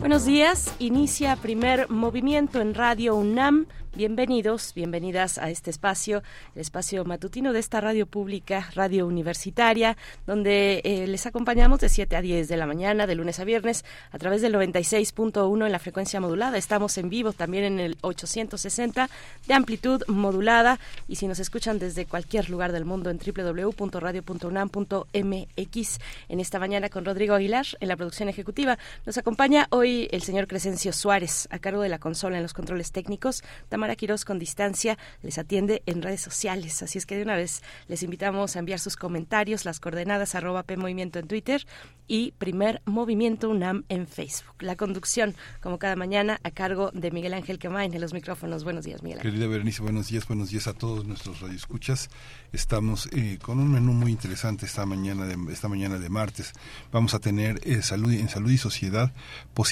Buenos días, inicia Primer Movimiento en Radio UNAM. Bienvenidos, bienvenidas a este espacio, el espacio matutino de esta radio pública, radio universitaria, donde eh, les acompañamos de 7 a 10 de la mañana, de lunes a viernes, a través del 96.1 en la frecuencia modulada. Estamos en vivo también en el 860 de amplitud modulada y si nos escuchan desde cualquier lugar del mundo en www.radio.unam.mx en esta mañana con Rodrigo Aguilar en la producción ejecutiva. Nos acompaña hoy el señor Crescencio Suárez a cargo de la consola en los controles técnicos. Mara Quiroz con distancia les atiende en redes sociales. Así es que de una vez les invitamos a enviar sus comentarios, las coordenadas arroba P Movimiento en Twitter y Primer Movimiento UNAM en Facebook. La conducción, como cada mañana, a cargo de Miguel Ángel Quemain en los micrófonos. Buenos días, Miguel. Querida Berenice, buenos días, buenos días a todos nuestros radioescuchas. Estamos eh, con un menú muy interesante esta mañana de, esta mañana de martes. Vamos a tener eh, en salud y sociedad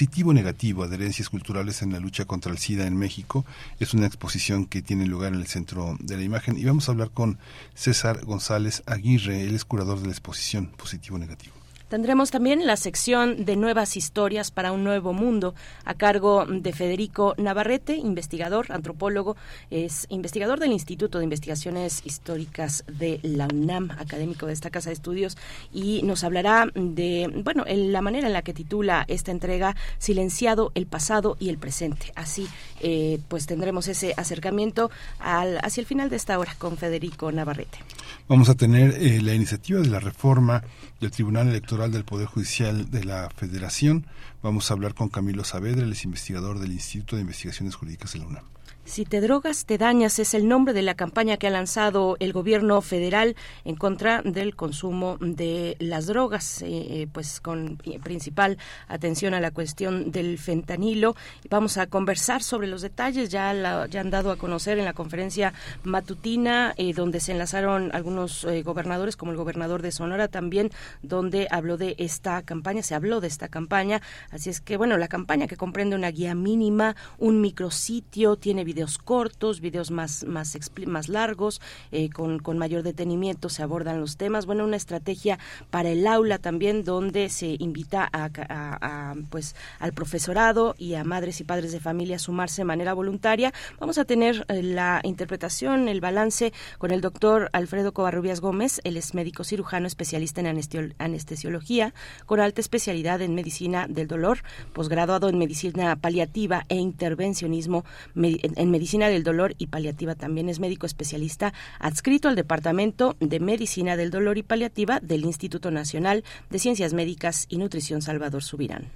positivo negativo, adherencias culturales en la lucha contra el SIDA en México. Es una exposición que tiene lugar en el centro de la imagen y vamos a hablar con César González Aguirre, él es curador de la exposición positivo negativo. Tendremos también la sección de nuevas historias para un nuevo mundo a cargo de Federico Navarrete, investigador, antropólogo, es investigador del Instituto de Investigaciones Históricas de la UNAM, académico de esta casa de estudios, y nos hablará de, bueno, en la manera en la que titula esta entrega Silenciado el pasado y el presente. Así, eh, pues tendremos ese acercamiento al, hacia el final de esta hora con Federico Navarrete. Vamos a tener eh, la iniciativa de la reforma del Tribunal Electoral del Poder Judicial de la Federación. Vamos a hablar con Camilo Saavedra, el investigador del Instituto de Investigaciones Jurídicas de la UNAM. Si te drogas, te dañas es el nombre de la campaña que ha lanzado el gobierno federal en contra del consumo de las drogas, eh, eh, pues con principal atención a la cuestión del fentanilo. Vamos a conversar sobre los detalles, ya, la, ya han dado a conocer en la conferencia matutina, eh, donde se enlazaron algunos gobernadores, como el gobernador de Sonora también, donde habló de esta campaña, se habló de esta campaña. Así es que, bueno, la campaña que comprende una guía mínima, un micrositio, tiene video videos cortos, videos más, más, más largos, eh, con, con mayor detenimiento se abordan los temas. Bueno, una estrategia para el aula también donde se invita a, a, pues al profesorado y a madres y padres de familia a sumarse de manera voluntaria. Vamos a tener eh, la interpretación, el balance con el doctor Alfredo Covarrubias Gómez. Él es médico cirujano especialista en anestesiología con alta especialidad en medicina del dolor, posgraduado en medicina paliativa e intervencionismo en Medicina del Dolor y Paliativa. También es médico especialista adscrito al Departamento de Medicina del Dolor y Paliativa del Instituto Nacional de Ciencias Médicas y Nutrición Salvador Subirán.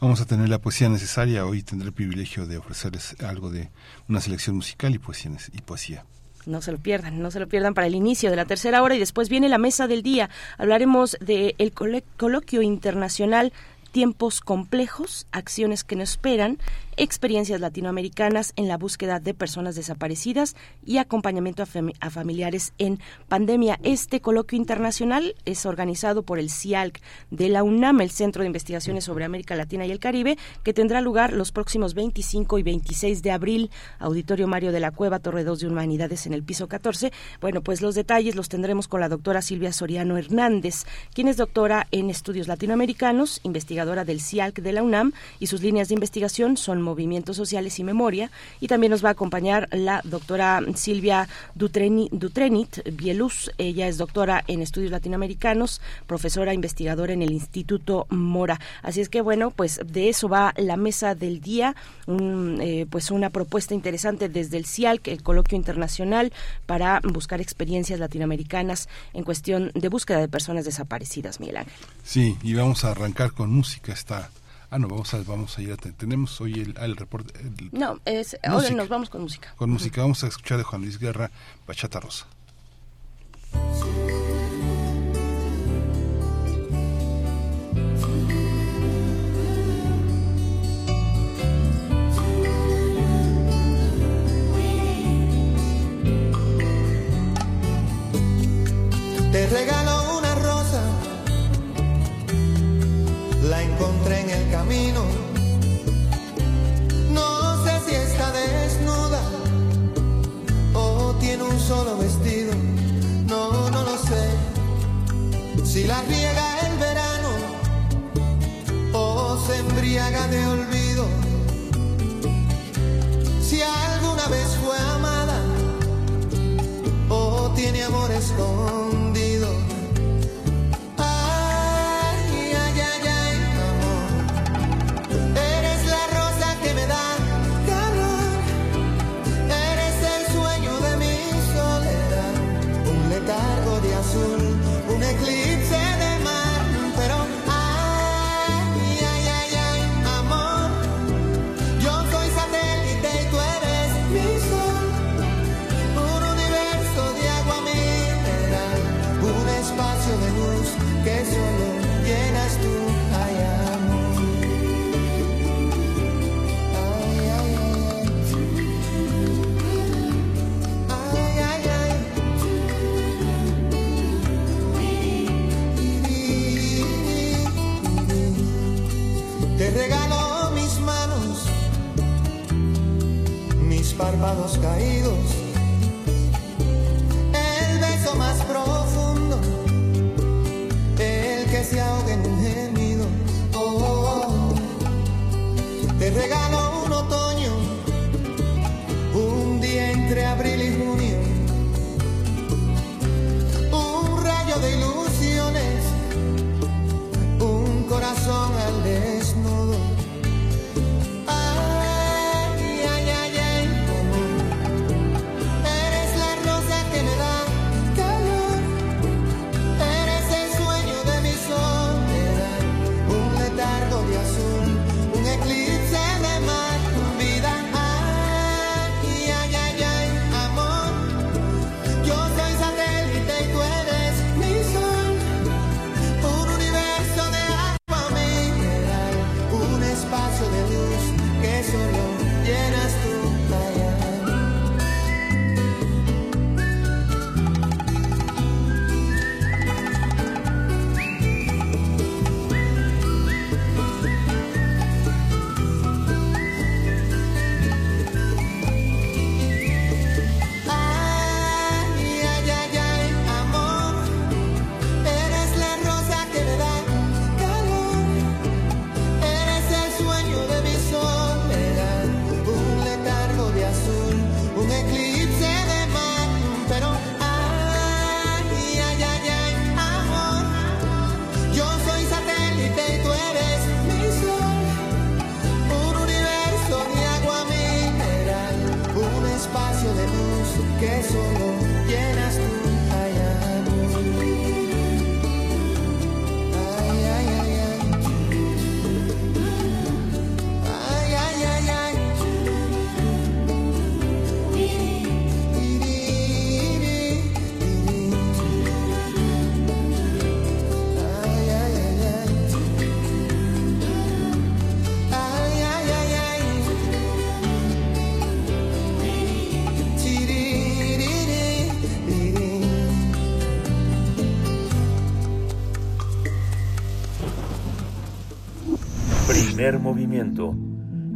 Vamos a tener la poesía necesaria. Hoy tendré el privilegio de ofrecerles algo de una selección musical y poesía. Y poesía. No se lo pierdan, no se lo pierdan para el inicio de la tercera hora y después viene la mesa del día. Hablaremos del el coloquio internacional tiempos complejos, acciones que nos esperan experiencias latinoamericanas en la búsqueda de personas desaparecidas y acompañamiento a, familiares en pandemia. Este coloquio internacional es organizado por el CIALC de la UNAM, el Centro de Investigaciones sobre América Latina y el Caribe, que tendrá lugar los próximos 25 y 26 de abril, Auditorio Mario de la Cueva, Torre 2 de Humanidades en el piso 14. Bueno, pues los detalles los tendremos con la doctora Silvia Soriano Hernández, quien es doctora en estudios latinoamericanos, investigadora del CIALC de la UNAM y sus líneas de investigación son movimientos sociales y memoria. Y también nos va a acompañar la doctora Silvia Dutrenit Bielus. Ella es doctora en estudios latinoamericanos, profesora investigadora en el Instituto Mora. Así es que bueno, pues de eso va la mesa del día, eh, pues una propuesta interesante desde el CIAL, el coloquio internacional para buscar experiencias latinoamericanas en cuestión de búsqueda de personas desaparecidas, Miguel Ángel. Sí, y vamos a arrancar con música esta Ah, no, vamos a, vamos a ir a... Tenemos hoy el, ah, el reporte... No, es, nos vamos con música. Con música. Vamos a escuchar de Juan Luis Guerra, Bachata Rosa. Te regalo párpados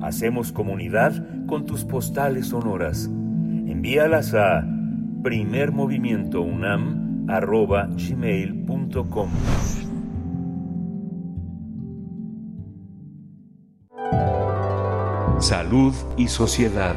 Hacemos comunidad con tus postales sonoras. Envíalas a primermovimientounam.gmail.com Salud y sociedad.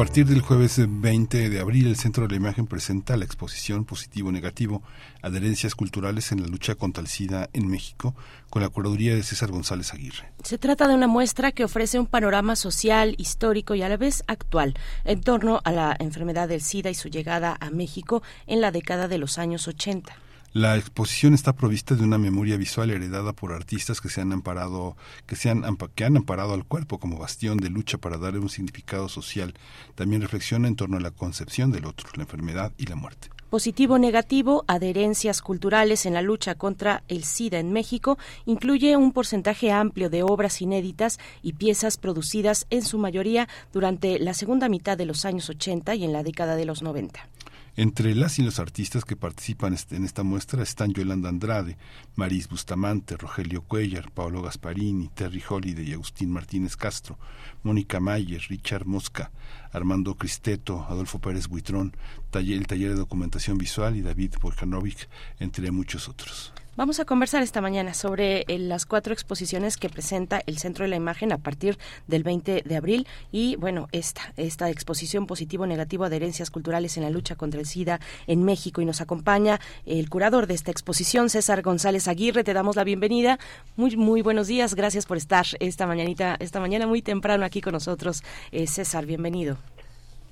Partir del jueves 20 de abril, el Centro de la Imagen presenta la exposición Positivo-Negativo, Adherencias Culturales en la Lucha contra el SIDA en México, con la curaduría de César González Aguirre. Se trata de una muestra que ofrece un panorama social, histórico y a la vez actual en torno a la enfermedad del SIDA y su llegada a México en la década de los años 80. La exposición está provista de una memoria visual heredada por artistas que se han amparado, que se han, que han amparado al cuerpo como bastión de lucha para darle un significado social. También reflexiona en torno a la concepción del otro, la enfermedad y la muerte. Positivo negativo, adherencias culturales en la lucha contra el SIDA en México, incluye un porcentaje amplio de obras inéditas y piezas producidas en su mayoría durante la segunda mitad de los años 80 y en la década de los 90. Entre las y los artistas que participan en esta muestra están Yolanda Andrade, Maris Bustamante, Rogelio Cuellar, Paolo Gasparini, Terry Holiday, Agustín Martínez Castro, Mónica Mayer, Richard Mosca, Armando Cristeto, Adolfo Pérez Buitrón, el taller de documentación visual y David Volkanovic, entre muchos otros. Vamos a conversar esta mañana sobre eh, las cuatro exposiciones que presenta el Centro de la Imagen a partir del 20 de abril y bueno, esta, esta exposición positivo-negativo adherencias culturales en la lucha contra el SIDA en México y nos acompaña el curador de esta exposición, César González Aguirre. Te damos la bienvenida. Muy, muy buenos días. Gracias por estar esta mañanita, esta mañana muy temprano aquí con nosotros. Eh, César, bienvenido.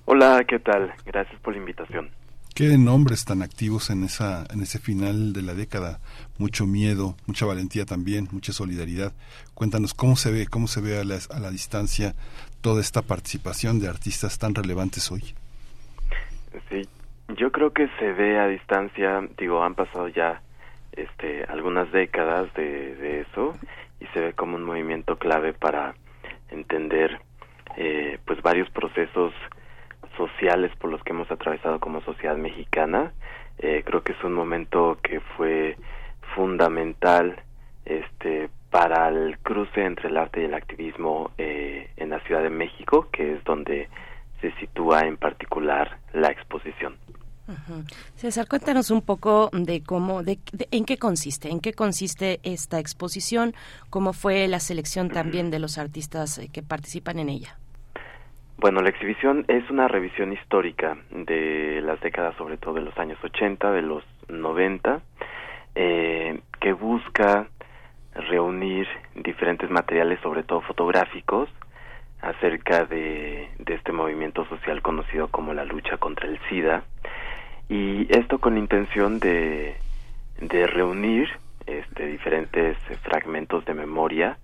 Hola, ¿qué tal? Gracias por la invitación. Qué nombres tan activos en esa en ese final de la década, mucho miedo, mucha valentía también, mucha solidaridad. Cuéntanos cómo se ve, cómo se ve a la, a la distancia toda esta participación de artistas tan relevantes hoy. Sí, yo creo que se ve a distancia, digo, han pasado ya este algunas décadas de, de eso y se ve como un movimiento clave para entender eh, pues varios procesos sociales por los que hemos atravesado como sociedad mexicana. Eh, creo que es un momento que fue fundamental este para el cruce entre el arte y el activismo eh, en la Ciudad de México, que es donde se sitúa en particular la exposición. César, cuéntanos un poco de cómo, de, en qué consiste, en qué consiste esta exposición, cómo fue la selección también de los artistas eh, que participan en ella. Bueno, la exhibición es una revisión histórica de las décadas, sobre todo de los años 80, de los 90, eh, que busca reunir diferentes materiales, sobre todo fotográficos, acerca de, este movimiento social conocido como la lucha contra el SIDA, y esto con la intención de, de reunir este, diferentes fragmentos de memoria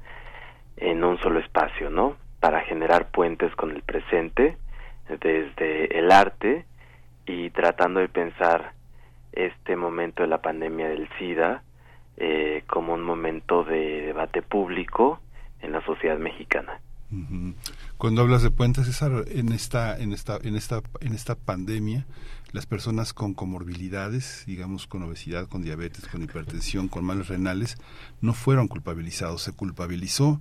en un solo espacio, ¿no? Para generar puentes con el presente desde el arte y tratando de pensar este momento de la pandemia del SIDA eh, como un momento de debate público en la sociedad mexicana. Cuando hablas de puentes, César, en esta, en esta, en esta, en esta pandemia, las personas con comorbilidades, digamos con obesidad, con diabetes, con hipertensión, con males renales, no fueron culpabilizados. Se culpabilizó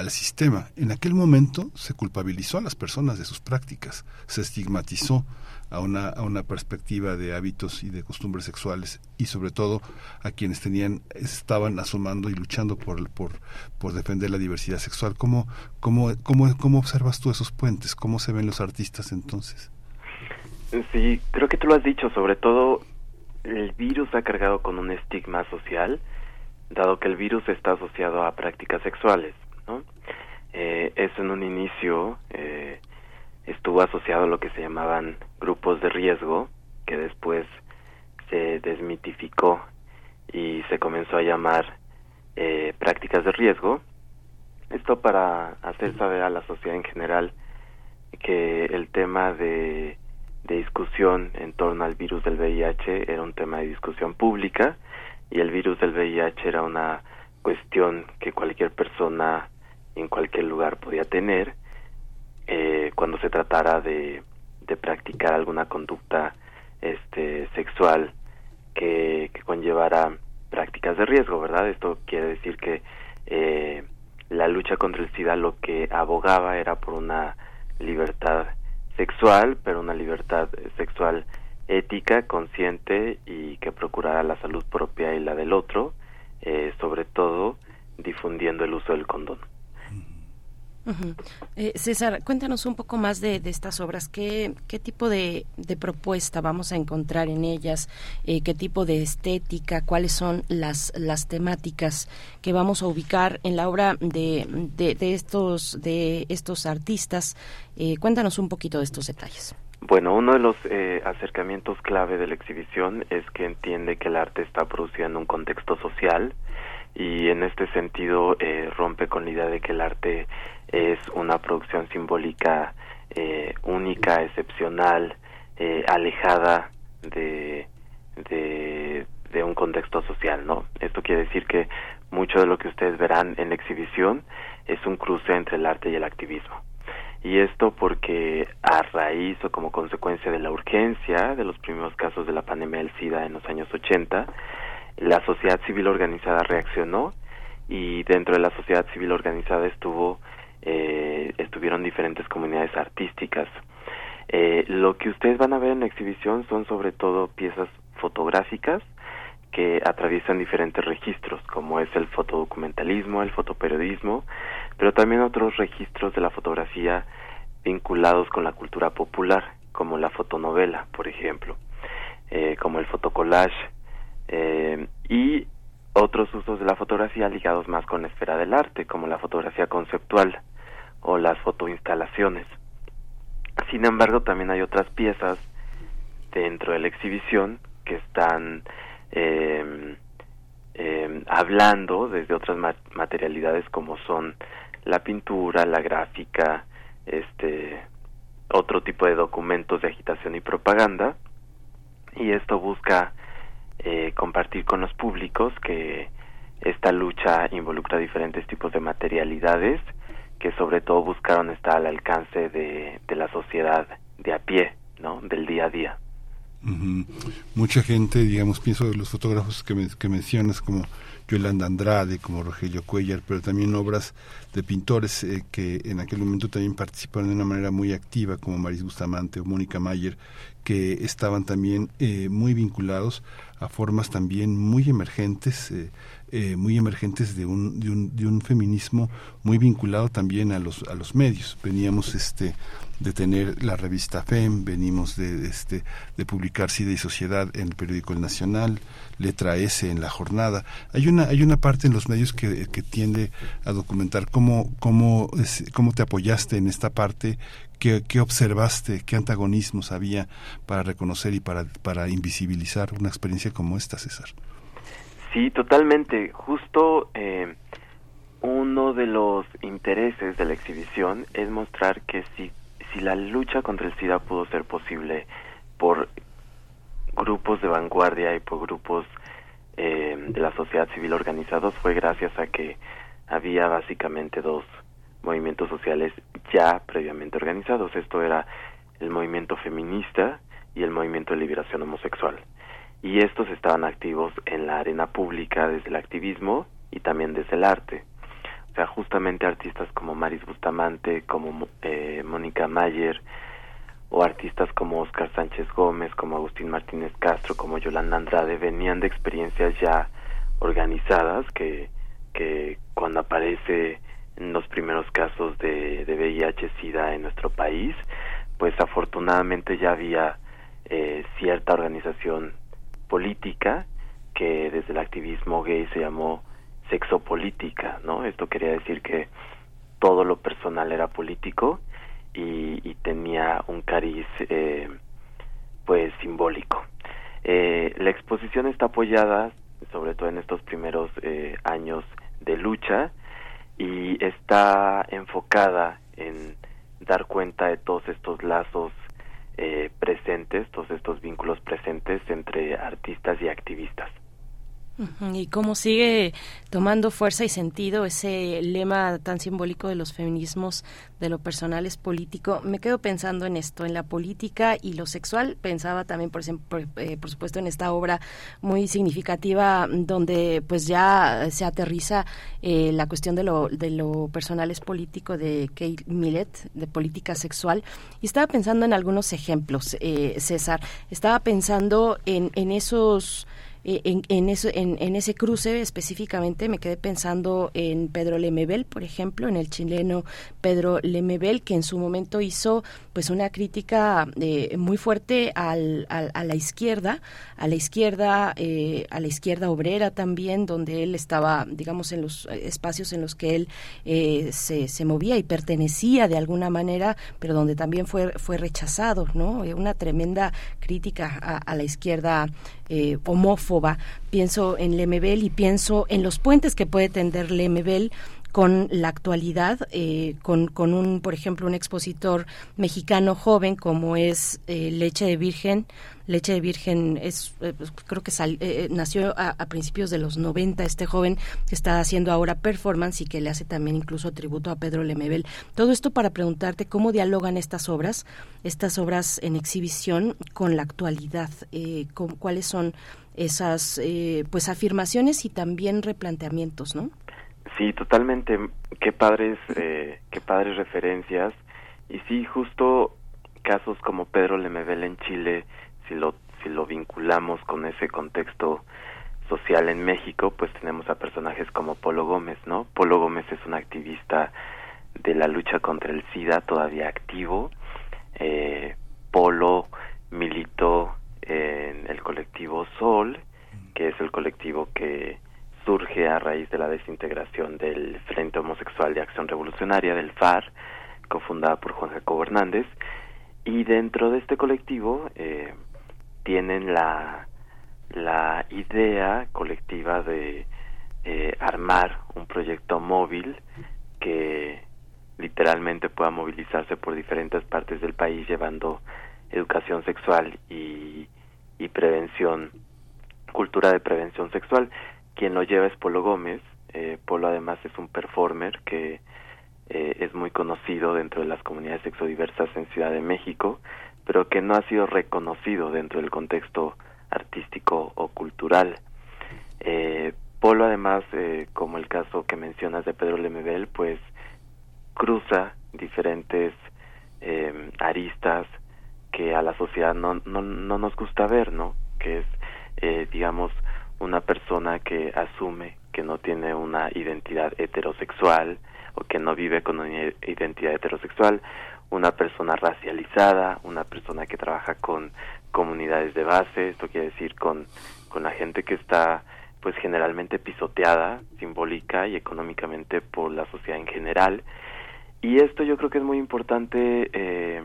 al sistema. En aquel momento se culpabilizó a las personas de sus prácticas, se estigmatizó a una, a una perspectiva de hábitos y de costumbres sexuales y sobre todo a quienes tenían estaban asomando y luchando por, por, por defender la diversidad sexual. ¿Cómo, cómo, cómo, ¿Cómo observas tú esos puentes? ¿Cómo se ven los artistas entonces? Sí, creo que tú lo has dicho, sobre todo el virus ha cargado con un estigma social, dado que el virus está asociado a prácticas sexuales. ¿No? Eh, eso en un inicio eh, estuvo asociado a lo que se llamaban grupos de riesgo, que después se desmitificó y se comenzó a llamar eh, prácticas de riesgo. Esto para hacer saber a la sociedad en general que el tema de, de discusión en torno al virus del VIH era un tema de discusión pública y el virus del VIH era una cuestión que cualquier persona en cualquier lugar podía tener eh, cuando se tratara de, practicar alguna conducta este sexual que, que conllevara prácticas de riesgo, ¿verdad? Esto quiere decir que eh, la lucha contra el SIDA lo que abogaba era por una libertad sexual, pero una libertad sexual ética, consciente y que procurara la salud propia y la del otro, eh, sobre todo difundiendo el uso del condón. Eh, César, cuéntanos un poco más de, estas obras. ¿Qué, tipo de, propuesta vamos a encontrar en ellas? Eh, ¿Qué tipo de estética? ¿Cuáles son las, las temáticas que vamos a ubicar en la obra de, de, estos, de estos artistas? Eh, cuéntanos un poquito de estos detalles. Bueno, uno de los acercamientos clave de la exhibición es que entiende que el arte está producido en un contexto social y en este sentido rompe con la idea de que el arte es una producción simbólica eh, única, excepcional, eh, alejada de, de, de, un contexto social, ¿no? Esto quiere decir que mucho de lo que ustedes verán en la exhibición es un cruce entre el arte y el activismo. Y esto porque a raíz o como consecuencia de la urgencia de los primeros casos de la pandemia del SIDA en los años 80, la sociedad civil organizada reaccionó y dentro de la sociedad civil organizada estuvo eh, estuvieron diferentes comunidades artísticas. Eh, lo que ustedes van a ver en la exhibición son sobre todo piezas fotográficas que atraviesan diferentes registros, como es el fotodocumentalismo, el fotoperiodismo, pero también otros registros de la fotografía vinculados con la cultura popular, como la fotonovela, por ejemplo, eh, como el fotocollage, eh, y otros usos de la fotografía ligados más con la esfera del arte, como la fotografía conceptual o las fotoinstalaciones. Sin embargo, también hay otras piezas dentro de la exhibición que están eh, hablando desde otras materialidades como son la pintura, la gráfica, este otro tipo de documentos de agitación y propaganda y esto busca eh, compartir con los públicos que esta lucha involucra diferentes tipos de materialidades que sobre todo buscaron estar al alcance de, de la sociedad de a pie, ¿no? Del día a día. Mucha gente, digamos, pienso de los fotógrafos que, que mencionas como Yolanda Andrade, como Rogelio Cuellar, pero también obras de pintores eh, que en aquel momento también participaron de una manera muy activa, como Maris Bustamante o Mónica Mayer, que estaban también eh, muy vinculados a formas también muy emergentes, eh, eh, muy emergentes de un, de un, de un feminismo muy vinculado también a los a los medios veníamos este de tener la revista FEM venimos de este de publicar SIDA y Sociedad en el periódico El Nacional letra S en la jornada hay una hay una parte en los medios que, que tiende a documentar cómo cómo cómo te apoyaste en esta parte ¿Qué, ¿Qué, observaste? ¿Qué antagonismos había para reconocer y para, para invisibilizar una experiencia como esta, César? Sí, totalmente. Justo eh, uno de los intereses de la exhibición es mostrar que si, si la lucha contra el SIDA pudo ser posible por grupos de vanguardia y por grupos eh, de la sociedad civil organizados fue gracias a que había básicamente dos movimientos sociales ya previamente organizados. Esto era el movimiento feminista y el movimiento de liberación homosexual y estos estaban activos en la arena pública desde el activismo y también desde el arte. O sea, justamente artistas como Maris Bustamante, como eh, Mónica Mayer, o artistas como Oscar Sánchez Gómez, como Agustín Martínez Castro, como Yolanda Andrade, venían de experiencias ya organizadas que, que cuando aparece en los primeros casos de, de VIH-Sida en nuestro país, pues afortunadamente ya había eh, cierta organización política que desde el activismo gay se llamó sexopolítica, ¿no? Esto quería decir que todo lo personal era político y, y tenía un cariz eh, pues simbólico. Eh, la exposición está apoyada sobre todo en estos primeros eh, años de lucha y está enfocada en dar cuenta de todos estos lazos eh, presentes, todos estos vínculos presentes entre artistas y activistas. Y cómo sigue tomando fuerza y sentido ese lema tan simbólico de los feminismos, de lo personal es político. Me quedo pensando en esto, en la política y lo sexual. Pensaba también, por, ejemplo, eh, por supuesto, en esta obra muy significativa donde pues ya se aterriza eh, la cuestión de lo, de lo personal es político de Kate Millett, de política sexual. Y estaba pensando en algunos ejemplos, eh, César. Estaba pensando en, en esos eh, en, en, eso, en, en, ese cruce específicamente me quedé pensando en Pedro Lemebel, por ejemplo, en el chileno Pedro Lemebel, que en su momento hizo pues una crítica eh, muy fuerte al, al, a la izquierda, a la izquierda, eh, a la izquierda obrera también, donde él estaba, digamos, en los espacios en los que él eh, se, se movía y pertenecía de alguna manera, pero donde también fue, fue rechazado, ¿no? Una tremenda crítica a, a la izquierda eh, Pienso en Lemebel y pienso en los puentes que puede tender Lemebel con la actualidad, eh, con, con un, por ejemplo, un expositor mexicano joven como es eh, Leche de Virgen. Leche de Virgen es, eh, pues, creo que nació a, principios de los 90, este joven que está haciendo ahora performance y que le hace también incluso tributo a Pedro Lemebel. Todo esto para preguntarte cómo dialogan estas obras, estas obras en exhibición con la actualidad, cuáles son esas pues afirmaciones y también replanteamientos, ¿no? Sí, totalmente. Qué padres, eh, qué padres referencias. Y sí, justo casos como Pedro Lemebel en Chile, si lo, si lo vinculamos con ese contexto social en México, pues tenemos a personajes como Polo Gómez, ¿no? Polo Gómez es un activista de la lucha contra el SIDA, todavía activo. Eh, Polo militó en el colectivo Sol, que es el colectivo que surge a raíz de la desintegración del Frente Homosexual de Acción Revolucionaria, del FAR, cofundada por Juan Jacobo Hernández, y dentro de este colectivo eh, tienen la, la idea colectiva de eh, armar un proyecto móvil que literalmente pueda movilizarse por diferentes partes del país llevando educación sexual y, y prevención, cultura de prevención sexual quien lo lleva es Polo Gómez. Eh, Polo además es un performer que eh, es muy conocido dentro de las comunidades sexodiversas en Ciudad de México, pero que no ha sido reconocido dentro del contexto artístico o cultural. Eh, Polo además, eh, como el caso que mencionas de Pedro Lemebel, pues cruza diferentes eh, aristas que a la sociedad no, no, no nos gusta ver, ¿no? Que es, eh, digamos, una persona que asume que no tiene una identidad heterosexual o que no vive con una identidad heterosexual, una persona racializada, una persona que trabaja con comunidades de base, esto quiere decir con, con la gente que está pues generalmente pisoteada simbólica y económicamente por la sociedad en general. Y esto yo creo que es muy importante eh,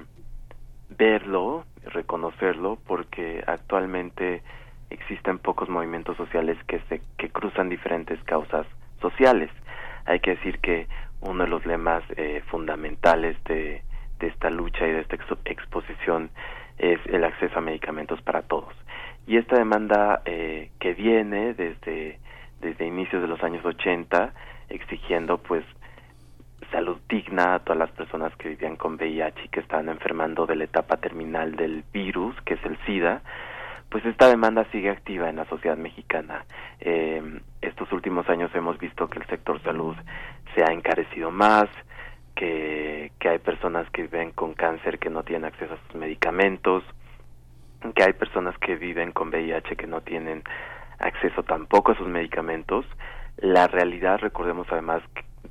verlo, reconocerlo, porque actualmente existen pocos movimientos sociales que se que cruzan diferentes causas sociales. Hay que decir que uno de los lemas eh, fundamentales de, de esta lucha y de esta exposición es el acceso a medicamentos para todos. Y esta demanda eh, que viene desde, desde inicios de los años 80 exigiendo pues salud digna a todas las personas que vivían con VIH y que estaban enfermando de la etapa terminal del virus, que es el SIDA, pues esta demanda sigue activa en la sociedad mexicana. Eh, estos últimos años hemos visto que el sector salud se ha encarecido más, que, que hay personas que viven con cáncer que no tienen acceso a sus medicamentos, que hay personas que viven con VIH que no tienen acceso tampoco a sus medicamentos. La realidad, recordemos además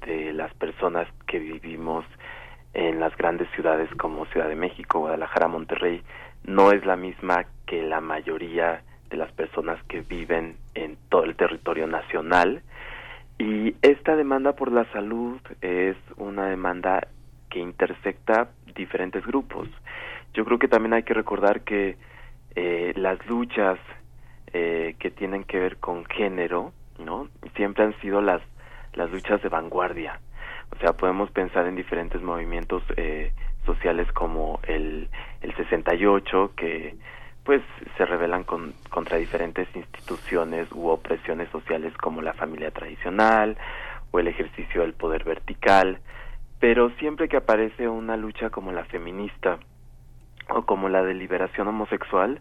de las personas que vivimos en las grandes ciudades como Ciudad de México, Guadalajara, Monterrey, no es la misma que la mayoría de las personas que viven en todo el territorio nacional. Y esta demanda por la salud es una demanda que intersecta diferentes grupos. Yo creo que también hay que recordar que eh, las luchas eh, que tienen que ver con género, ¿no? Siempre han sido las las luchas de vanguardia. O sea, podemos pensar en diferentes movimientos eh, sociales como el, el 68, que pues se rebelan con, contra diferentes instituciones u opresiones sociales como la familia tradicional o el ejercicio del poder vertical, pero siempre que aparece una lucha como la feminista o como la de liberación homosexual,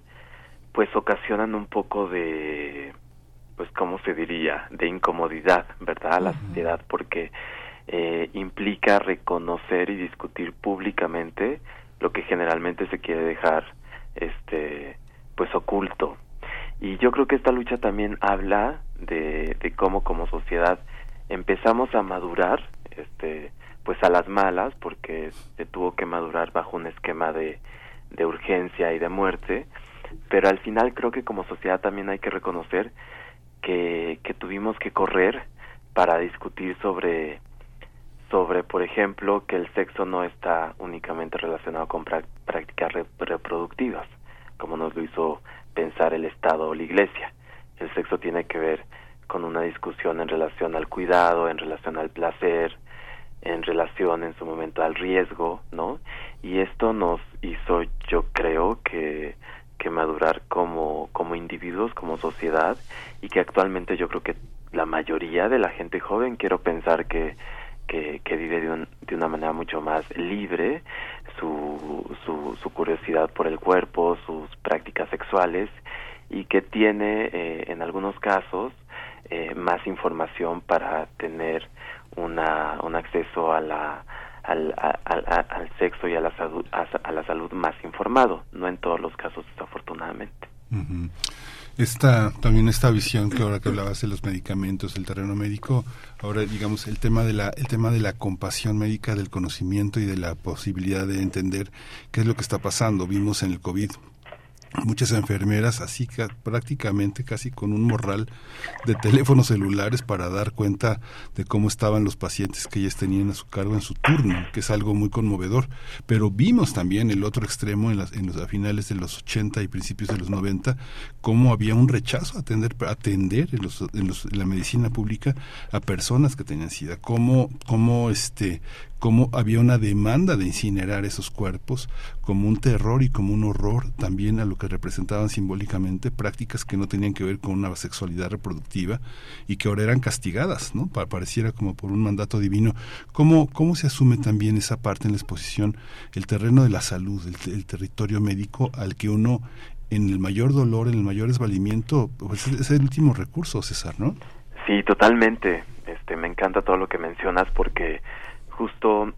pues ocasionan un poco de, pues, ¿cómo se diría?, de incomodidad, ¿verdad?, a la sociedad, porque eh, implica reconocer y discutir públicamente lo que generalmente se quiere dejar este pues oculto y yo creo que esta lucha también habla de, de cómo como sociedad empezamos a madurar este pues a las malas porque se tuvo que madurar bajo un esquema de, de urgencia y de muerte pero al final creo que como sociedad también hay que reconocer que, tuvimos que correr para discutir sobre sobre, por ejemplo, que el sexo no está únicamente relacionado con prácticas reproductivas, como nos lo hizo pensar el Estado o la Iglesia. El sexo tiene que ver con una discusión en relación al cuidado, en relación al placer, en relación en su momento al riesgo, ¿no? Y esto nos hizo, yo creo, que, que madurar como, como individuos, como sociedad, y que actualmente yo creo que la mayoría de la gente joven, quiero pensar que, que, vive de, de, una manera mucho más libre su, su, su, curiosidad por el cuerpo, sus prácticas sexuales, y que tiene eh, en algunos casos eh, más información para tener una, un acceso a la, al, al, sexo y a la salud a, la salud más informado no en todos los casos desafortunadamente. Esta también esta visión que ahora que hablabas de los medicamentos el terreno médico ahora digamos el tema de la el tema de la compasión médica del conocimiento y de la posibilidad de entender qué es lo que está pasando. Vimos en el covid muchas enfermeras así prácticamente casi con un morral de teléfonos celulares para dar cuenta de cómo estaban los pacientes que ellas tenían a su cargo en su turno, que es algo muy conmovedor. Pero vimos también el otro extremo en, las, en los, a finales de los 80 y principios de los 90, cómo había un rechazo a atender, atender en, los, en, los, en la medicina pública a personas que tenían SIDA, cómo, cómo este, cómo había una demanda de incinerar esos cuerpos como un terror y como un horror también a lo que representaban simbólicamente prácticas que no tenían que ver con una sexualidad reproductiva y que ahora eran castigadas, ¿no? Pareciera como por un mandato divino. ¿Cómo, cómo se asume también esa parte en la exposición, el terreno de la salud, el, territorio médico al que uno en el mayor dolor, en el mayor desvalimiento, pues es el último recurso, César, ¿no? Sí, totalmente. Este, me encanta todo lo que mencionas porque justo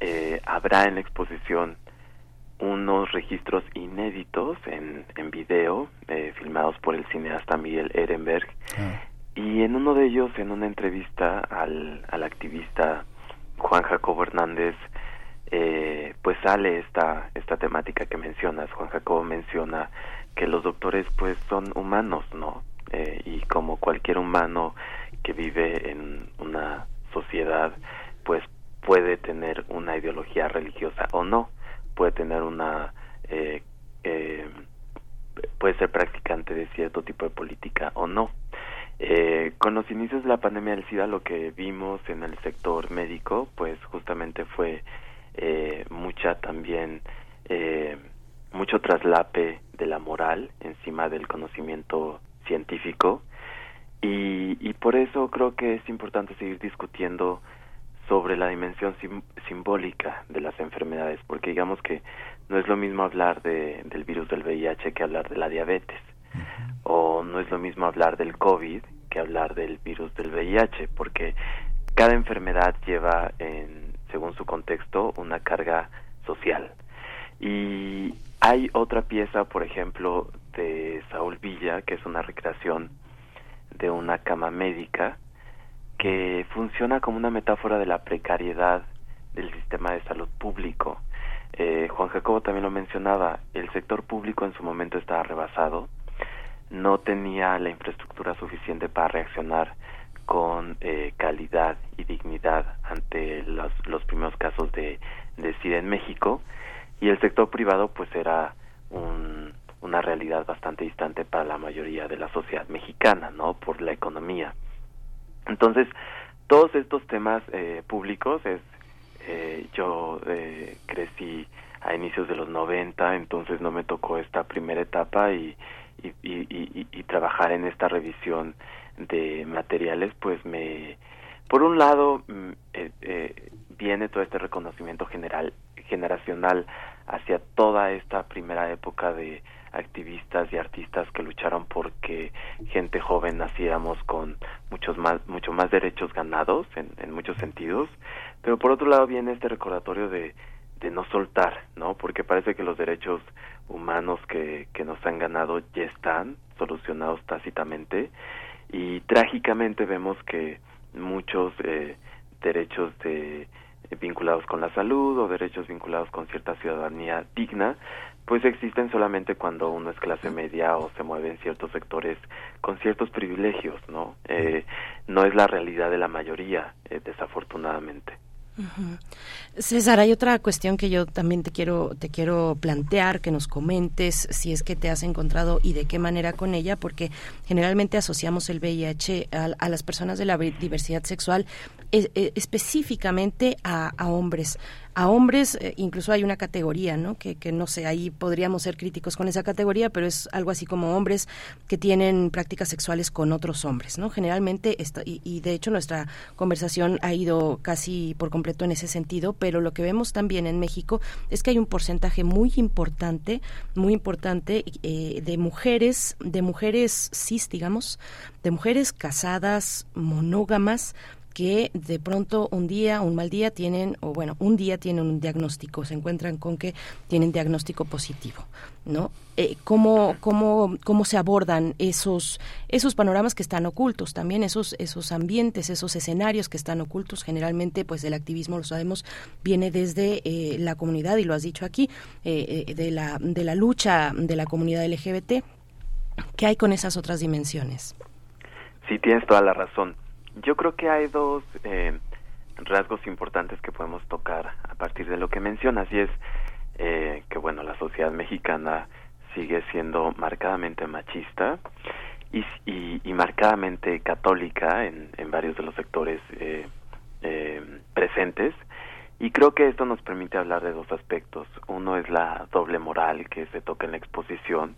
eh, habrá en la exposición unos registros inéditos en, en video eh, filmados por el cineasta Miguel Ehrenberg. Ah. y en uno de ellos en una entrevista al, al activista Juan Jacobo Hernández eh, pues sale esta esta temática que mencionas. Juan Jacobo menciona que los doctores pues son humanos no eh, y como cualquier humano que vive en una sociedad pues puede tener una ideología religiosa o no, puede tener una, eh, eh, puede ser practicante de cierto tipo de política o no. Eh, con los inicios de la pandemia del SIDA lo que vimos en el sector médico, pues justamente fue eh, mucha también, eh, mucho traslape de la moral encima del conocimiento científico y, y por eso creo que es importante seguir discutiendo sobre la dimensión sim simbólica de las enfermedades, porque digamos que no es lo mismo hablar de, del virus del VIH que hablar de la diabetes, uh -huh. o no es lo mismo hablar del COVID que hablar del virus del VIH, porque cada enfermedad lleva, en, según su contexto, una carga social. Y hay otra pieza, por ejemplo, de Saúl Villa, que es una recreación de una cama médica, que funciona como una metáfora de la precariedad del sistema de salud público. Eh, Juan Jacobo también lo mencionaba, el sector público en su momento estaba rebasado, no tenía la infraestructura suficiente para reaccionar con eh, calidad y dignidad ante los, primeros casos de, de SIDA en México y el sector privado pues era un, una realidad bastante distante para la mayoría de la sociedad mexicana, ¿no? Por la economía. Entonces, todos estos temas eh, públicos es eh, yo eh, crecí a inicios de los 90, entonces no me tocó esta primera etapa y, y, y, y, trabajar en esta revisión de materiales, pues me, por un lado, eh, eh, viene todo este reconocimiento general, generacional hacia toda esta primera época de activistas y artistas que lucharon porque gente joven naciéramos con muchos más mucho más derechos ganados en, muchos sentidos. Pero por otro lado viene este recordatorio de de no soltar no porque parece que los derechos humanos que que nos han ganado ya están solucionados tácitamente. Y trágicamente vemos que muchos eh, derechos de vinculados con la salud o derechos vinculados con cierta ciudadanía digna pues existen solamente cuando uno es clase media o se mueve en ciertos sectores con ciertos privilegios, ¿no? Eh, no es la realidad de la mayoría, eh, desafortunadamente. César, hay otra cuestión que yo también te quiero, te quiero plantear, que nos comentes si es que te has encontrado y de qué manera con ella, porque generalmente asociamos el VIH a, las personas de la diversidad sexual eh, específicamente a, hombres a hombres, eh, incluso hay una categoría, ¿no? Que, que, no sé, ahí podríamos ser críticos con esa categoría, pero es algo así como hombres que tienen prácticas sexuales con otros hombres, ¿no? Generalmente, y, y, de hecho nuestra conversación ha ido casi por completo en ese sentido, pero lo que vemos también en México es que hay un porcentaje muy importante, muy importante eh, de mujeres, de mujeres cis, digamos, de mujeres casadas, monógamas, que de pronto un día, un mal día tienen, o bueno, un día tienen un diagnóstico, se encuentran con que tienen diagnóstico positivo, ¿no? Eh, ¿cómo, cómo, cómo se abordan esos, esos panoramas que están ocultos, también esos, esos ambientes, esos escenarios que están ocultos? Generalmente, pues el activismo, lo sabemos, viene desde eh, la comunidad, y lo has dicho aquí, eh, de, la, de la lucha de la comunidad LGBT. ¿Qué hay con esas otras dimensiones? Sí, tienes toda la razón yo creo que hay dos eh, rasgos importantes que podemos tocar a partir de lo que mencionas y es eh, que bueno la sociedad mexicana sigue siendo marcadamente machista y, y, marcadamente católica en, en, varios de los sectores eh, presentes. Y creo que esto nos permite hablar de dos aspectos. Uno es la doble moral que se toca en la exposición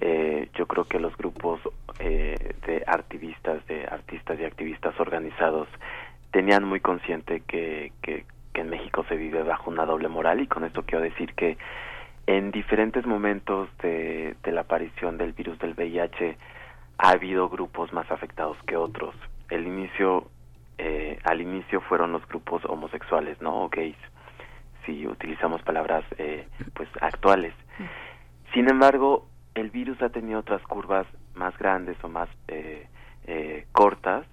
eh, yo creo que los grupos eh, de activistas, de artistas y activistas organizados tenían muy consciente que, que, en México se vive bajo una doble moral y con esto quiero decir que en diferentes momentos de, de la aparición del virus del VIH ha habido grupos más afectados que otros. El inicio, eh, al inicio fueron los grupos homosexuales, ¿no? O gays, si utilizamos palabras eh, pues actuales. Sin embargo, el virus ha tenido otras curvas más grandes o más eh, eh, cortas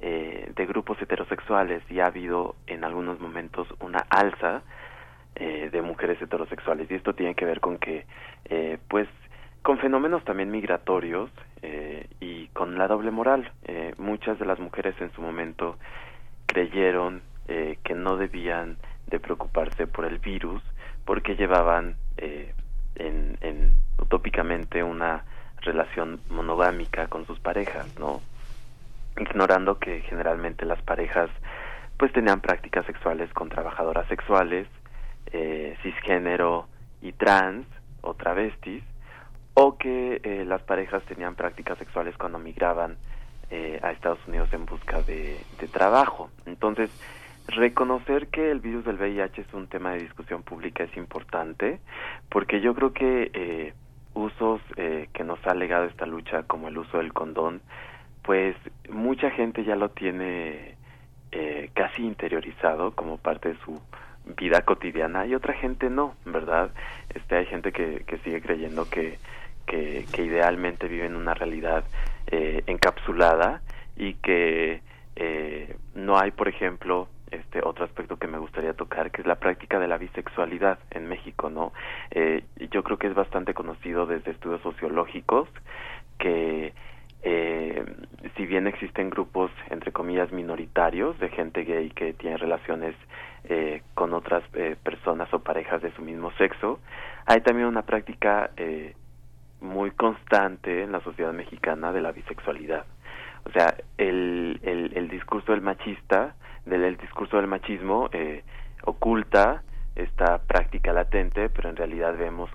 eh, de grupos heterosexuales y ha habido en algunos momentos una alza de mujeres heterosexuales. Y esto tiene que ver con que pues con fenómenos también migratorios y con la doble moral. Muchas de las mujeres en su momento creyeron que no debían de preocuparse por el virus porque llevaban en, en utópicamente una relación monogámica con sus parejas, ¿no? Ignorando que generalmente las parejas pues tenían prácticas sexuales con trabajadoras sexuales, eh, cisgénero y trans o travestis, o que eh, las parejas tenían prácticas sexuales cuando migraban eh, a Estados Unidos en busca de, de trabajo. Entonces, reconocer que el virus del VIH es un tema de discusión pública es importante, porque yo creo que eh, usos eh, que nos ha legado esta lucha, como el uso del condón, pues mucha gente ya lo tiene eh, casi interiorizado como parte de su vida cotidiana y otra gente no, ¿verdad? Este, hay gente que, que sigue creyendo que, que, que idealmente vive en una realidad eh, encapsulada y que eh, no hay, por ejemplo, este otro aspecto que me gustaría tocar que es la práctica de la bisexualidad en México no eh, yo creo que es bastante conocido desde estudios sociológicos que eh, si bien existen grupos entre comillas minoritarios de gente gay que tiene relaciones eh, con otras eh, personas o parejas de su mismo sexo hay también una práctica eh, muy constante en la sociedad mexicana de la bisexualidad o sea el, el, discurso del machista del discurso del machismo eh, oculta esta práctica latente, pero en realidad vemos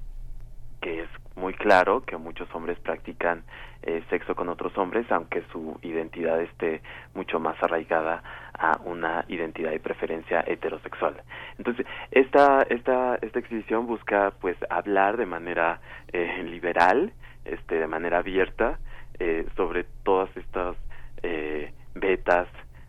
que es muy claro que muchos hombres practican eh, sexo con otros hombres, aunque su identidad esté mucho más arraigada a una identidad y preferencia heterosexual. Entonces, esta, esta, esta exhibición busca pues hablar de manera eh, liberal, este, de manera abierta, eh, sobre todas estas eh, vetas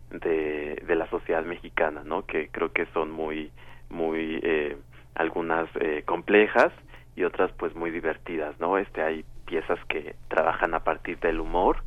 de, de la sociedad mexicana, ¿no? Que creo que son muy, muy, eh, algunas eh, complejas y otras pues muy divertidas, ¿no? Este hay piezas que trabajan a partir del humor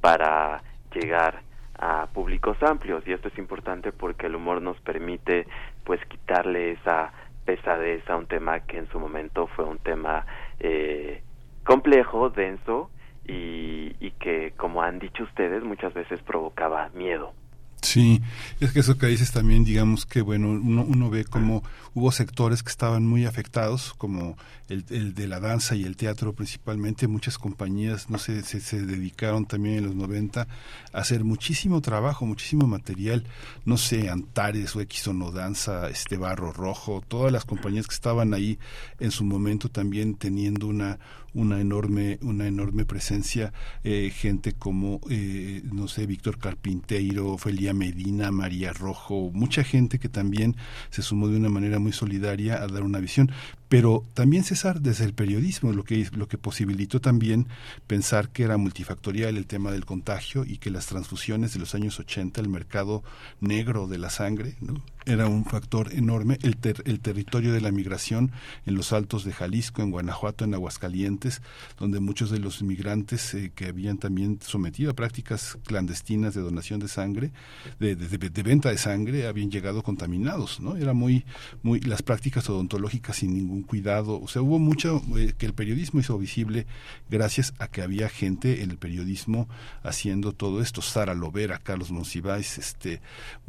para llegar a públicos amplios y esto es importante porque el humor nos permite pues quitarle esa pesadez a un tema que en su momento fue un tema eh, complejo, denso y, que como han dicho ustedes muchas veces provocaba miedo. Sí, es que eso que dices también, digamos que, bueno, uno, uno ve como hubo sectores que estaban muy afectados, como el, de la danza y el teatro principalmente. Muchas compañías, no sé, se, se dedicaron también en los 90 a hacer muchísimo trabajo, muchísimo material, no sé, Antares o X o danza, este Barro Rojo, todas las compañías que estaban ahí en su momento también teniendo una una enorme una enorme presencia eh, gente como eh, no sé Víctor Carpinteiro Felia Medina María Rojo mucha gente que también se sumó de una manera muy solidaria a dar una visión pero también César desde el periodismo lo que lo que posibilitó también pensar que era multifactorial el tema del contagio y que las transfusiones de los años 80 el mercado negro de la sangre ¿no? era un factor enorme el, ter, el territorio de la migración en los altos de Jalisco en Guanajuato en Aguascalientes donde muchos de los inmigrantes eh, que habían también sometido a prácticas clandestinas de donación de sangre de, de, de, de venta de sangre habían llegado contaminados no era muy muy las prácticas odontológicas sin ningún cuidado. O sea, hubo mucho eh, que el periodismo hizo visible gracias a que había gente en el periodismo haciendo todo esto. Sara Lovera, Carlos Monsiváis, este,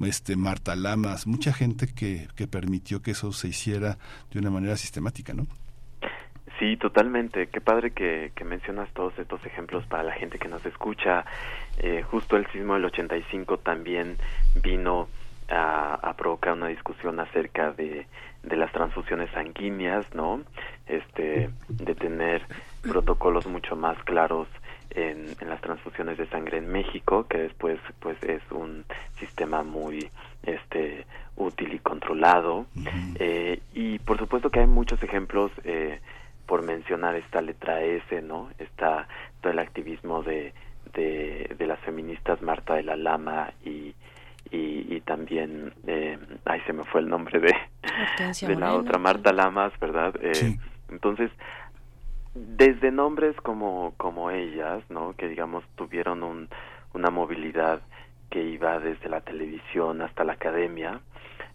este, Marta Lamas, mucha gente que, que permitió que eso se hiciera de una manera sistemática, ¿no? Sí, totalmente. Qué padre que, que, mencionas todos estos ejemplos para la gente que nos escucha. Eh, justo el sismo del 85 también vino a, a provocar una discusión acerca de, de las transfusiones sanguíneas, ¿no? Este, de tener protocolos mucho más claros en, en, las transfusiones de sangre en México, que después pues es un sistema muy este útil y controlado. Uh -huh. eh, y por supuesto que hay muchos ejemplos eh, por mencionar esta letra S, ¿no? Está todo el activismo de, de, de las feministas Marta de la Lama y y, y también, eh, ay, se me fue el nombre de, de la otra, Marta Lamas, ¿verdad? Eh, sí. Entonces, desde nombres como, como ellas, ¿no? Que digamos tuvieron un, una movilidad que iba desde la televisión hasta la academia,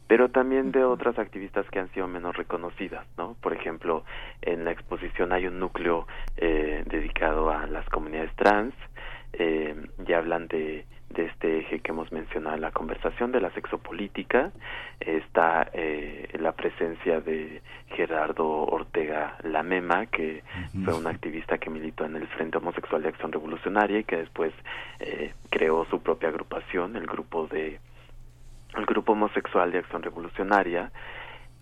pero también de otras activistas que han sido menos reconocidas, ¿no? Por ejemplo, en la exposición hay un núcleo eh, dedicado a las comunidades trans, eh, y hablan de de este eje que hemos mencionado en la conversación de la sexopolítica está eh, la presencia de Gerardo Ortega Lamema que uh -huh. fue un activista que militó en el Frente Homosexual de Acción Revolucionaria y que después eh, creó su propia agrupación el grupo de el grupo homosexual de Acción Revolucionaria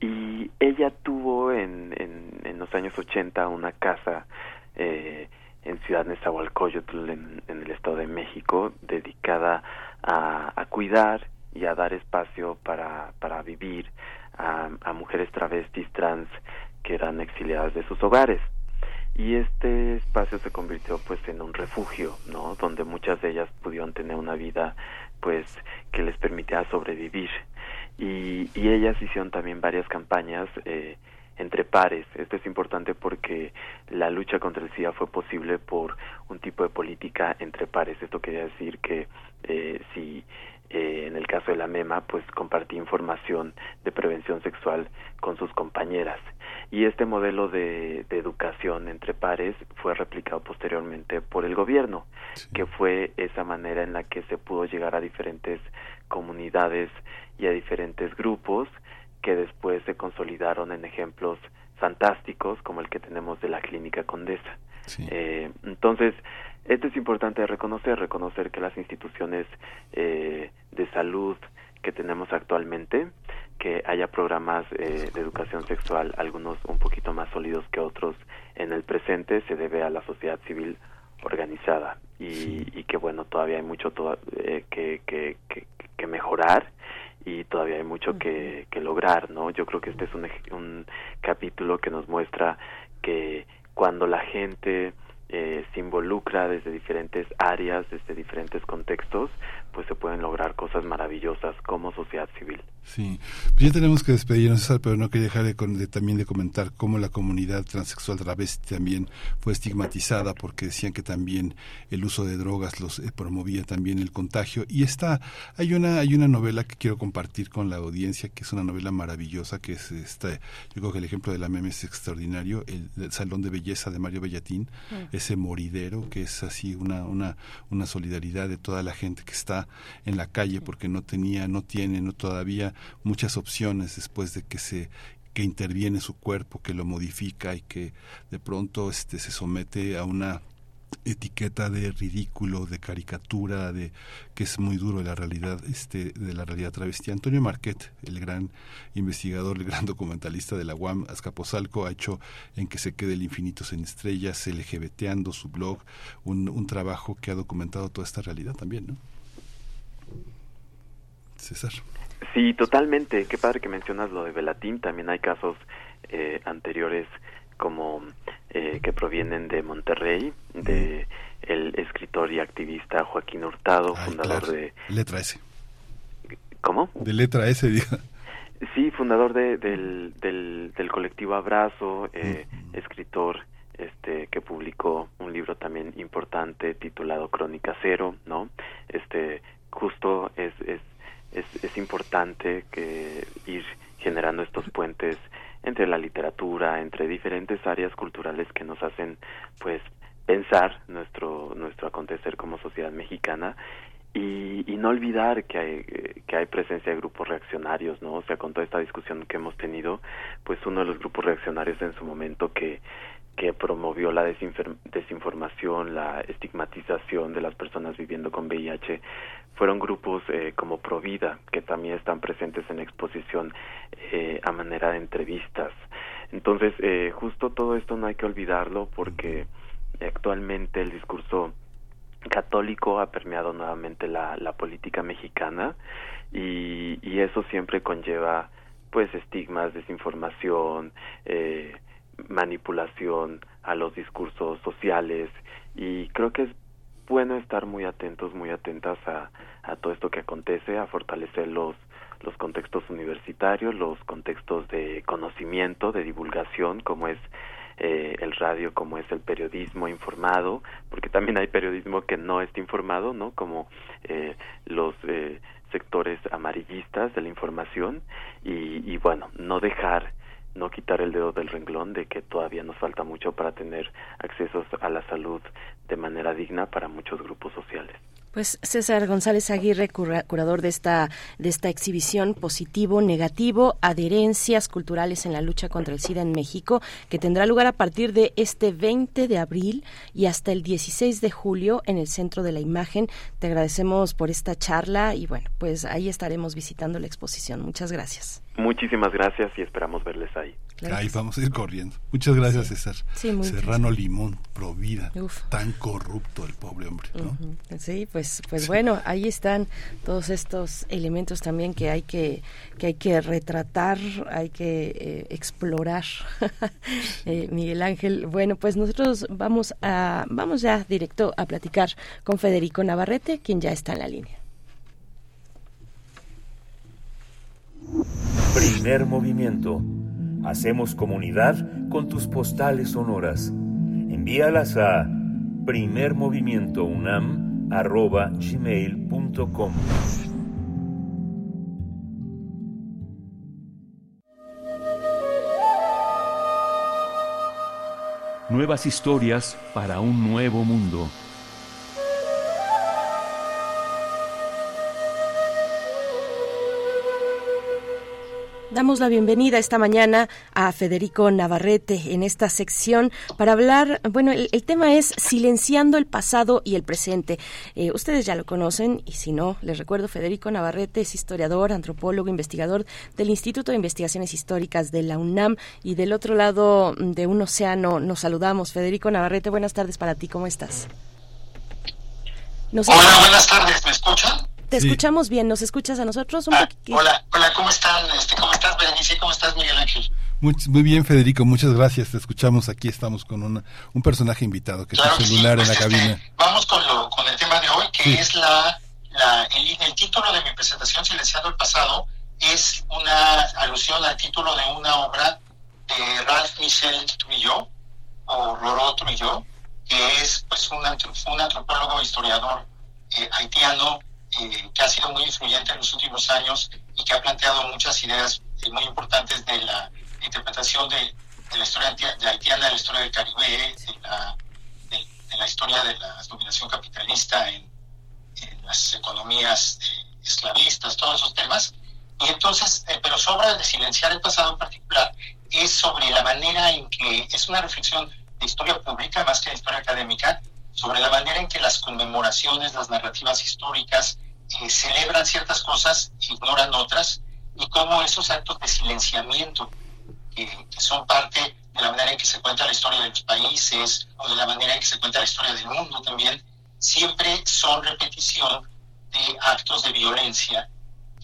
y ella tuvo en, en, en los años 80 una casa eh, en Ciudad Nezahualcóyotl, en, en el Estado de México, dedicada a, cuidar y a dar espacio para, para vivir a, a mujeres travestis trans que eran exiliadas de sus hogares. Y este espacio se convirtió pues en un refugio no donde muchas de ellas pudieron tener una vida pues que les permitía sobrevivir. Y, y ellas hicieron también varias campañas eh, entre pares. Esto es importante porque la lucha contra el SIDA fue posible por un tipo de política entre pares. Esto quería decir que eh, si eh, en el caso de la MEMA, pues compartía información de prevención sexual con sus compañeras. Y este modelo de, de educación entre pares fue replicado posteriormente por el gobierno, sí. que fue esa manera en la que se pudo llegar a diferentes comunidades y a diferentes grupos que después se consolidaron en ejemplos fantásticos como el que tenemos de la clínica Condesa. Sí. Eh, entonces, esto es importante reconocer, reconocer que las instituciones eh, de salud que tenemos actualmente, que haya programas eh, de educación sexual, algunos un poquito más sólidos que otros en el presente, se debe a la sociedad civil organizada y, sí. y que bueno, todavía hay mucho to eh, que, que, que, que mejorar y todavía hay mucho que, que lograr, ¿no? Yo creo que este es un, un capítulo que nos muestra que cuando la gente eh, se involucra desde diferentes áreas, desde diferentes contextos, pues se pueden lograr cosas maravillosas como sociedad civil. Sí, pues ya tenemos que despedirnos, César, pero no quería dejar de, de, también de comentar cómo la comunidad transexual travesti también fue estigmatizada porque decían que también el uso de drogas los eh, promovía también el contagio. Y está, hay una, hay una novela que quiero compartir con la audiencia, que es una novela maravillosa, que es esta, yo creo que el ejemplo de la meme es extraordinario, el, el Salón de Belleza de Mario Bellatín, ese moridero que es así una, una, una solidaridad de toda la gente que está en la calle porque no tenía, no tiene no todavía muchas opciones después de que se que interviene su cuerpo, que lo modifica y que de pronto este se somete a una etiqueta de ridículo, de caricatura, de que es muy duro de la realidad, este, de la realidad travesti. Antonio Marquet, el gran investigador, el gran documentalista de la UAM, Azcapotzalco, ha hecho en que se quede el infinito en estrellas, LGBTando su blog, un, un trabajo que ha documentado toda esta realidad también, ¿no? César. Sí, totalmente. Qué padre que mencionas lo de Velatín. También hay casos eh, anteriores como eh, que provienen de Monterrey, de el escritor y activista Joaquín Hurtado, fundador de Letra S. ¿Cómo? De Letra S, diga. Sí, fundador de, del, del, del, colectivo Abrazo, eh, escritor este que publicó un libro también importante titulado Crónica Cero, ¿no? Este justo es, es, es, es importante que ir generando estos puentes entre la literatura, entre diferentes áreas culturales que nos hacen pues pensar nuestro nuestro acontecer como sociedad mexicana y, y, no olvidar que hay, que hay presencia de grupos reaccionarios, ¿no? O sea, con toda esta discusión que hemos tenido, pues uno de los grupos reaccionarios en su momento que, que promovió la desinformación, la estigmatización de las personas viviendo con VIH, fueron grupos eh, como Provida, que también están presentes en exposición eh, a manera de entrevistas. Entonces, eh, justo todo esto no hay que olvidarlo porque actualmente el discurso católico ha permeado nuevamente la, la política mexicana y, y, eso siempre conlleva pues estigmas, desinformación, eh, manipulación a los discursos sociales y creo que es bueno estar muy atentos, muy atentas a, a todo esto que acontece, a fortalecer los los contextos universitarios, los contextos de conocimiento, de divulgación, como es eh, el radio, como es el periodismo informado, porque también hay periodismo que no está informado, ¿no? Como eh, los eh, sectores amarillistas de la información y, y bueno, no dejar no quitar el dedo del renglón de que todavía nos falta mucho para tener acceso a la salud de manera digna para muchos grupos sociales. Pues César González Aguirre, curador de esta, de esta exhibición Positivo, Negativo, Adherencias Culturales en la Lucha contra el SIDA en México, que tendrá lugar a partir de este 20 de abril y hasta el 16 de julio en el Centro de la Imagen. Te agradecemos por esta charla y bueno, pues ahí estaremos visitando la exposición. Muchas gracias. Muchísimas gracias y esperamos verles ahí. Ahí vamos a ir corriendo. Muchas gracias, César. Serrano Limón, Provida. Tan corrupto el pobre hombre, ¿no? Sí, pues, pues bueno, ahí están todos estos elementos también que hay que, que hay que retratar, hay que eh, explorar. eh, Miguel Ángel, bueno, pues nosotros vamos a, vamos ya directo a platicar con Federico Navarrete, quien ya está en la línea. Primer movimiento Hacemos comunidad con tus postales sonoras. Envíalas a primermovimientounam.gmail.com Nuevas historias para un nuevo mundo. Damos la bienvenida esta mañana a Federico Navarrete en esta sección para hablar, bueno, el, tema es silenciando el pasado y el presente. Eh, ustedes ya lo conocen y si no, les recuerdo, Federico Navarrete es historiador, antropólogo, investigador del Instituto de Investigaciones Históricas de la UNAM y del otro lado de un océano nos saludamos. Federico Navarrete, buenas tardes para ti, ¿cómo estás? Hola, buenas tardes, ¿me escuchan? Te escuchamos bien, ¿nos escuchas a nosotros un ah, Hola, hola, ¿cómo están? Este, ¿Cómo estás, Berenice? ¿Cómo estás, Miguel Ángel? Muy, muy, bien, Federico, muchas gracias. Te escuchamos aquí. Estamos con una, un personaje invitado que claro es celular en pues, la este, cabina. Vamos con, lo, con el tema de hoy, que sí. es la, la el, el, título de mi presentación, Silenciando el Pasado, es una alusión al título de una obra de Ralph Michel Trujillo, o Roró Trujillo, que es pues, un, un antropólogo historiador eh, haitiano eh, que ha sido muy influyente en los últimos años y que ha planteado muchas ideas eh, muy importantes de la interpretación de, de la historia de haitiana, de la historia del Caribe, de la, de, en la historia de la dominación capitalista en, las economías eh, esclavistas, todos esos temas. Y entonces, eh, pero sobra de silenciar el pasado en particular, es sobre la manera en que es una reflexión de historia pública más que de historia académica, sobre la manera en que las conmemoraciones, las narrativas históricas eh, celebran ciertas cosas, ignoran otras, y cómo esos actos de silenciamiento, que son parte de la manera en que se cuenta la historia de los países o de la manera en que se cuenta la historia del mundo también, siempre son repetición de actos de violencia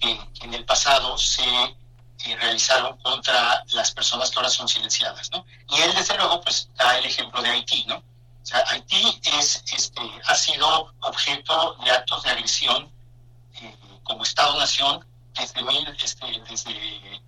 que, en el pasado se eh, realizaron contra las personas que ahora son silenciadas, ¿no? Y él, desde luego, pues da el ejemplo de Haití, ¿no? O sea, Haití es, este, ha sido objeto de actos de agresión eh, como Estado-nación desde, este, desde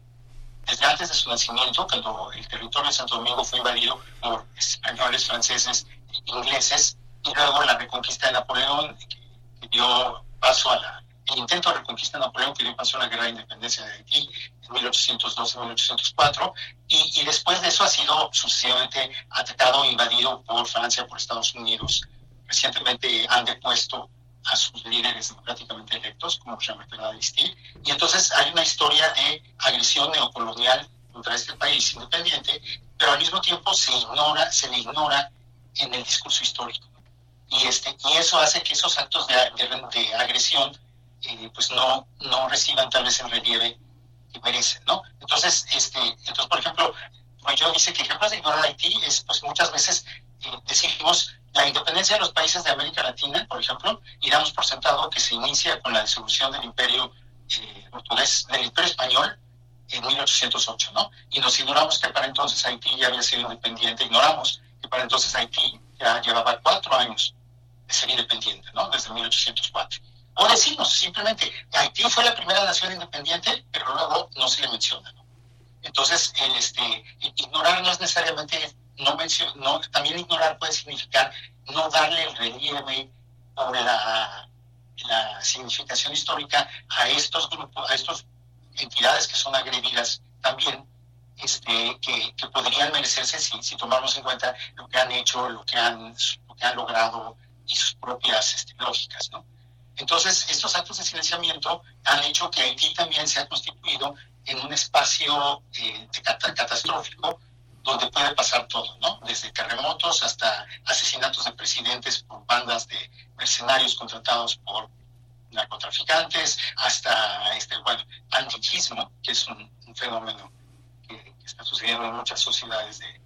desde antes de su nacimiento, cuando el territorio de Santo Domingo fue invadido por españoles, franceses, ingleses, y luego la reconquista de Napoleón, que, dio paso a la, el intento de reconquista de Napoleón, que dio paso a la guerra de independencia de Haití en 1812-1804, y, y después de eso ha sido sucesivamente atacado e invadido por Francia, por Estados Unidos. Recientemente han depuesto a sus líderes democráticamente electos, como Jean-Marc Aristide, y entonces hay una historia de agresión neocolonial contra este país independiente, pero al mismo tiempo se ignora, se le ignora en el discurso histórico. Y, este, y eso hace que esos actos de, de, agresión eh, pues no, no reciban tal vez el relieve que merecen, ¿no? Entonces, este, entonces por ejemplo, yo dice que ejemplos de ignorar Haití es, pues muchas veces eh, decimos la independencia de los países de América Latina, por ejemplo, y damos por sentado que se inicia con la disolución del imperio eh, portugués, del imperio español en 1808, ¿no? Y nos ignoramos que para entonces Haití ya había sido independiente, ignoramos que para entonces Haití ya llevaba cuatro años de ser independiente, ¿no? Desde 1804. O decimos simplemente, Haití fue la primera nación independiente, pero luego no se le menciona, ¿no? Entonces, el, este, ignorar no es necesariamente no, no también ignorar puede significar no darle el relieve o la, la significación histórica a estos grupos, a estas entidades que son agredidas también, este, que, que podrían merecerse si, si, tomamos en cuenta lo que han hecho, lo que han, lo que han logrado y sus propias este, lógicas, ¿no? Entonces, estos actos de silenciamiento han hecho que Haití también se ha constituido en un espacio eh, de catastrófico donde puede pasar todo, ¿no? Desde terremotos hasta asesinatos de presidentes por bandas de mercenarios contratados por narcotraficantes, hasta, este, bueno, antiquismo, que es un, fenómeno que, está sucediendo en muchas sociedades de,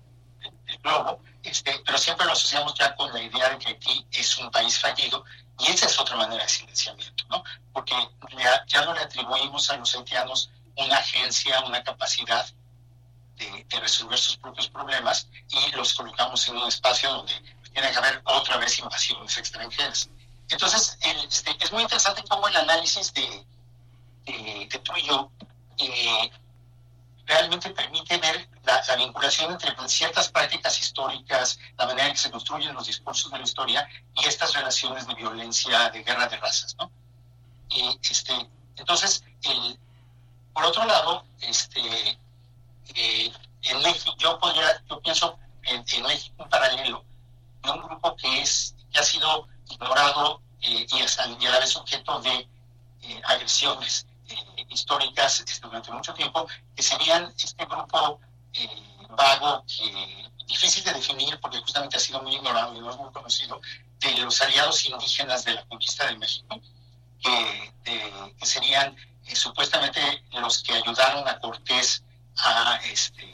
del globo, este, pero siempre lo asociamos ya con la idea de que Haití es un país fallido, y esa es otra manera de silenciamiento, ¿no? Porque ya, ya no le atribuimos a los haitianos una agencia, una capacidad de, resolver sus propios problemas y los colocamos en un espacio donde tiene que haber otra vez invasiones extranjeras. Entonces, este, es muy interesante cómo el análisis de, de, de tú y yo eh, realmente permite ver la, vinculación entre ciertas prácticas históricas, la manera en que se construyen los discursos de la historia y estas relaciones de violencia, de guerra de razas, ¿no? Y, este, entonces, el, por otro lado, este, eh, en México, yo, podría, yo pienso en, México un paralelo de un grupo que, es, que ha sido ignorado eh, y, es, a la vez objeto de eh, agresiones históricas este, durante mucho tiempo, que serían este grupo vago, que, difícil de definir porque justamente ha sido muy ignorado y no es muy conocido, de los aliados indígenas de la conquista de México, que, que serían supuestamente los que ayudaron a Cortés a, este,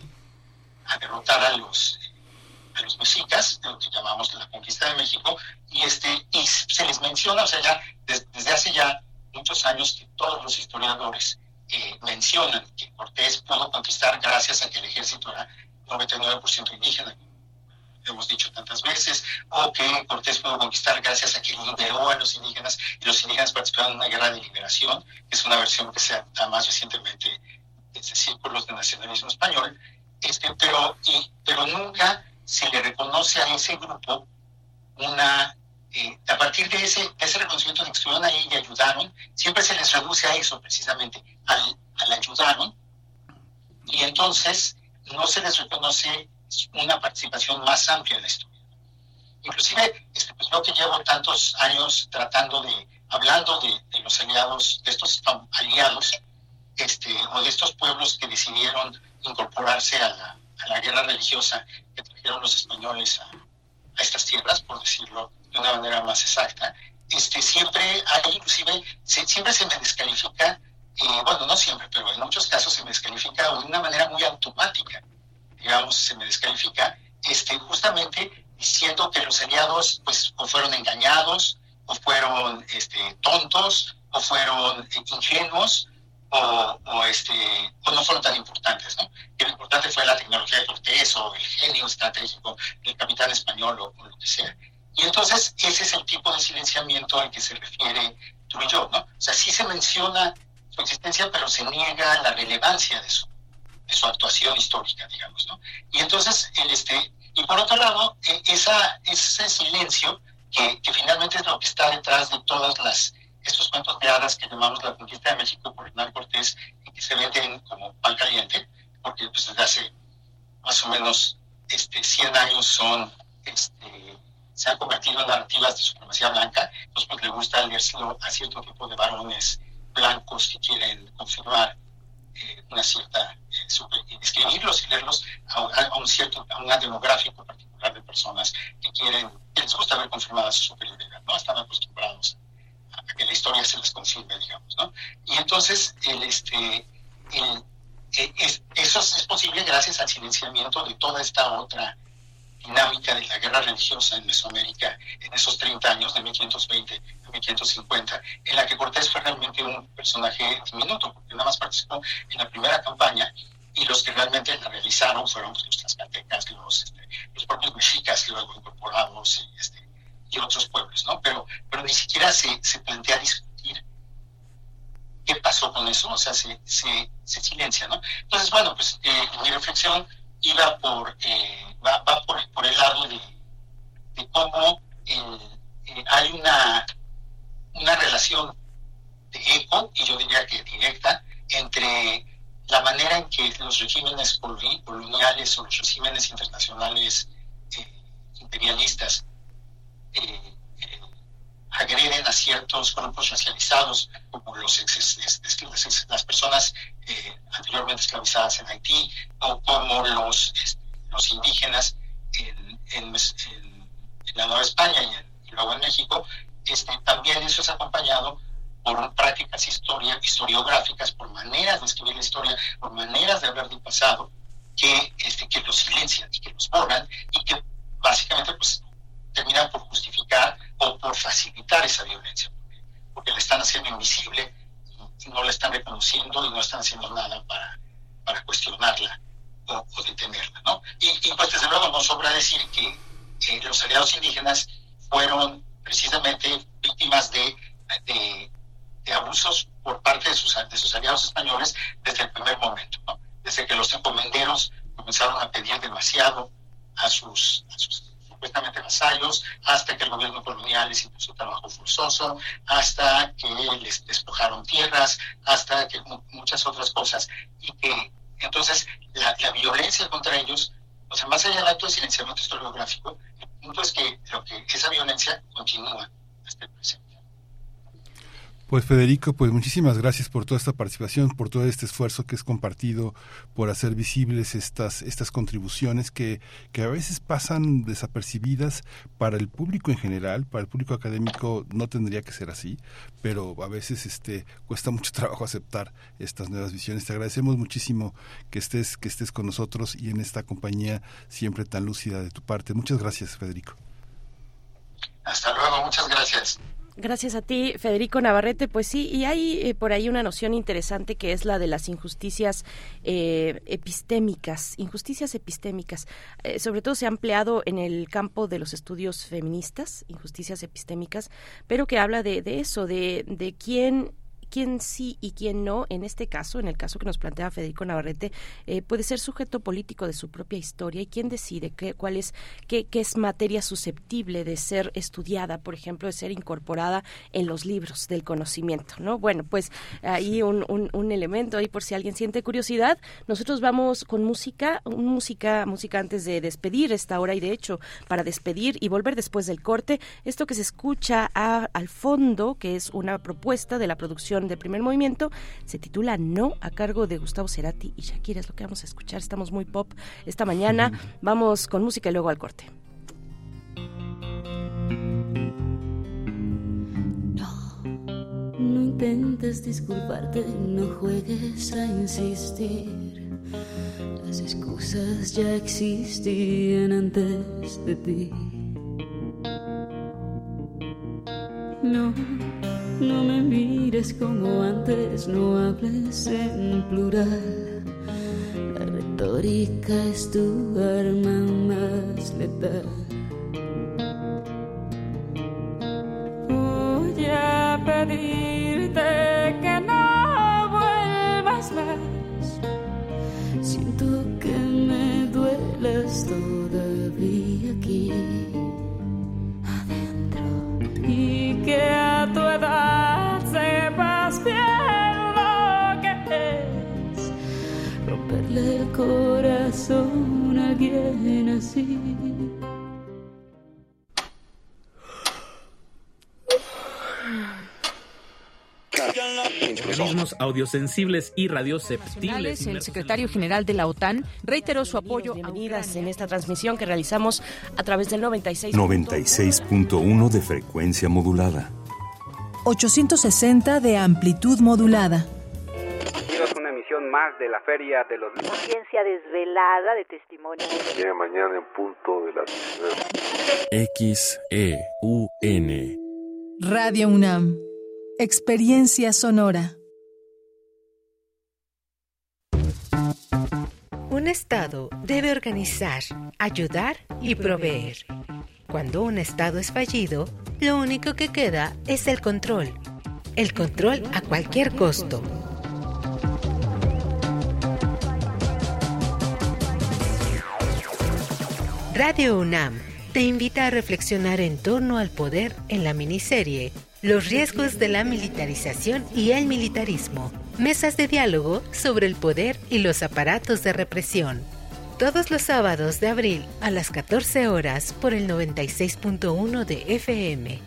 a derrotar a los, a los mexicas, lo que llamamos la conquista de México, y, este, y se les menciona, o sea, ya desde hace ya muchos años que todos los historiadores eh, mencionan que Cortés pudo conquistar gracias a que el ejército era 99% indígena, hemos dicho tantas veces, o que Cortés pudo conquistar gracias a que liberó a los indígenas y los indígenas participaron en una guerra de liberación, que es una versión que se da más recientemente desde círculos de nacionalismo español, este, pero, y, pero nunca se le reconoce a ese grupo una, eh, a partir de ese, de ese reconocimiento de que estuvieron ahí y ayudaron, siempre se les reduce a eso precisamente, al, al ayudaron, y entonces no se les reconoce una participación más amplia en la historia. Inclusive, este, pues yo que llevo tantos años tratando de, hablando de, los aliados, de estos aliados, este, o de estos pueblos que decidieron incorporarse a la, a la guerra religiosa que trajeron los españoles a, a, estas tierras, por decirlo de una manera más exacta, este, siempre hay, inclusive, siempre se me descalifica, eh, bueno, no siempre, pero en muchos casos se me descalifica de una manera muy automática, digamos, se me descalifica, este, justamente diciendo que los aliados, pues, o fueron engañados, o fueron este, tontos, o fueron ingenuos, o, este, o no fueron tan importantes, ¿no? Que lo importante fue la tecnología de Cortés o el genio estratégico del capitán español o, lo que sea. Y entonces ese es el tipo de silenciamiento al que se refiere yo, ¿no? O sea, sí se menciona su existencia, pero se niega la relevancia de su, de su actuación histórica, digamos, ¿no? Y entonces, el, este, y por otro lado, e, esa, ese silencio, que, que finalmente es lo que está detrás de todas las estos cuentos de hadas que llamamos la conquista de México por Hernán Cortés y que se venden como pan caliente, porque pues, desde hace más o menos este, 100 años son, este, se han convertido en narrativas de supremacía blanca, entonces pues le gusta leérselo a cierto tipo de varones blancos que quieren confirmar eh, una cierta, eh, escribirlos y leerlos a, un cierto, a un demográfico particular de personas que quieren, que les gusta ver confirmada su superioridad, ¿no? Están acostumbrados que la historia se les confirme, digamos, ¿no? Y entonces, el, este, el, e, eso es posible gracias al silenciamiento de toda esta otra dinámica de la guerra religiosa en Mesoamérica en esos 30 años, de 1520 a 1550, en la que Cortés fue realmente un personaje diminuto, porque nada más participó en la primera campaña y los que realmente la realizaron fueron pues, los tlaxcaltecas, los, este, los propios mexicas luego incorporados este, y otros pueblos, ¿no? Pero, pero ni siquiera se, plantea discutir qué pasó con eso, o sea, se, se, silencia, ¿no? Entonces, bueno, pues eh, mi reflexión iba por, eh, va, va por, el lado de, cómo eh, hay una, una relación de eco, y yo diría que directa, entre la manera en que los regímenes coloniales o los regímenes internacionales imperialistas eh, eh, agreden a ciertos grupos racializados, como los las personas eh, anteriormente esclavizadas en Haití, o como los, los indígenas en, en, la Nueva España y, luego en México, este, también eso es acompañado por prácticas historia, historiográficas, por maneras de escribir la historia, por maneras de hablar del pasado, que, este, que los silencian y que los borran y que básicamente pues terminan por justificar o por facilitar esa violencia, porque, la están haciendo invisible y, no la están reconociendo y no están haciendo nada para, para cuestionarla o, detenerla. ¿no? Y, pues desde luego no sobra decir que los aliados indígenas fueron precisamente víctimas de, de, abusos por parte de sus, de sus aliados españoles desde el primer momento, desde que los encomenderos comenzaron a pedir demasiado a sus supuestamente vasallos, hasta que el gobierno colonial les impuso trabajo forzoso, hasta que les despojaron tierras, hasta que muchas otras cosas. Y que entonces la, violencia contra ellos, o sea, más allá del acto de silenciamiento historiográfico, el punto es que, que esa violencia continúa hasta el presente. Pues Federico, pues muchísimas gracias por toda esta participación, por todo este esfuerzo que es compartido por hacer visibles estas, estas contribuciones que, que a veces pasan desapercibidas para el público en general, para el público académico no tendría que ser así, pero a veces este cuesta mucho trabajo aceptar estas nuevas visiones. Te agradecemos muchísimo que estés, que estés con nosotros y en esta compañía siempre tan lúcida de tu parte. Muchas gracias, Federico. Hasta luego, muchas gracias. Gracias a ti, Federico Navarrete. Pues sí, y hay eh, por ahí una noción interesante que es la de las injusticias eh, epistémicas, injusticias epistémicas. Eh, sobre todo se ha empleado en el campo de los estudios feministas, injusticias epistémicas, pero que habla de, eso, de, de quién quién sí y quién no, en este caso, en el caso que nos plantea Federico Navarrete, eh, puede ser sujeto político de su propia historia y quién decide qué, cuál es, qué, qué es materia susceptible de ser estudiada, por ejemplo, de ser incorporada en los libros del conocimiento, ¿no? Bueno, pues ahí un, un, elemento ahí por si alguien siente curiosidad. Nosotros vamos con música, música, música antes de despedir esta hora y de hecho para despedir y volver después del corte, esto que se escucha al fondo, que es una propuesta de la producción de primer movimiento, se titula No a cargo de Gustavo Cerati y Shakira, es lo que vamos a escuchar. Estamos muy pop esta mañana. Vamos con música y luego al corte. No intentes disculparte, no juegues a insistir. Las excusas ya existían antes de ti. No, no me mires como antes, no hables en plural. La retórica es tu arma más letal. Voy a pedirte que no vuelvas más. Siento que me duelas todavía y que a tu edad sepas bien lo que es romperle el corazón a alguien así. Organismos audiosensibles y radioceptibles. El secretario general de la OTAN reiteró su apoyo Bienvenidas en esta transmisión que realizamos a través del 96. 96.1 de frecuencia modulada. 860 de amplitud modulada. Es una emisión más de la Feria de los Ciencia desvelada de testimonio. Llega mañana en punto de las X E U N Radio UNAM Experiencia sonora. Un Estado debe organizar, ayudar y proveer. Cuando un Estado es fallido, lo único que queda es el control. El control a cualquier costo. Radio UNAM te invita a reflexionar en torno al poder en la miniserie los riesgos de la militarización y el militarismo. Mesas de diálogo sobre el poder y los aparatos de represión. Todos los sábados de abril a las 14 horas por el 96.1 de FM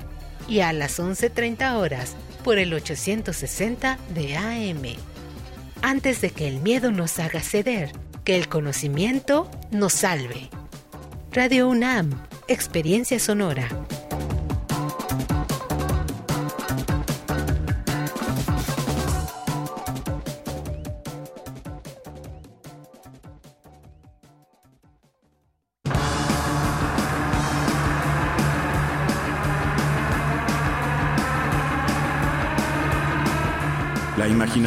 y a las 11.30 horas por el 860 de AM. Antes de que el miedo nos haga ceder, que el conocimiento nos salve. Radio UNAM, Experiencia Sonora.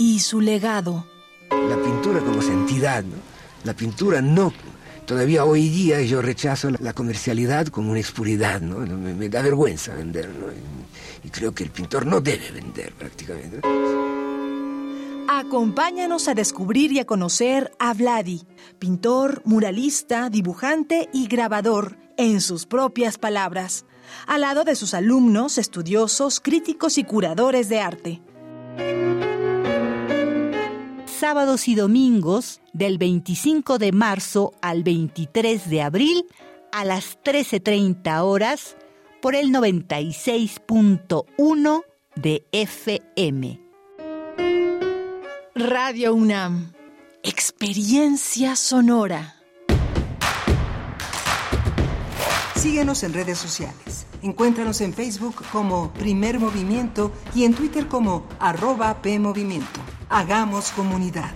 y su legado. La pintura como entidad, La pintura no. Todavía hoy día yo rechazo la comercialidad como una expuridad, ¿no? Me, me da vergüenza vender, ¿no? Y, y creo que el pintor no debe vender prácticamente. Acompáñanos a descubrir y a conocer a Vladi, pintor, muralista, dibujante y grabador, en sus propias palabras, al lado de sus alumnos, estudiosos, críticos y curadores de arte. Sábados y domingos del 25 de marzo al 23 de abril a las 13.30 horas por el 96.1 de FM. Radio UNAM. Experiencia sonora. Síguenos en redes sociales. Encuéntranos en Facebook como Primer Movimiento y en Twitter como arroba PMovimiento. Hagamos comunidad.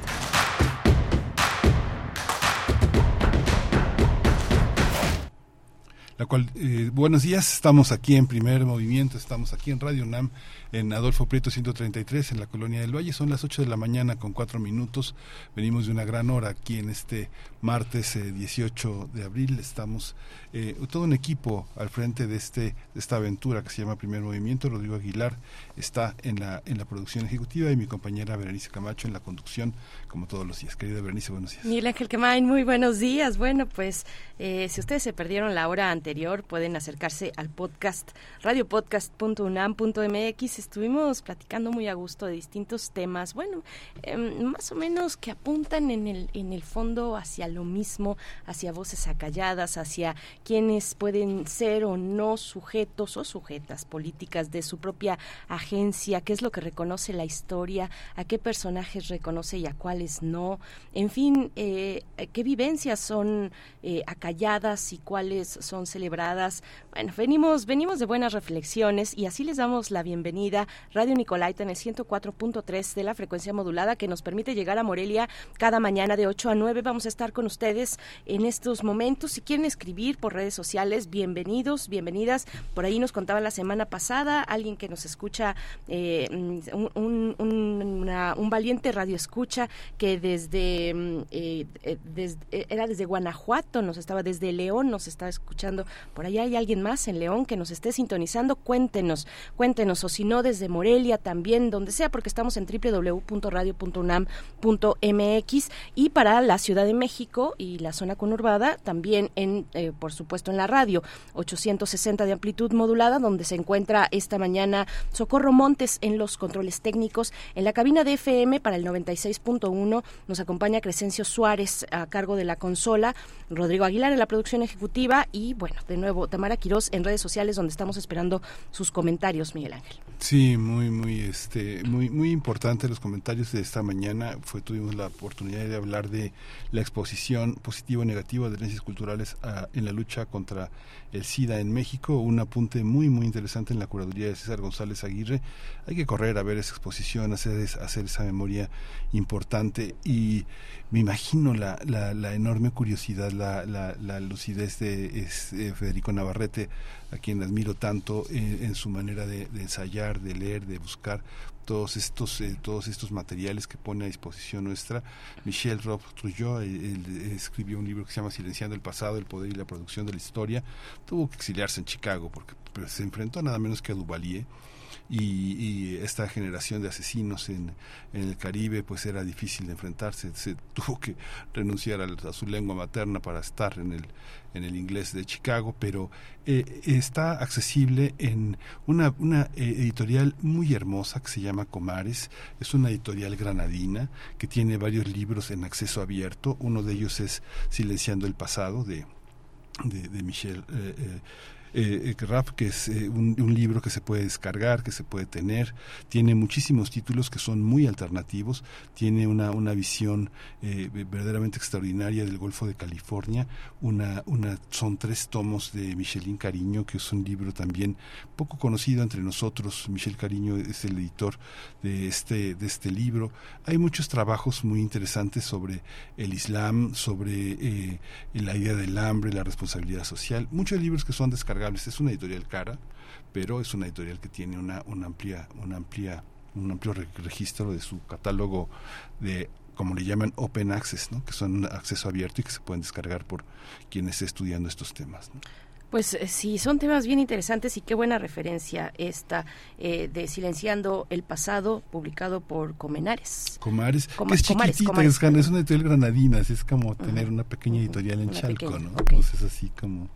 La cual, eh, buenos días, estamos aquí en Primer Movimiento, estamos aquí en Radio UNAM en Adolfo Prieto 133 en la Colonia del Valle. Son las 8 de la mañana con 4 minutos. Venimos de una gran hora aquí en este martes eh, 18 de abril. Estamos eh, todo un equipo al frente de, este, de esta aventura que se llama Primer Movimiento. Rodrigo Aguilar está en la, en la producción ejecutiva y mi compañera Berenice Camacho en la conducción, como todos los días. Querida Berenice, buenos días. Miguel Ángel Quemain, muy buenos días. Bueno, pues eh, si ustedes se perdieron la hora anterior, pueden acercarse al podcast radiopodcast.unam.mx estuvimos platicando muy a gusto de distintos temas, bueno, eh, más o menos que apuntan en el, en el fondo hacia lo mismo, hacia voces acalladas, hacia quienes pueden ser o no sujetos o sujetas políticas de su propia agencia, qué es lo que reconoce la historia, a qué personajes reconoce y a cuáles no, en fin, eh, qué vivencias son eh, acalladas y cuáles son celebradas. Bueno, venimos, venimos de buenas reflexiones y así les damos la bienvenida Radio Nicolaita en el 104.3 de la frecuencia modulada que nos permite llegar a Morelia cada mañana de 8 a 9. Vamos a estar con ustedes en estos momentos. Si quieren escribir por redes sociales, bienvenidos, bienvenidas. Por ahí nos contaba la semana pasada alguien que nos escucha, eh, un, un, valiente radio escucha que desde, eh, desde, era desde Guanajuato, nos estaba desde León, nos estaba escuchando. Por ahí hay alguien más en León que nos esté sintonizando. Cuéntenos, cuéntenos, o si no, desde Morelia también, donde sea, porque estamos en www.radio.unam.mx y para la Ciudad de México y la zona conurbada también en, eh, por supuesto, en la radio 860 de amplitud modulada, donde se encuentra esta mañana Socorro Montes en los controles técnicos. En la cabina de FM para el 96.1 nos acompaña Crescencio Suárez a cargo de la consola, Rodrigo Aguilar en la producción ejecutiva y, bueno, de nuevo, Tamara Quirós en redes sociales, donde estamos esperando sus comentarios, Miguel Ángel. Sí, muy, muy, este, muy, muy importante los comentarios de esta mañana. Fue tuvimos la oportunidad de hablar de la exposición positiva y negativa de herencias culturales a, en la lucha contra el SIDA en México. Un apunte muy, muy interesante en la curaduría de César González Aguirre. Hay que correr a ver esa exposición, hacer, esa memoria importante y me imagino la, enorme curiosidad, la, lucidez de eh, Federico Navarrete, a quien admiro tanto en, en su manera de, ensayar, de leer, de buscar todos estos eh, todos estos materiales que pone a disposición nuestra. Michel Rob Trujillo escribió un libro que se llama Silenciando el pasado, el poder y la producción de la historia. Tuvo que exiliarse en Chicago porque se enfrentó nada menos que a Duvalier y, y, esta generación de asesinos en, en, el Caribe pues era difícil de enfrentarse. Se tuvo que renunciar a, su lengua materna para estar en el en el inglés de Chicago pero eh, está accesible en una, una editorial muy hermosa que se llama Comares. Es una editorial granadina que tiene varios libros en acceso abierto. Uno de ellos es Silenciando el pasado de de, de Michel eh, eh, eh, que es eh, un, un, libro que se puede descargar, que se puede tener. Tiene muchísimos títulos que son muy alternativos. Tiene una, una visión eh, verdaderamente extraordinaria del Golfo de California. Una, una, son tres tomos de Michelin Cariño, que es un libro también poco conocido entre nosotros. Michel Cariño es el editor de este, de este libro. Hay muchos trabajos muy interesantes sobre el Islam, sobre la idea del hambre, la responsabilidad social. Muchos libros que son descargados es una editorial cara, pero es una editorial que tiene una, una amplia, una amplia, un amplio registro de su catálogo de como le llaman open access, ¿no? que son acceso abierto y que se pueden descargar por quien esté estudiando estos temas. Pues eh, sí, son temas bien interesantes y qué buena referencia esta eh, de Silenciando el Pasado, publicado por Comenares. Comares, que es chiquitita, Es, una editorial granadina, es como tener una pequeña editorial en Chalco, ¿no? Pues es así como...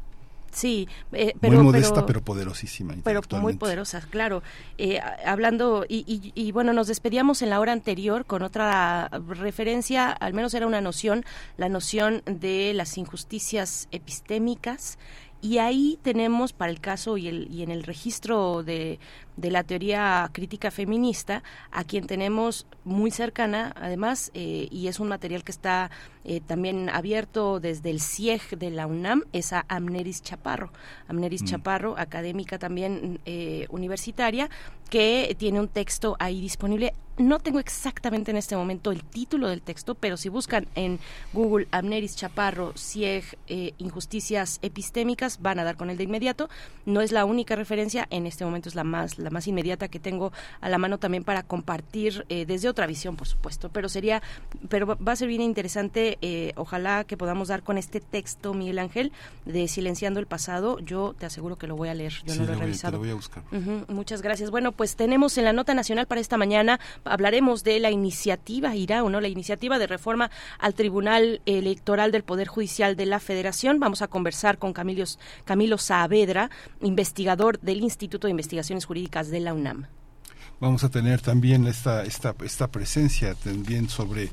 Sí, eh, pero, muy modesta pero, poderosísima. Pero muy poderosa, claro. Eh, hablando, y, y, bueno, nos despedíamos en la hora anterior con otra referencia, al menos era una noción, la noción de las injusticias epistémicas. Y ahí tenemos para el caso y, el, y en el registro de, de la teoría crítica feminista, a quien tenemos muy cercana, además, eh, y es un material que está eh, también abierto desde el CIEG de la UNAM, es a Amneris Chaparro. Amneris mm. Chaparro, académica también eh, universitaria, que tiene un texto ahí disponible. No tengo exactamente en este momento el título del texto, pero si buscan en Google Amneris Chaparro, CIEG, Injusticias Epistémicas, van a dar con él de inmediato. No es la única referencia, en este momento es la más más inmediata que tengo a la mano también para compartir eh, desde otra visión, por supuesto. Pero sería, pero va a ser bien interesante. Eh, ojalá que podamos dar con este texto, Miguel Ángel, de Silenciando el pasado. Yo te aseguro que lo voy a leer. Yo no lo he revisado. voy a buscar. muchas gracias. Bueno, pues tenemos en la nota nacional para esta mañana hablaremos de la iniciativa irá o no la iniciativa de reforma al Tribunal Electoral del Poder Judicial de la Federación. Vamos a conversar con Camilo, Camilo Saavedra, investigador del Instituto de Investigaciones Jurídicas de la UNAM vamos a tener también esta, esta, esta presencia también sobre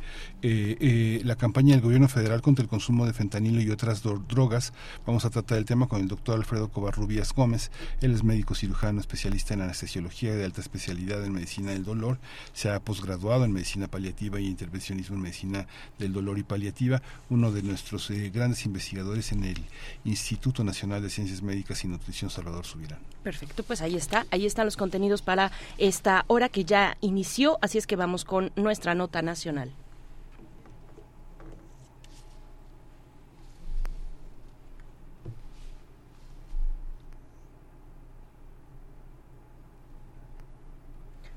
eh, eh, la campaña del gobierno federal contra el consumo de fentanilo y otras drogas. Vamos a tratar el tema con el doctor Alfredo Covarrubias Gómez. Él es médico cirujano, especialista en anestesiología de alta especialidad en medicina del dolor. Se ha posgraduado en medicina paliativa y intervencionismo en medicina del dolor y paliativa. Uno de nuestros eh, grandes investigadores en el Instituto Nacional de Ciencias Médicas y Nutrición Salvador Subirán. Perfecto, pues ahí está, ahí están los contenidos para esta hora que ya inició, así es que vamos con nuestra nota nacional.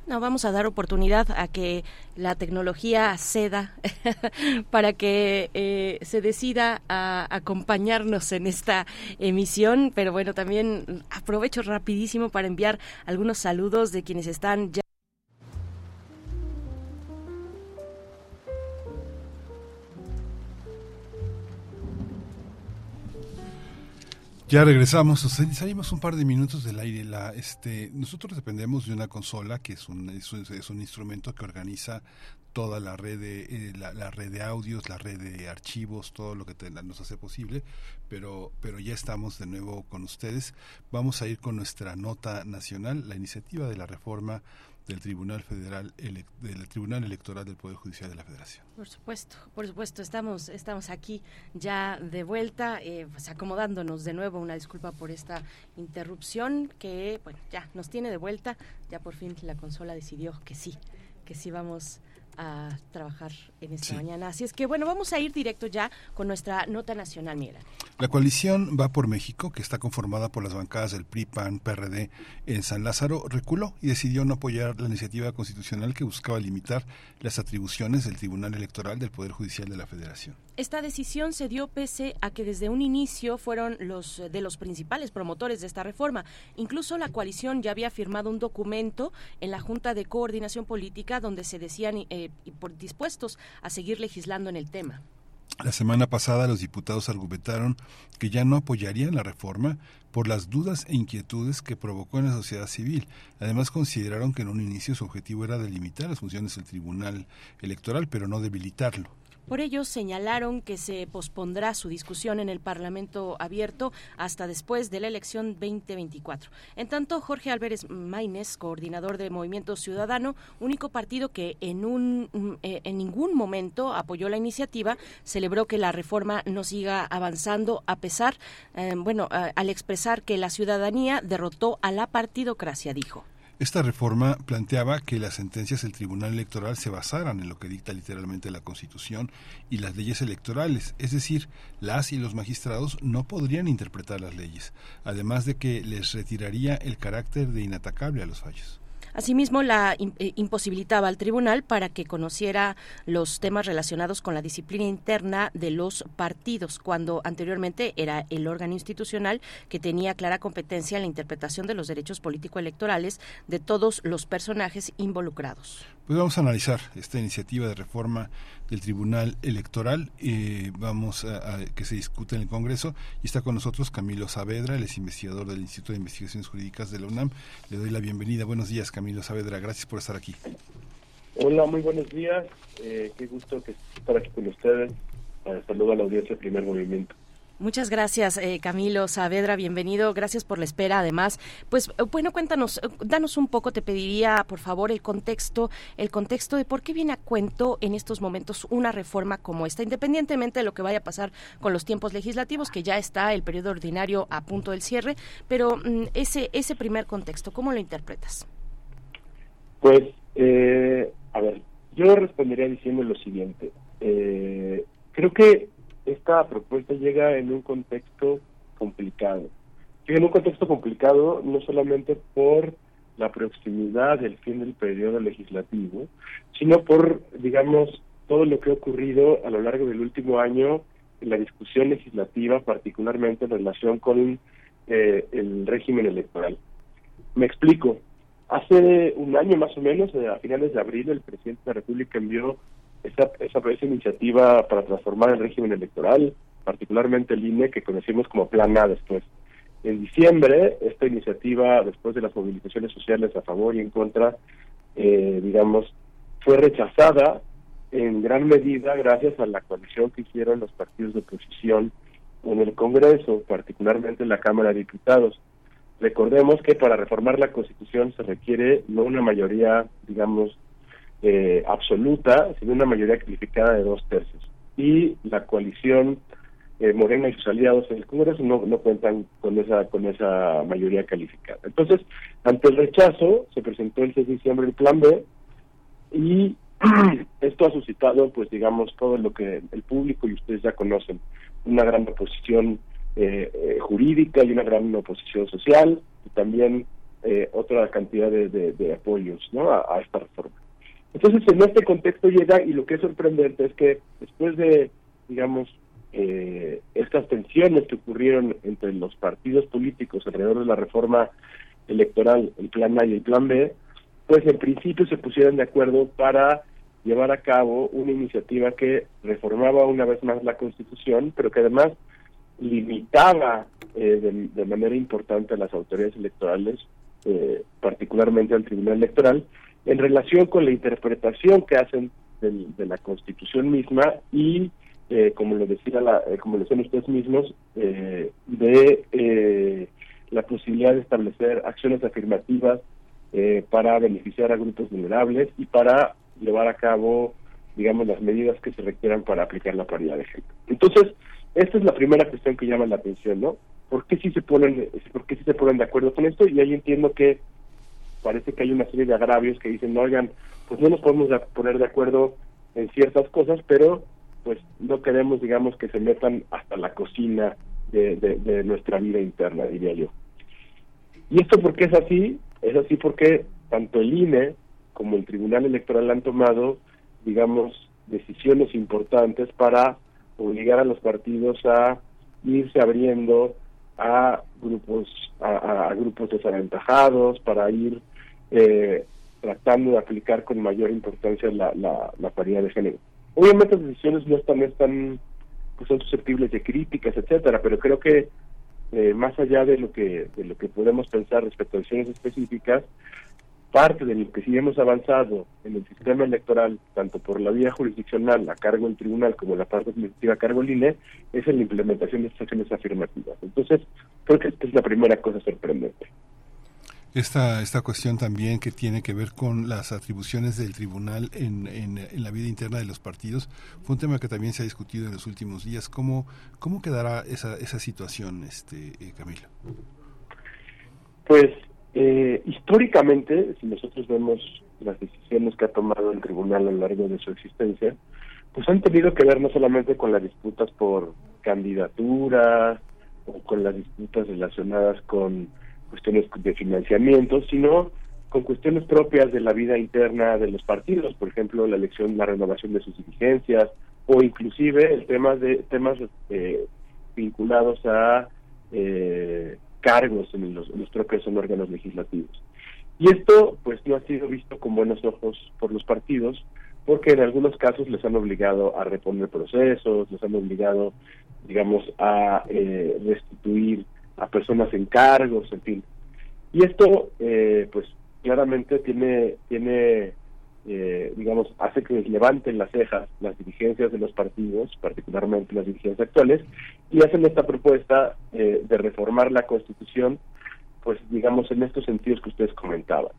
No, vamos a dar oportunidad a que la tecnología ceda para que eh, se decida a acompañarnos en esta emisión. Pero bueno, también aprovecho rapidísimo para enviar algunos saludos de quienes están ya Ya regresamos, salimos un par de minutos del aire. La, este, nosotros dependemos de una consola que es un, es un, instrumento que organiza toda la red de eh, la, red de audios, la red de archivos, todo lo que nos hace posible, pero pero ya estamos de nuevo con ustedes. Vamos a ir con nuestra nota nacional, la iniciativa de la reforma del Tribunal Federal del Tribunal Electoral del Poder Judicial de la Federación. Por supuesto, por supuesto, estamos estamos aquí ya de vuelta, eh, pues acomodándonos de nuevo. Una disculpa por esta interrupción que bueno ya nos tiene de vuelta. Ya por fin la consola decidió que sí, que sí vamos a trabajar en esta mañana. Así es que bueno, vamos a ir directo ya con nuestra nota nacional, Miguel. La coalición Va por México, que está conformada por las bancadas del PRI, PAN, PRD en San Lázaro, reculó y decidió no apoyar la iniciativa constitucional que buscaba limitar las atribuciones del Tribunal Electoral del Poder Judicial de la Federación. Esta decisión se dio pese a que desde un inicio fueron los de los principales promotores de esta reforma. Incluso la coalición ya había firmado un documento en la Junta de Coordinación Política donde se decían eh, dispuestos a seguir legislando en el tema. La semana pasada los diputados argumentaron que ya no apoyarían la reforma por las dudas e inquietudes que provocó en la sociedad civil. Además consideraron que en un inicio su objetivo era delimitar las funciones del Tribunal Electoral, pero no debilitarlo. Por ello, señalaron que se pospondrá su discusión en el Parlamento abierto hasta después de la elección 2024. En tanto, Jorge Álvarez Maínez, coordinador de Movimiento Ciudadano, único partido que en, un, mm, eh, en ningún momento apoyó la iniciativa, celebró que la reforma no siga avanzando a pesar, eh, bueno, al expresar que la ciudadanía derrotó a la partidocracia, dijo. Esta reforma planteaba que las sentencias del Tribunal Electoral se basaran en lo que dicta literalmente la Constitución y las leyes electorales, es decir, las y los magistrados no podrían interpretar las leyes, además de que les retiraría el carácter de inatacable a los fallos. Asimismo, la eh, imposibilitaba al tribunal para que conociera los temas relacionados con la disciplina interna de los partidos, cuando anteriormente era el órgano institucional que tenía clara competencia en la interpretación de los derechos político-electorales de todos los personajes involucrados. Pues vamos a analizar esta iniciativa de reforma del Tribunal Electoral. Eh, vamos a, que se discute en el Congreso y está con nosotros Camilo Saavedra, él es investigador del Instituto de Investigaciones Jurídicas de la UNAM. Le doy la bienvenida. Buenos días, Camilo Saavedra. Gracias por estar aquí. Hola, muy buenos días. Eh, qué gusto estar aquí con ustedes. Saludo a la audiencia del primer movimiento. Muchas gracias, eh, Camilo Saavedra, bienvenido. Gracias por la espera, además. Pues eh, bueno, cuéntanos, eh, danos un poco, te pediría, por favor, el contexto, el contexto de por qué viene a cuento en estos momentos una reforma como esta, independientemente de lo que vaya a pasar con los tiempos legislativos, que ya está el periodo ordinario a punto del cierre, pero mm, ese ese primer contexto, ¿cómo lo interpretas? Pues, a ver, yo respondería diciendo lo siguiente. creo que esta propuesta llega en un contexto complicado. Llega en un contexto complicado no solamente por la proximidad del fin del periodo legislativo, sino por, digamos, todo lo que ha ocurrido a lo largo del último año en la discusión legislativa, particularmente en relación con eh, el régimen electoral. Me explico. Hace un año más o menos, a finales de abril, el presidente de la República envió esa, esa, esa iniciativa para transformar el régimen electoral, particularmente el INE, que conocimos como Plan A después. En diciembre, esta iniciativa, después de las movilizaciones sociales a favor y en contra, eh, digamos, fue rechazada en gran medida gracias a la coalición que hicieron los partidos de oposición en el Congreso, particularmente en la Cámara de Diputados. Recordemos que para reformar la Constitución se requiere no una mayoría, digamos, eh, absoluta, sino una mayoría calificada de dos tercios. Y la coalición eh, Morena y sus aliados en el Congreso no, no cuentan con esa con esa mayoría calificada. Entonces, ante el rechazo, se presentó el 6 de diciembre el Plan B y esto ha suscitado, pues digamos, todo lo que el público y ustedes ya conocen, una gran oposición eh, eh jurídica y una gran oposición social y también eh, otra cantidad de, de, apoyos ¿no? a esta reforma. Entonces, en este contexto llega y lo que es sorprendente es que después de, digamos, eh, estas tensiones que ocurrieron entre los partidos políticos alrededor de la reforma electoral, el plan A y el plan B, pues en principio se pusieron de acuerdo para llevar a cabo una iniciativa que reformaba una vez más la Constitución, pero que además limitaba eh, de, manera importante a las autoridades electorales, eh, particularmente al Tribunal Electoral, en relación con la interpretación que hacen de la Constitución misma y, eh, como lo decía la, eh, como lo decían ustedes mismos, eh, de la posibilidad de establecer acciones afirmativas para beneficiar a grupos vulnerables y para llevar a cabo, digamos, las medidas que se requieran para aplicar la paridad de género. Entonces, esta es la primera cuestión que llama la atención, ¿no? ¿Por qué sí se ponen, por qué sí se ponen de acuerdo con esto? Y ahí entiendo que parece que hay una serie de agravios que dicen, no, oigan, pues no nos podemos poner de acuerdo en ciertas cosas, pero pues no queremos, digamos, que se metan hasta la cocina de, de, nuestra vida interna, diría yo. ¿Y esto por qué es así? Es así porque tanto el INE como el Tribunal Electoral han tomado, digamos, decisiones importantes para obligar a los partidos a irse abriendo a grupos a, grupos desaventajados para ir eh, tratando de aplicar con mayor importancia la, la, paridad de género. Obviamente las decisiones no están, están pues son susceptibles de críticas, etcétera, pero creo que eh, más allá de lo que de lo que podemos pensar respecto a decisiones específicas, parte de lo que sí hemos avanzado en el sistema electoral, tanto por la vía jurisdiccional a cargo del tribunal como la parte administrativa a cargo del INE, es en la implementación de estas acciones afirmativas. Entonces, creo que esta es la primera cosa sorprendente. Esta, esta cuestión también que tiene que ver con las atribuciones del tribunal en, en, la vida interna de los partidos fue un tema que también se ha discutido en los últimos días. ¿Cómo, cómo quedará esa, esa situación, este eh, Camilo? Pues eh, históricamente, si nosotros vemos las decisiones que ha tomado el tribunal a lo largo de su existencia, pues han tenido que ver no solamente con las disputas por candidatura o con las disputas relacionadas con cuestiones de financiamiento, sino con cuestiones propias de la vida interna de los partidos, por ejemplo, la elección, la renovación de sus dirigencias, o inclusive el tema de temas eh, vinculados a eh, cargos en los, en los propios órganos legislativos. Y esto pues no ha sido visto con buenos ojos por los partidos, porque en algunos casos les han obligado a reponer procesos, les han obligado, digamos, a eh, restituir a personas en cargos, en fin. Y esto, eh, pues, claramente tiene, tiene eh, digamos, hace que levanten las cejas las dirigencias de los partidos, particularmente las dirigencias actuales, y hacen esta propuesta eh, de reformar la Constitución, pues, digamos, en estos sentidos que ustedes comentaban.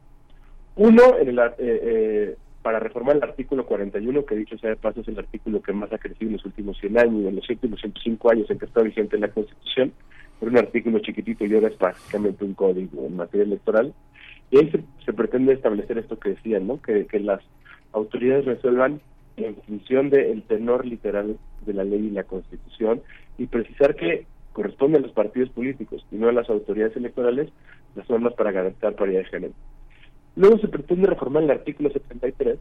Uno, en el, eh, para reformar el artículo 41, que dicho sea de paso es el artículo que más ha crecido en los últimos 100 años, en los últimos 105 años en que está vigente la Constitución, un artículo chiquitito y ahora es prácticamente un código en materia electoral. Y ahí se, pretende establecer esto que decían, ¿no? Que, las autoridades resuelvan en función del tenor literal de la ley y la Constitución y precisar que corresponde a los partidos políticos y no a las autoridades electorales las normas para garantizar paridad de género. Luego se pretende reformar el artículo 73,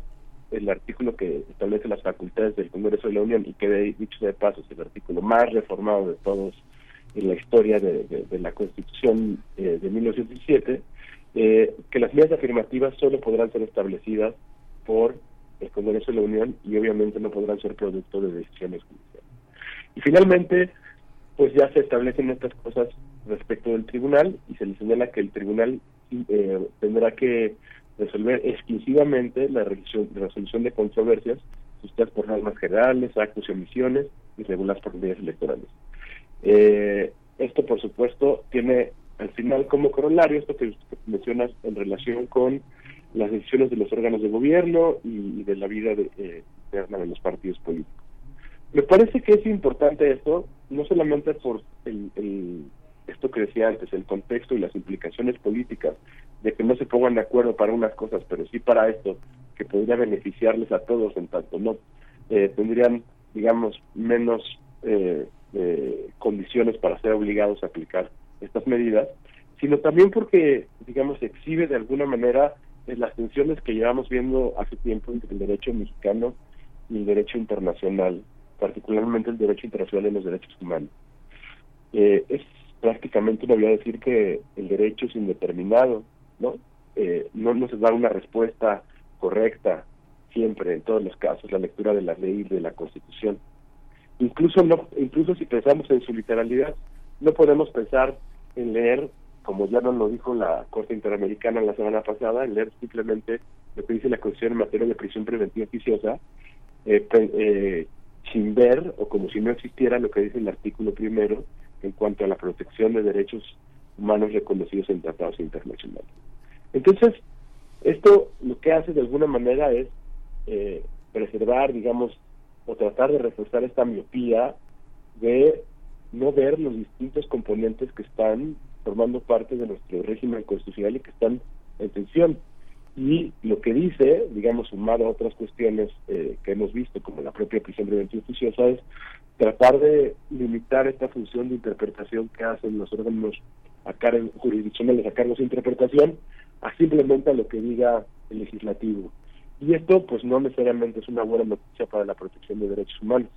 el artículo que establece las facultades del Congreso de la Unión y que dicho de paso es el artículo más reformado de todos en la historia de, la Constitución eh, de 1917, eh, que las medidas afirmativas solo podrán ser establecidas por el Congreso de la Unión y obviamente no podrán ser producto de decisiones judiciales. Y finalmente, pues ya se establecen estas cosas respecto del tribunal y se le señala que el tribunal eh, tendrá que resolver exclusivamente la resolución, de controversias suscitadas por normas generales, actos y omisiones y reguladas por leyes electorales. Eh, esto, por supuesto, tiene al final como corolario esto que mencionas en relación con las decisiones de los órganos de gobierno y, de la vida de, eh, interna de los partidos políticos. Me parece que es importante esto, no solamente por el, esto que decía antes, el contexto y las implicaciones políticas de que no se pongan de acuerdo para unas cosas, pero sí para esto, que podría beneficiarles a todos en tanto no eh, tendrían, digamos, menos eh, eh, condiciones para ser obligados a aplicar estas medidas, sino también porque, digamos, exhibe de alguna manera las tensiones que llevamos viendo hace tiempo entre el derecho mexicano y el derecho internacional, particularmente el derecho internacional en los derechos humanos. Eh, es prácticamente uno voy a decir que el derecho es indeterminado, ¿no? Eh, no nos da una respuesta correcta siempre, en todos los casos, la lectura de la ley y de la Constitución. Incluso, no, incluso si pensamos en su literalidad, no podemos pensar en leer, como ya nos lo dijo la Corte Interamericana la semana pasada, en leer simplemente lo que dice la Constitución en materia de prisión preventiva oficiosa, eh, eh, sin ver o como si no existiera lo que dice el artículo primero en cuanto a la protección de derechos humanos reconocidos en tratados internacionales. Entonces, esto lo que hace de alguna manera es eh, preservar, digamos, o tratar de reforzar esta miopía de no ver los distintos componentes que están formando parte de nuestro régimen constitucional y que están en tensión. Y lo que dice, digamos, sumado a otras cuestiones eh, que hemos visto, como la propia prisión preventiva oficiosa, es tratar de limitar esta función de interpretación que hacen los órganos a jurisdiccionales a cargos de interpretación a simplemente a lo que diga el legislativo. Y esto, pues, no necesariamente es una buena noticia para la protección de derechos humanos,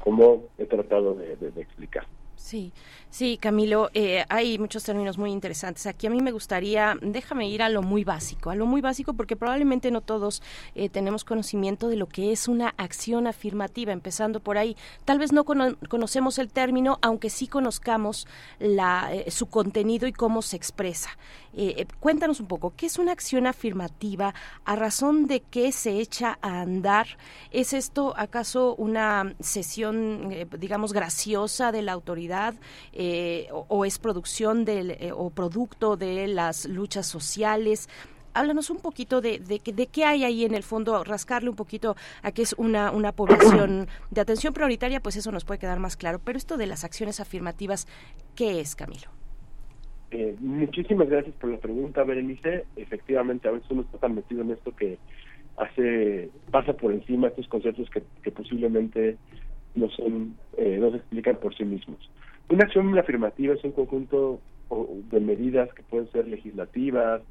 como he tratado de explicar. Sí, sí, Camilo, eh, hay muchos términos muy interesantes. Aquí a mí me gustaría, déjame ir a lo muy básico, a lo muy básico porque probablemente no todos eh, tenemos conocimiento de lo que es una acción afirmativa, empezando por ahí. Tal vez no conocemos el término, aunque sí conozcamos la, eh, su contenido y cómo se expresa. cuéntanos un poco, ¿qué es una acción afirmativa? ¿A razón de qué se echa a andar? ¿Es esto acaso una sesión, digamos, graciosa de la autoridad? Eh, o, es producción del, eh, o producto de las luchas sociales háblanos un poquito de, de, de, qué hay ahí en el fondo, rascarle un poquito a qué es una, una población de atención prioritaria, pues eso nos puede quedar más claro. Pero esto de las acciones afirmativas, ¿qué es, Camilo? Eh, muchísimas gracias por la pregunta, Berenice. Efectivamente, a veces uno está tan metido en esto que hace pasa por encima estos conceptos que, que posiblemente no son eh, no se explican por sí mismos. Una acción afirmativa es un conjunto de medidas que pueden ser legislativas,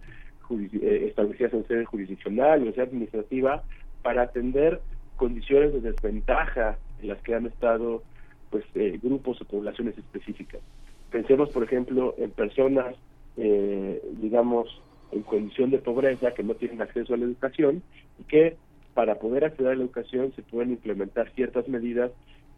eh, establecidas en sede jurisdiccional o sea administrativa para atender condiciones de desventaja en las que han estado pues eh, grupos o poblaciones específicas. Pensemos, por ejemplo, en personas, eh, digamos, en condición de pobreza que no tienen acceso a la educación y que para poder acceder a la educación se pueden implementar ciertas medidas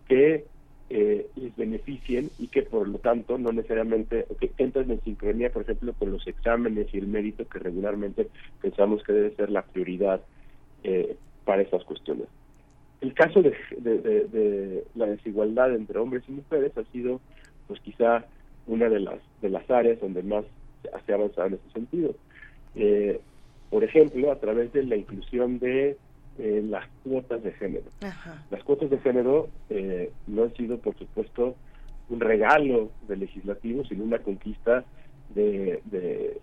que eh, les beneficien y que por lo tanto no necesariamente que entran en sincronía, por ejemplo, con los exámenes y el mérito que regularmente pensamos que debe ser la prioridad eh, para estas cuestiones. El caso de, de, la desigualdad entre hombres y mujeres ha sido, pues quizá una de las de las áreas donde más se ha avanzado en ese sentido. Eh, por ejemplo, a través de la inclusión de eh, las cuotas de género. Las cuotas de género eh, no han sido, por supuesto, un regalo del legislativo, sino una conquista de,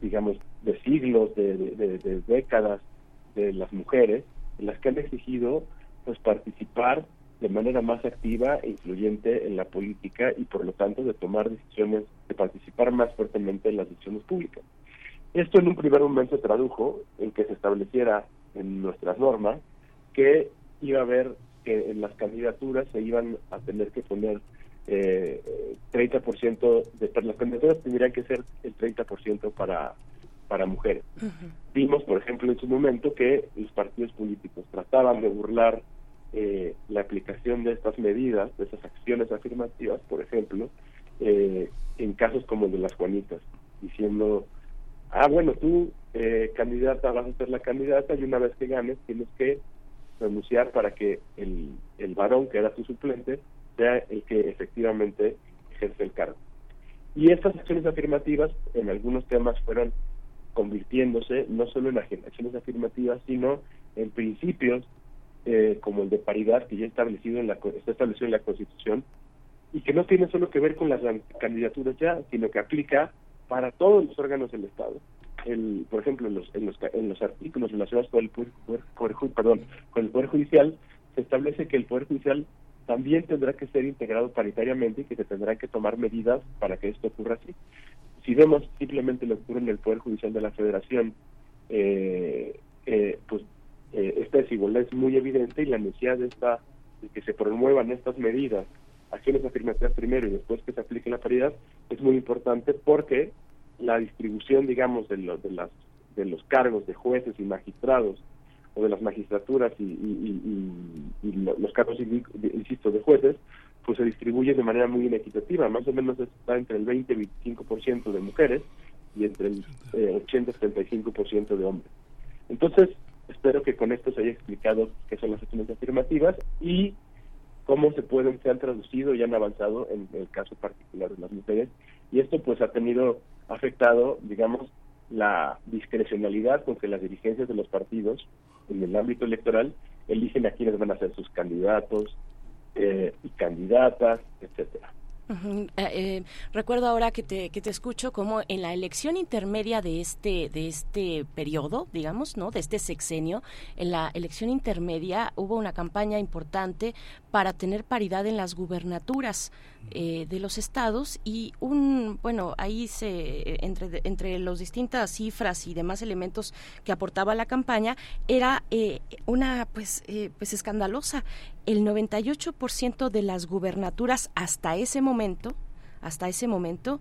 digamos, de siglos, de, décadas de las mujeres, en las que han exigido pues participar de manera más activa e influyente en la política y por lo tanto de tomar decisiones, de participar más fuertemente en las decisiones públicas. Esto en un primer momento se tradujo en que se estableciera en nuestras normas que iba a haber que en las candidaturas se iban a tener que poner eh, 30% de las candidaturas tendrían que ser el 30% para para mujeres. Vimos, por ejemplo, en su momento que los partidos políticos trataban de burlar eh, la aplicación de estas medidas, de esas acciones afirmativas, por ejemplo, eh, en casos como el de las Juanitas, diciendo ah, bueno, tú, eh, candidata, vas a ser la candidata y una vez que ganes tienes que renunciar para que el, el varón, que era tu suplente, sea el que efectivamente ejerce el cargo. Y estas acciones afirmativas en algunos temas fueron convirtiéndose no solo en acciones afirmativas, sino en principios eh, como el de paridad que ya establecido en la, está establecido en la Constitución y que no tiene solo que ver con las candidaturas ya, sino que aplica para todos los órganos del Estado. El, por ejemplo, en los, en los, en los artículos relacionados con el poder, perdón, con el poder Judicial, se establece que el Poder Judicial también tendrá que ser integrado paritariamente y que se tendrán que tomar medidas para que esto ocurra así. Si vemos simplemente lo que ocurre en el Poder Judicial de la Federación, eh, eh, pues eh, esta desigualdad es muy evidente y la necesidad de, esta, de que se promuevan estas medidas acciones afirmativas primero y después que se aplique la paridad es muy importante porque la distribución, digamos, de, los de, las, de los cargos de jueces y magistrados o de las magistraturas y, los cargos, insisto, de jueces, pues se distribuye de manera muy inequitativa. Más o menos está entre el 20 y 25% de mujeres y entre el 80 y 75% de hombres. Entonces, espero que con esto se haya explicado qué son las acciones afirmativas y cómo se pueden, se han traducido y han avanzado en el caso particular de las mujeres. Y esto pues ha tenido afectado, digamos, la discrecionalidad con que las dirigencias de los partidos en el ámbito electoral eligen a quienes van a ser sus candidatos eh, y candidatas, etcétera. Eh, eh, recuerdo ahora que te, que te escucho como en la elección intermedia de este, de este periodo, digamos, ¿no? De este sexenio, en la elección intermedia hubo una campaña importante para tener paridad en las gubernaturas eh, de los estados y un, bueno, ahí se, entre, entre las distintas cifras y demás elementos que aportaba la campaña, era una, pues, pues escandalosa. El 98% de las gubernaturas hasta ese momento hasta ese momento,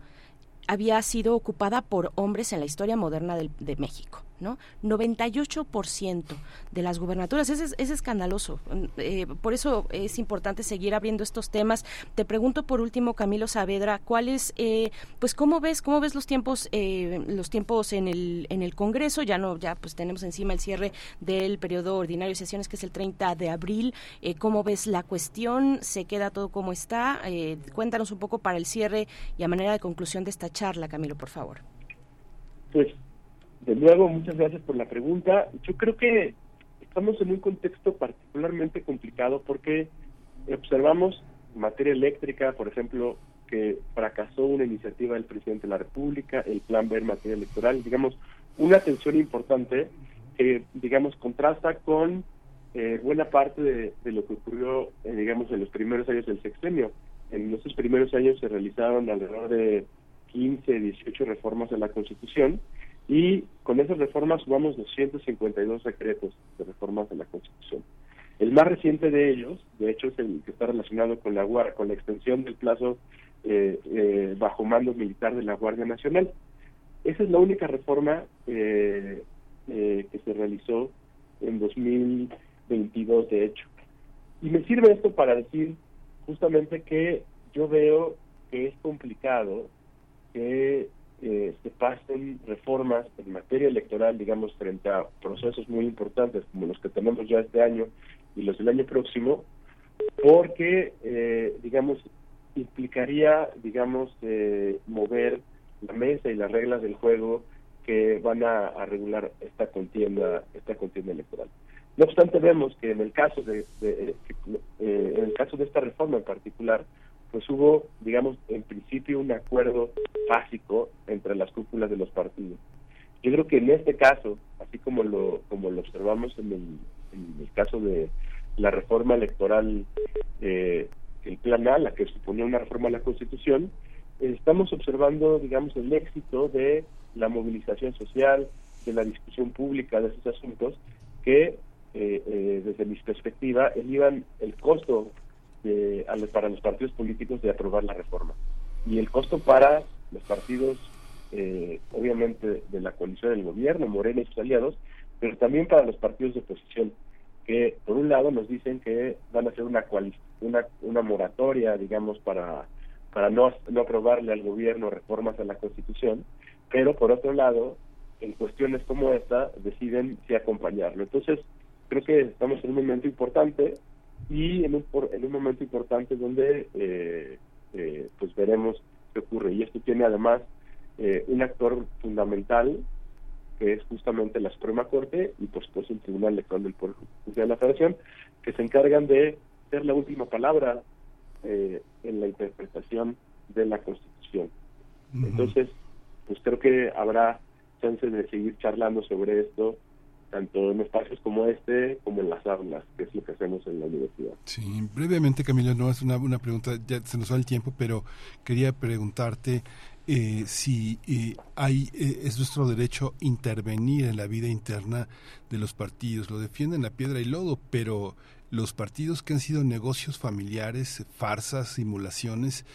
había sido ocupada por hombres en la historia moderna de México. ¿No? 98% de las gubernaturas. Es, es escandaloso. Eh, por eso es importante seguir abriendo estos temas. Te pregunto por último, Camilo Saavedra, ¿cuáles, eh, pues cómo ves, cómo ves los tiempos, eh, los tiempos en el, en el Congreso? Ya no, ya pues tenemos encima el cierre del periodo ordinario de sesiones que es el 30 de abril. ¿Cómo ves la cuestión? ¿Se queda todo como está? cuéntanos un poco para el cierre y a manera de conclusión de esta charla, Camilo, por favor. Pues de nuevo, muchas gracias por la pregunta. Yo creo que estamos en un contexto particularmente complicado porque observamos materia eléctrica, por ejemplo, que fracasó una iniciativa del presidente de la República, el plan B en materia electoral, digamos, una tensión importante que, digamos, contrasta con eh, buena parte de, lo que ocurrió, eh, digamos, en los primeros años del sexenio. En esos primeros años se realizaron alrededor de 15, 18 reformas de la Constitución y con esas reformas sumamos 252 decretos de reformas de la Constitución. El más reciente de ellos, de hecho, es el que está relacionado con la con la extensión del plazo eh, eh, bajo mando militar de la Guardia Nacional. Esa es la única reforma eh, que se realizó en 2022, de hecho. Y me sirve esto para decir justamente que yo veo que es complicado que eh, se pasen reformas en materia electoral, digamos, frente a procesos muy importantes como los que tenemos ya este año y los del año próximo, porque, eh, digamos, implicaría, digamos, eh, mover la mesa y las reglas del juego que van a, regular esta contienda, esta contienda electoral. No obstante, vemos que en el caso de, de en el caso de esta reforma en particular, pues hubo, digamos, en principio un acuerdo básico entre las cúpulas de los partidos. Yo creo que en este caso, así como lo como lo observamos en el, caso de la reforma electoral, eh, el plan A, la que suponía una reforma a la Constitución, estamos observando, digamos, el éxito de la movilización social, de la discusión pública de esos asuntos, que eh, eh, desde mi perspectiva elevan el costo para los partidos políticos de aprobar la reforma. Y el costo para los partidos, eh, obviamente, de la coalición del gobierno, Morena y sus aliados, pero también para los partidos de oposición, que por un lado nos dicen que van a hacer una, una, una moratoria, digamos, para, para no, no aprobarle al gobierno reformas a la Constitución, pero por otro lado, en cuestiones como esta, deciden si acompañarlo. Entonces, creo que estamos en un momento importante y en un, en un momento importante donde eh, eh, pues veremos qué ocurre. Y esto tiene además eh, un actor fundamental que es justamente la Suprema Corte y por supuesto el Tribunal Electoral del Poder Judicial de la Federación, que se encargan de ser la última palabra en la interpretación de la Constitución. Entonces, pues creo que habrá chance de seguir charlando sobre esto tanto en espacios como este como en las aulas, que es lo que hacemos en la universidad. Sí, brevemente Camilo, no es una, una pregunta, ya se nos va el tiempo, pero quería preguntarte eh, si eh, hay eh, es nuestro derecho intervenir en la vida interna de los partidos. Lo defienden la piedra y lodo, pero los partidos que han sido negocios familiares, farsas, simulaciones,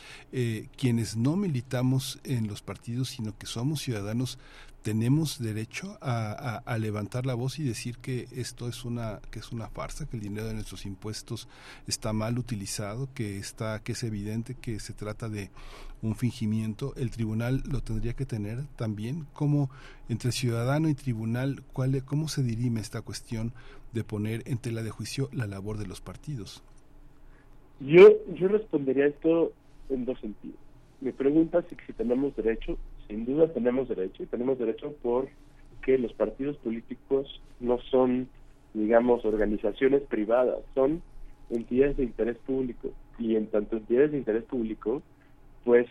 quienes no militamos en los partidos, sino que somos ciudadanos, tenemos derecho a, levantar la voz y decir que esto es una que es una farsa que el dinero de nuestros impuestos está mal utilizado que está que es evidente que se trata de un fingimiento. El tribunal lo tendría que tener también. Como entre ciudadano y tribunal cuál cómo se dirime esta cuestión de poner en tela de juicio la labor de los partidos yo yo respondería esto en dos sentidos. Me pregunta si tenemos derecho sin duda tenemos derecho y tenemos derecho porque los partidos políticos no son, digamos, organizaciones privadas, son entidades de interés público y en tanto entidades de interés público, pues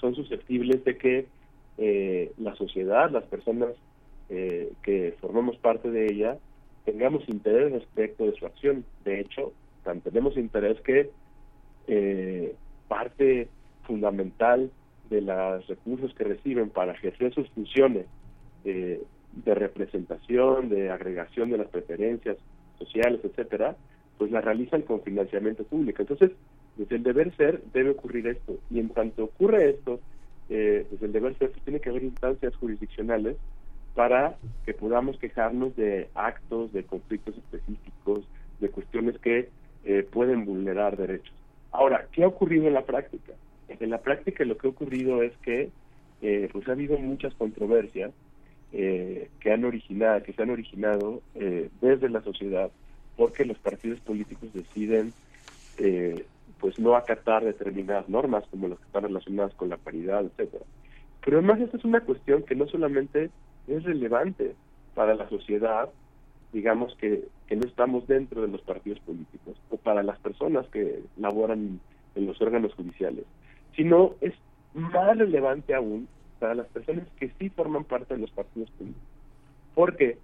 son susceptibles de que eh, la sociedad, las personas eh, que formamos parte de ella, tengamos interés respecto de su acción. De hecho, tenemos interés que eh, parte fundamental de los recursos que reciben para ejercer sus funciones eh, de representación, de agregación de las preferencias sociales, etcétera, pues la realizan con financiamiento público. Entonces, desde el deber ser debe ocurrir esto. Y en tanto ocurre esto, eh, desde el deber ser tiene que haber instancias jurisdiccionales para que podamos quejarnos de actos, de conflictos específicos, de cuestiones que eh, pueden vulnerar derechos. Ahora, ¿qué ha ocurrido en la práctica? En la práctica lo que ha ocurrido es que eh, pues ha habido muchas controversias eh, que han originado que se han originado eh, desde la sociedad porque los partidos políticos deciden pues no acatar determinadas normas como las que están relacionadas con la paridad etcétera. Pero además esta es una cuestión que no solamente es relevante para la sociedad digamos que, que no estamos dentro de los partidos políticos o para las personas que laboran en los órganos judiciales sino es más relevante aún para las personas que sí forman parte de los partidos políticos. Porque,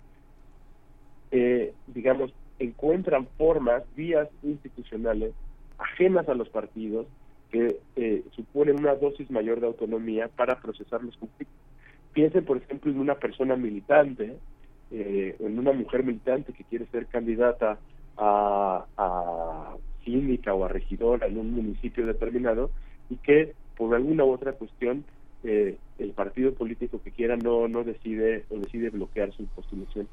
eh, digamos, encuentran formas, vías institucionales ajenas a los partidos que eh, suponen una dosis mayor de autonomía para procesar los conflictos. Piensen, por ejemplo, en una persona militante, eh, en una mujer militante que quiere ser candidata a, a síndica o a regidora en un municipio determinado y que por alguna u otra cuestión eh, el partido político que quiera no no decide o decide bloquear su postulación.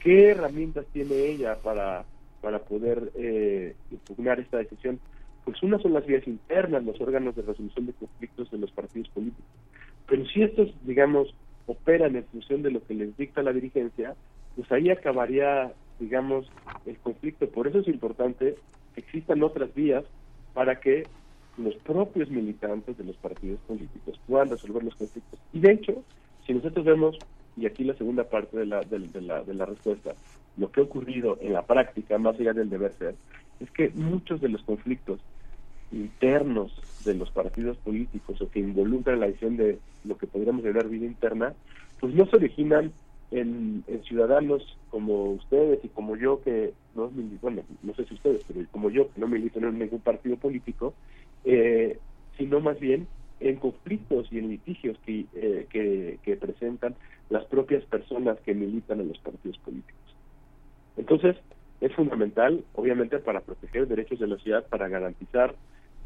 ¿Qué herramientas tiene ella para para poder eh, impugnar esta decisión? Pues una son las vías internas, los órganos de resolución de conflictos de los partidos políticos. Pero si estos, digamos, operan en función de lo que les dicta la dirigencia, pues ahí acabaría, digamos, el conflicto. Por eso es importante que existan otras vías para que los propios militantes de los partidos políticos puedan resolver los conflictos. Y de hecho, si nosotros vemos, y aquí la segunda parte de la, de, la, de la respuesta, lo que ha ocurrido en la práctica, más allá del deber ser, es que muchos de los conflictos internos de los partidos políticos o que involucran la decisión de lo que podríamos llamar vida interna, pues no se originan en, ciudadanos como ustedes y como yo que no bueno no sé si ustedes pero como yo que no milito en ningún partido político eh, sino más bien en conflictos y en litigios que, eh, que, que presentan las propias personas que militan en los partidos políticos entonces es fundamental obviamente para proteger derechos de la ciudad para garantizar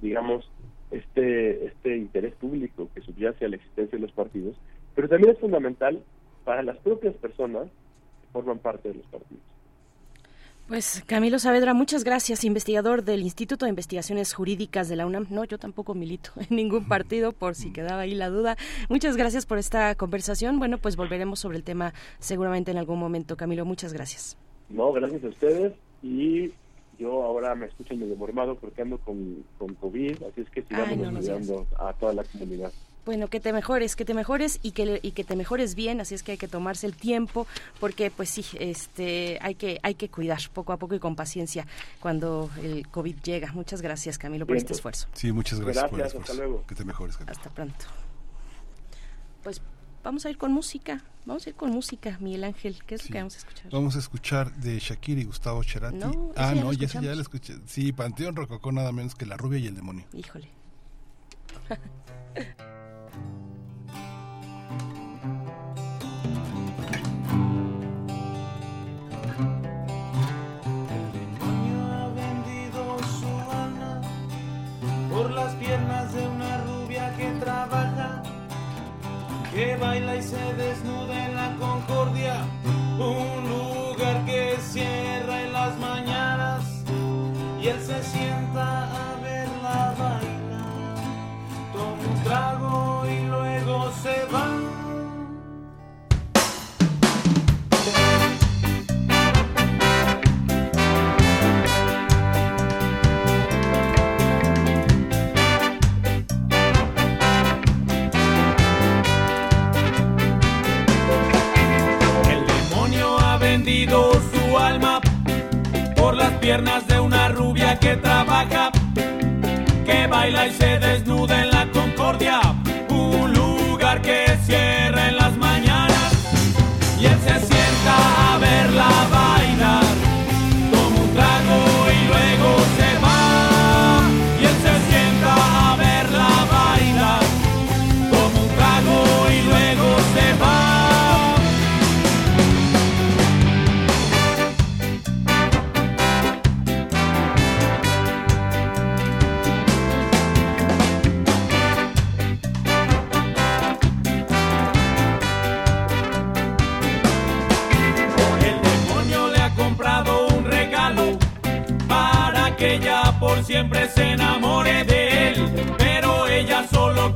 digamos este este interés público que subyace a la existencia de los partidos pero también es fundamental para las propias personas que forman parte de los partidos. Pues Camilo Saavedra, muchas gracias, investigador del Instituto de Investigaciones Jurídicas de la UNAM. No, yo tampoco milito en ningún partido, por si quedaba ahí la duda. Muchas gracias por esta conversación. Bueno, pues volveremos sobre el tema seguramente en algún momento. Camilo, muchas gracias. No, gracias a ustedes y yo ahora me escucho medio mormado porque ando con, con COVID, así es que sigamos ayudando a toda la comunidad bueno, que te mejores, que te mejores y que, y que te mejores bien, así es que hay que tomarse el tiempo porque pues sí, este hay que hay que cuidar poco a poco y con paciencia cuando el COVID llega. Muchas gracias, Camilo, por este esfuerzo. Sí, muchas gracias, por el esfuerzo. Hasta luego. Que te mejores, Camilo. Hasta pronto. Pues vamos a ir con música. Vamos a ir con música, Miguel Ángel. ¿Qué es lo que vamos a escuchar? Vamos a escuchar de Shakira y Gustavo Cerati. ah, no, ya, ya la escuché. Sí, Panteón Rococó, nada menos que La Rubia y el Demonio. Híjole. por las piernas de una rubia que trabaja, que baila y se desnuda en la concordia, que trabaja,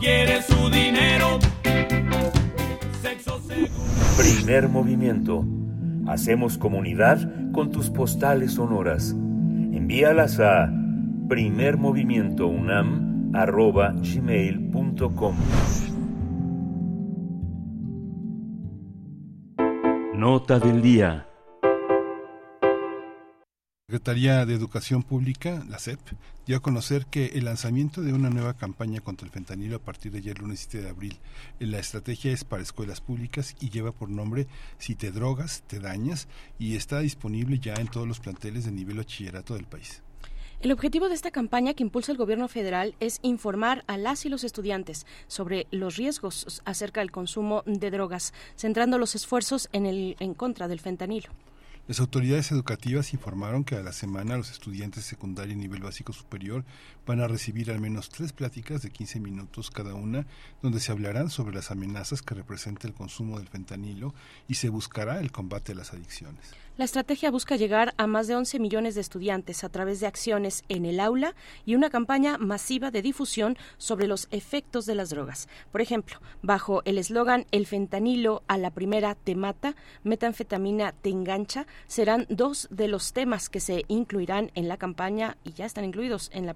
quiere su dinero. Sexo Primer movimiento. Hacemos comunidad con tus postales sonoras. Envíalas a primermovimientounam.gmail.com Nota del día. Secretaría de Educación Pública, la SEP, dio a conocer que el lanzamiento de una nueva campaña contra el fentanilo a partir de ayer lunes 7 de abril, la estrategia es para escuelas públicas y lleva por nombre Si te drogas, te dañas y está disponible ya en todos los planteles de nivel bachillerato del país. El objetivo de esta campaña que impulsa el gobierno federal es informar a las y los estudiantes sobre los riesgos acerca del consumo de drogas, centrando los esfuerzos en, el, en contra del fentanilo. Las autoridades educativas informaron que a la semana los estudiantes de secundaria y nivel básico superior van a recibir al menos tres pláticas de 15 minutos cada una, donde se hablarán sobre las amenazas que representa el consumo del fentanilo y se buscará el combate a las adicciones. La estrategia busca llegar a más de 11 millones de estudiantes a través de acciones en el aula y una campaña masiva de difusión sobre los efectos de las drogas. Por ejemplo, bajo el eslogan El fentanilo a la primera te mata, metanfetamina te engancha, serán dos de los temas que se incluirán en la campaña y ya están incluidos en la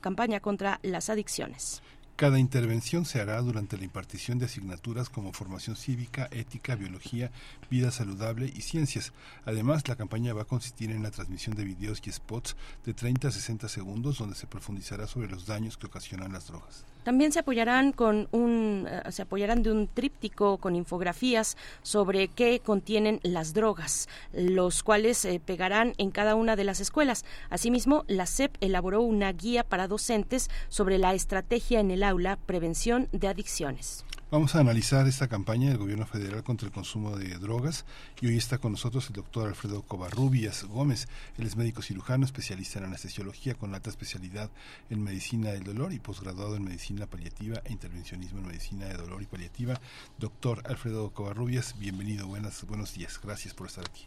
campaña contra las adicciones. Cada intervención se hará durante la impartición de asignaturas como formación cívica, ética, biología, vida saludable y ciencias. Además, la campaña va a consistir en la transmisión de videos y spots de 30 a 60 segundos donde se profundizará sobre los daños que ocasionan las drogas. También se apoyarán con un eh, se apoyarán de un tríptico con infografías sobre qué contienen las drogas, los cuales se pegarán en cada una de las escuelas. Asimismo, la SEP elaboró una guía para docentes sobre la estrategia en el aula prevención de adicciones. Vamos a analizar esta campaña del gobierno federal contra el consumo de drogas y hoy está con nosotros el doctor Alfredo Covarrubias Gómez. Él es médico cirujano, especialista en anestesiología con alta especialidad en medicina del dolor y posgraduado en medicina paliativa e intervencionismo en medicina de dolor y paliativa. Doctor Alfredo Covarrubias, bienvenido, buenas, buenos días, gracias por estar aquí.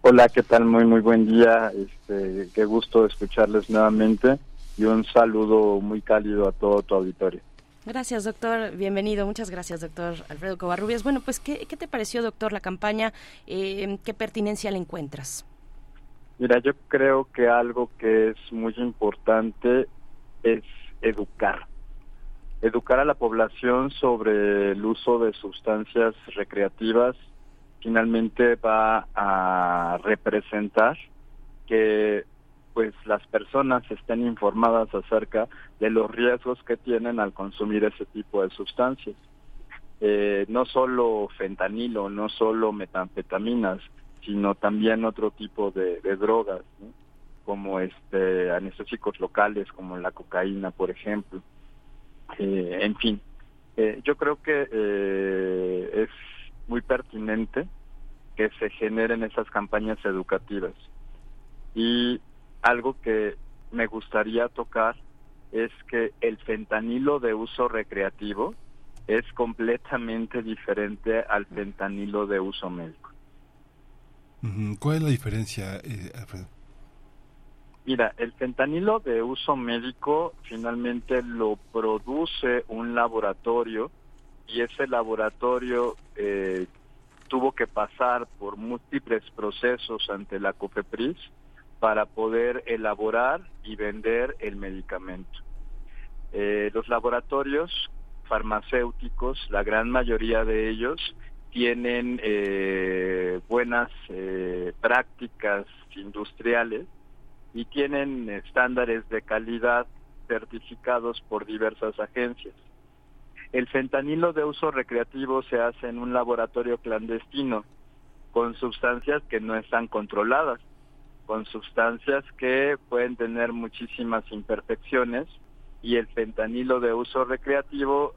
Hola, ¿qué tal? Muy, muy buen día. Este, qué gusto escucharles nuevamente y un saludo muy cálido a todo tu auditorio. Gracias, doctor. Bienvenido. Muchas gracias, doctor Alfredo Covarrubias. Bueno, pues, ¿qué, te pareció, doctor, la campaña? Eh, ¿Qué pertinencia le encuentras? Mira, yo creo que algo que es muy importante es educar. Educar a la población sobre el uso de sustancias recreativas finalmente va a representar que pues las personas estén informadas acerca de los riesgos que tienen al consumir ese tipo de sustancias. Eh, no solo fentanilo, no solo metanfetaminas, sino también otro tipo de, drogas, como este anestésicos locales, como la cocaína, por ejemplo. Eh, en fin, eh, yo creo que es muy pertinente que se generen esas campañas educativas. Y algo que me gustaría tocar es que el fentanilo de uso recreativo es completamente diferente al fentanilo de uso médico. ¿Cuál es la diferencia, eh, Mira, el fentanilo de uso médico finalmente lo produce un laboratorio y ese laboratorio eh, tuvo que pasar por múltiples procesos ante la COFEPRIS para poder elaborar y vender el medicamento. Eh, los laboratorios farmacéuticos, la gran mayoría de ellos, tienen eh, buenas eh, prácticas industriales y tienen estándares de calidad certificados por diversas agencias. El fentanilo de uso recreativo se hace en un laboratorio clandestino con sustancias que no están controladas con sustancias que pueden tener muchísimas imperfecciones y el fentanilo de uso recreativo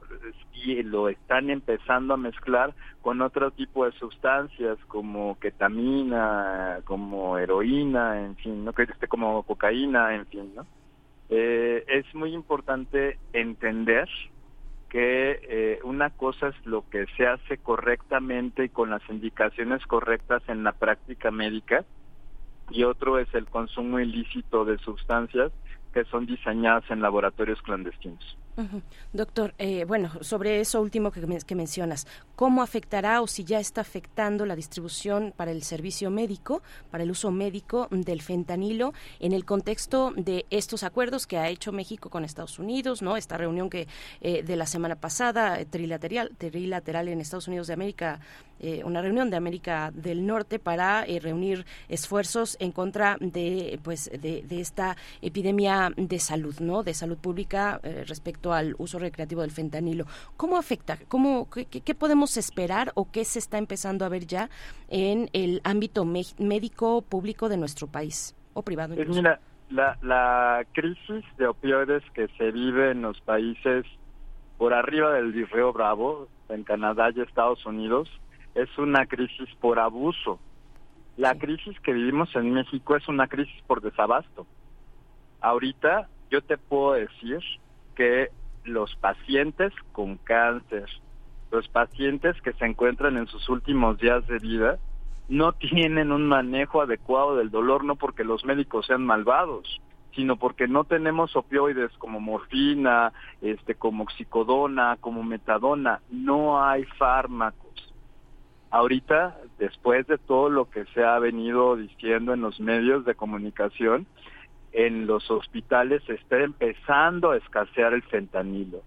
y lo están empezando a mezclar con otro tipo de sustancias como ketamina, como heroína, en fin, no que como cocaína, en fin, ¿no? Eh, es muy importante entender que eh, una cosa es lo que se hace correctamente y con las indicaciones correctas en la práctica médica y otro es el consumo ilícito de sustancias que son diseñadas en laboratorios clandestinos. Doctor, eh, bueno, sobre eso último que, mencionas, ¿cómo afectará o si ya está afectando la distribución para el servicio médico, para el uso médico del fentanilo en el contexto de estos acuerdos que ha hecho México con Estados Unidos, no? Esta reunión que eh, de la semana pasada trilateral, trilateral en Estados Unidos de América eh, una reunión de América del Norte para eh, reunir esfuerzos en contra de pues de, esta epidemia de salud no de salud pública eh, respecto al uso recreativo del fentanilo cómo afecta cómo qué, podemos esperar o qué se está empezando a ver ya en el ámbito médico público de nuestro país o privado. Pues mira, la, la crisis de opioides que se vive en los países por arriba del Río Bravo, en Canadá y Estados Unidos, es una crisis por abuso. La crisis que vivimos en México es una crisis por desabasto. Ahorita yo te puedo decir que los pacientes con cáncer, los pacientes que se encuentran en sus últimos días de vida, no tienen un manejo adecuado del dolor, no porque los médicos sean malvados, sino porque no tenemos opioides como morfina, este, como oxicodona, como metadona, no hay fármacos. Ahorita, después de todo lo que se ha venido diciendo en los medios de comunicación, en los hospitales está empezando a escasear el fentanilo.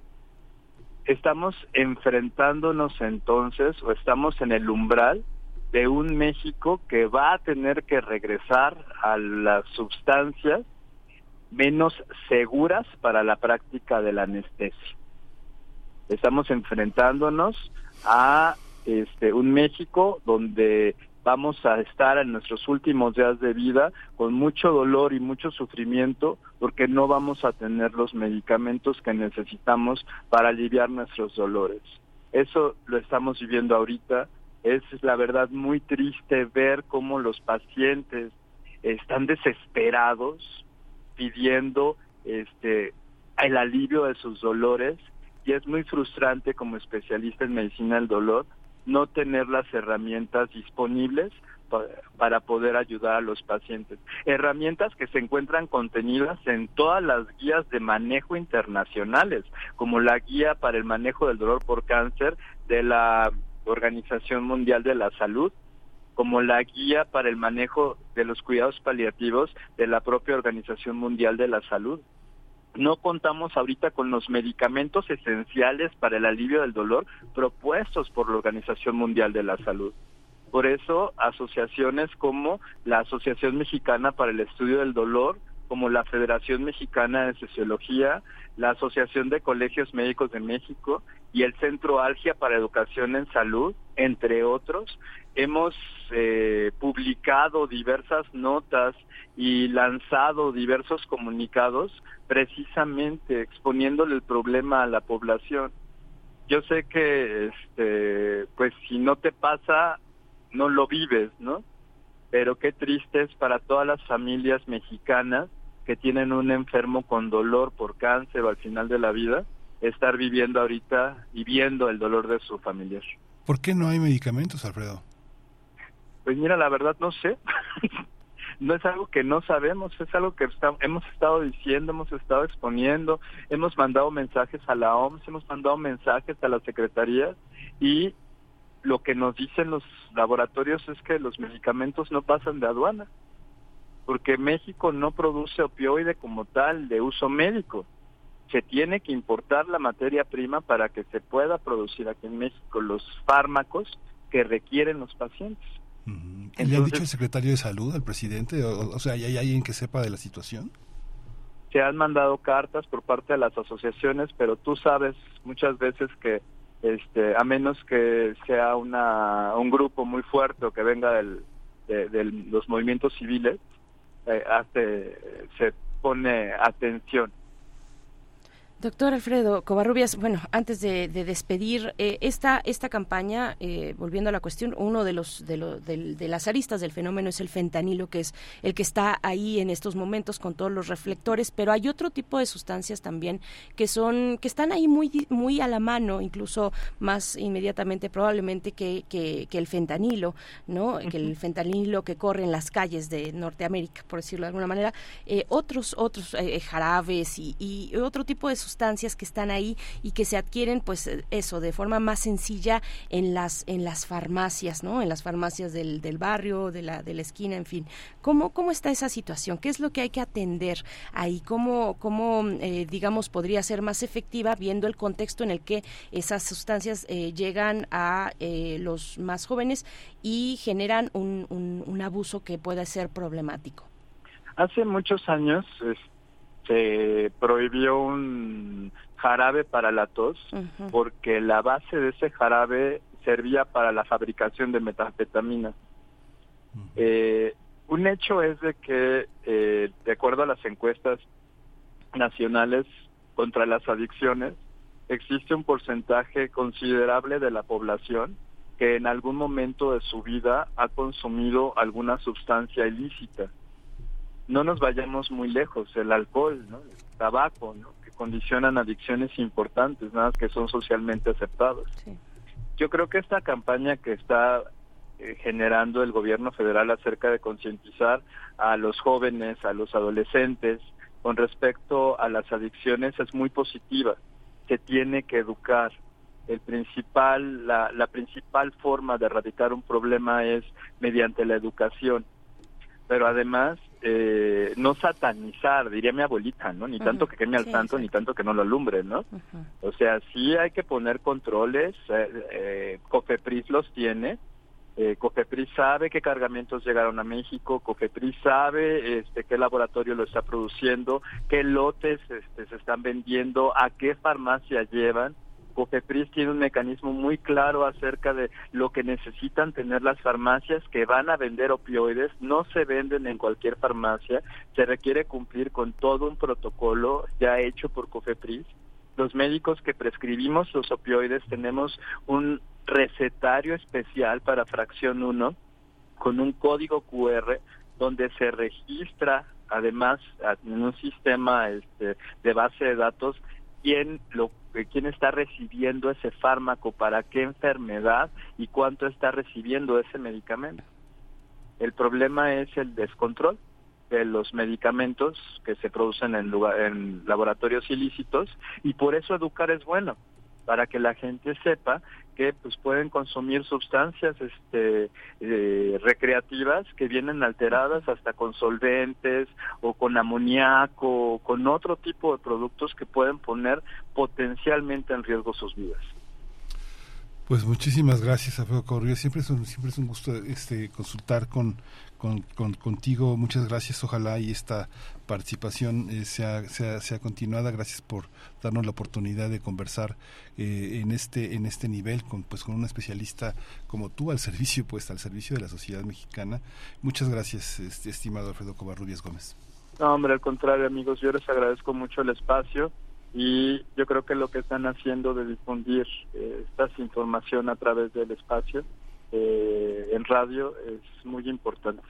Estamos enfrentándonos entonces, o estamos en el umbral de un México que va a tener que regresar a las sustancias menos seguras para la práctica de la anestesia. Estamos enfrentándonos a este un México donde vamos a estar en nuestros últimos días de vida con mucho dolor y mucho sufrimiento porque no vamos a tener los medicamentos que necesitamos para aliviar nuestros dolores. Eso lo estamos viviendo ahorita. Es la verdad muy triste ver cómo los pacientes están desesperados pidiendo este el alivio de sus dolores y es muy frustrante como especialista en medicina del dolor no tener las herramientas disponibles para poder ayudar a los pacientes. Herramientas que se encuentran contenidas en todas las guías de manejo internacionales, como la guía para el manejo del dolor por cáncer de la Organización Mundial de la Salud, como la guía para el manejo de los cuidados paliativos de la propia Organización Mundial de la Salud. No contamos ahorita con los medicamentos esenciales para el alivio del dolor propuestos por la Organización Mundial de la Salud. Por eso, asociaciones como la Asociación Mexicana para el Estudio del Dolor, como la Federación Mexicana de Sociología, la Asociación de Colegios Médicos de México y el Centro Algia para Educación en Salud, entre otros, hemos eh, publicado diversas notas y lanzado diversos comunicados precisamente exponiéndole el problema a la población. Yo sé que, este, pues si no te pasa, no lo vives, ¿no? Pero qué triste es para todas las familias mexicanas que tienen un enfermo con dolor por cáncer o al final de la vida, estar viviendo ahorita y viendo el dolor de su familiar. ¿Por qué no hay medicamentos, Alfredo? Pues mira, la verdad no sé. no es algo que no sabemos, es algo que hemos estado diciendo, hemos estado exponiendo, hemos mandado mensajes a la OMS, hemos mandado mensajes a la Secretaría y lo que nos dicen los laboratorios es que los medicamentos no pasan de aduana porque México no produce opioide como tal de uso médico. Se tiene que importar la materia prima para que se pueda producir aquí en México los fármacos que requieren los pacientes. ¿Le ha dicho el secretario de Salud al presidente? O, sea, ¿hay alguien que sepa de la situación? Se han mandado cartas por parte de las asociaciones, pero tú sabes muchas veces que este, a menos que sea una, un grupo muy fuerte o que venga del, de los movimientos civiles, eh, hace, se pone atención. Doctor Alfredo Covarrubias, bueno, antes de, despedir eh, esta esta campaña, eh, volviendo a la cuestión, uno de los de, de, las aristas del fenómeno es el fentanilo, que es el que está ahí en estos momentos con todos los reflectores, pero hay otro tipo de sustancias también que son que están ahí muy muy a la mano, incluso más inmediatamente probablemente que, que, el fentanilo, no, que el fentanilo que corre en las calles de Norteamérica, por decirlo de alguna manera, eh, otros otros jarabes y, y otro tipo de sustancias sustancias que están ahí y que se adquieren pues eh, eso de forma más sencilla en las en las farmacias no en las farmacias del, del barrio de la de la esquina en fin. Cómo cómo está esa situación qué es lo que hay que atender ahí cómo cómo eh, digamos podría ser más efectiva viendo el contexto en el que esas sustancias eh, llegan a los más jóvenes y generan un, un, un abuso que pueda ser problemático Hace muchos años, se prohibió un jarabe para la tos porque la base de ese jarabe servía para la fabricación de metanfetamina. Eh, Un hecho es de que, eh, de acuerdo a las encuestas nacionales contra las adicciones, existe un porcentaje considerable de la población que en algún momento de su vida ha consumido alguna sustancia ilícita. No nos vayamos muy lejos, el alcohol, ¿no? el tabaco, ¿no? que condicionan adicciones importantes, nada que son socialmente aceptados. Yo creo que esta campaña que está eh, generando el gobierno federal acerca de concientizar a los jóvenes, a los adolescentes con respecto a las adicciones es muy positiva. Se tiene que educar. El principal, la, la principal forma de erradicar un problema es mediante la educación. Pero además, eh, no satanizar, diría mi abuelita, ¿no? Ni tanto que queme al santo, ni tanto que no lo alumbre, ¿no? O sea, sí hay que poner controles, eh, eh, Cofepris los tiene, eh, Cofepris sabe qué cargamentos llegaron a México, Cofepris sabe este, qué laboratorio lo está produciendo, qué lotes este, se están vendiendo, a qué farmacia llevan. Cofepris tiene un mecanismo muy claro acerca de lo que necesitan tener las farmacias que van a vender opioides, no se venden en cualquier farmacia, se requiere cumplir con todo un protocolo ya hecho por Cofepris. Los médicos que prescribimos los opioides tenemos un recetario especial para fracción 1 con un código QR donde se registra además en un sistema este, de base de datos quién lo quién está recibiendo ese fármaco para qué enfermedad y cuánto está recibiendo ese medicamento. El problema es el descontrol de los medicamentos que se producen en, en laboratorios ilícitos y por eso educar es bueno para que la gente sepa que pues pueden consumir sustancias este eh, recreativas que vienen alteradas hasta con solventes o con amoníaco o con otro tipo de productos que pueden poner potencialmente en riesgo sus vidas. Pues muchísimas gracias, Alfredo Correa. Siempre es un, siempre es un gusto este, consultar con, con, contigo. Muchas gracias. Ojalá y esta participación eh, sea, sea, sea, continuada. Gracias por darnos la oportunidad de conversar eh, en este en este nivel con pues con un especialista como tú al servicio pues al servicio de la sociedad mexicana. Muchas gracias, este, estimado Alfredo Covarrubias Gómez. No, hombre, al contrario, amigos, yo les agradezco mucho el espacio y yo creo que lo que están haciendo de difundir eh, esta información a través del espacio eh, en radio es muy importante.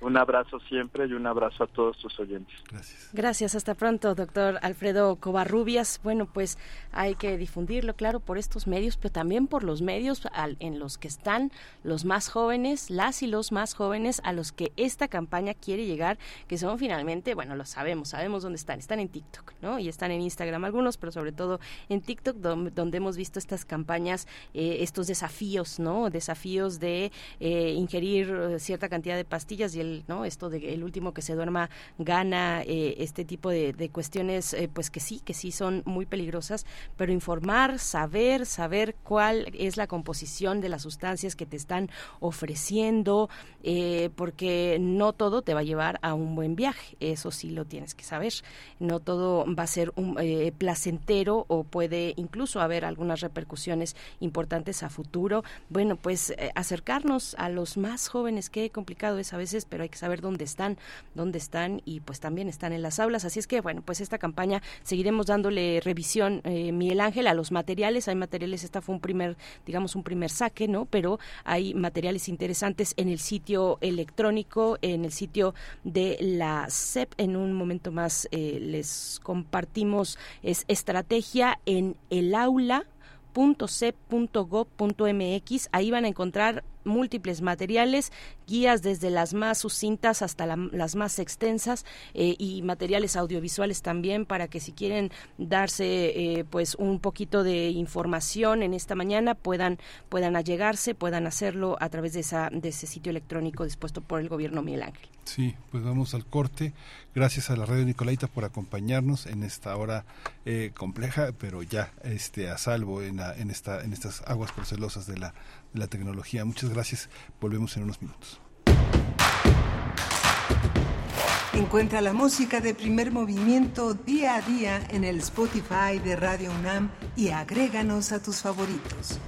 Un abrazo siempre y un abrazo a todos tus oyentes. Gracias. Gracias, hasta pronto, doctor Alfredo Covarrubias. Bueno, pues hay que difundirlo, claro, por estos medios, pero también por los medios en los que están los más jóvenes, las y los más jóvenes a los que esta campaña quiere llegar, que son finalmente, bueno, lo sabemos, sabemos dónde están, están en TikTok, ¿no? Y están en Instagram algunos, pero sobre todo en TikTok, donde, hemos visto estas campañas, eh, estos desafíos, ¿no? Desafíos de eh, ingerir eh, cierta cantidad de pastillas y Esto de el último que se duerma gana, eh, este tipo de, cuestiones, eh, pues que sí, que sí son muy peligrosas, pero informar, saber, saber cuál es la composición de las sustancias que te están ofreciendo, eh, porque no todo te va a llevar a un buen viaje, eso sí lo tienes que saber, no todo va a ser un placentero o puede incluso haber algunas repercusiones importantes a futuro. Bueno, pues acercarnos a los más jóvenes, qué complicado es a veces, pero hay que saber dónde están, dónde están y pues también están en las aulas. Así es que bueno, pues esta campaña seguiremos dándole revisión, eh, Miguel Ángel, a los materiales. Hay materiales, esta fue un primer, digamos, un primer saque, ¿no? Pero hay materiales interesantes en el sitio electrónico, en el sitio de la CEP. En un momento más eh, les compartimos es estrategia en el aula. Ahí van a encontrar múltiples materiales, guías desde las más sucintas hasta las más extensas eh, y materiales audiovisuales también para que si quieren darse eh, pues un poquito de información en esta mañana puedan puedan allegarse, puedan hacerlo a través de esa de ese sitio electrónico dispuesto por el gobierno Miguel Ángel. Sí, pues vamos al corte. Gracias a la radio Nicolaita por acompañarnos en esta hora eh, compleja, pero ya este a salvo en, en esta en estas aguas procelosas de la la tecnología. Muchas gracias. Volvemos en unos minutos. Encuentra la música de primer movimiento día a día en el Spotify de Radio UNAM y agréganos a tus favoritos.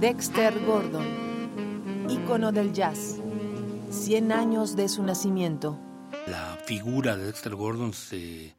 Dexter Gordon, ícono del jazz, 100 años de su nacimiento. La figura de Dexter Gordon se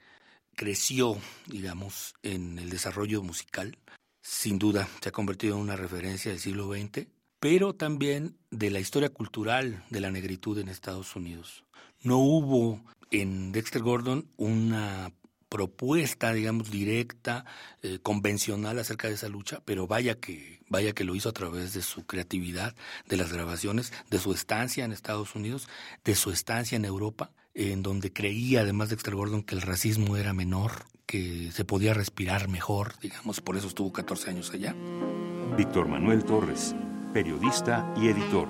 creció, digamos, en el desarrollo musical. Sin duda, se ha convertido en una referencia del siglo XX, pero también de la historia cultural de la negritud en Estados Unidos. No hubo en Dexter Gordon una propuesta, digamos, directa, eh, convencional acerca de esa lucha, pero vaya que, vaya que lo hizo a través de su creatividad, de las grabaciones, de su estancia en Estados Unidos, de su estancia en Europa, en donde creía, además de Dexter Gordon, que el racismo era menor, que se podía respirar mejor, digamos, por eso estuvo 14 años allá. Víctor Manuel Torres, periodista y editor.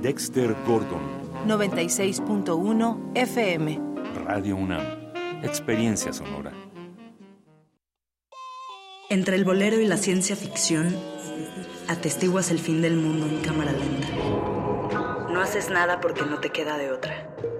Dexter Gordon. 96.1 FM. Radio UNAM. Experiencia sonora. Entre el bolero y la ciencia ficción, atestiguas el fin del mundo en cámara lenta. No haces nada porque no te queda de otra.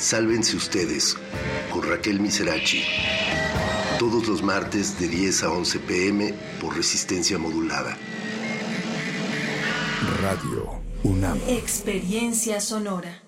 Sálvense ustedes con Raquel Miserachi. Todos los martes de 10 a 11 pm por resistencia modulada. Radio UNAM. Experiencia sonora.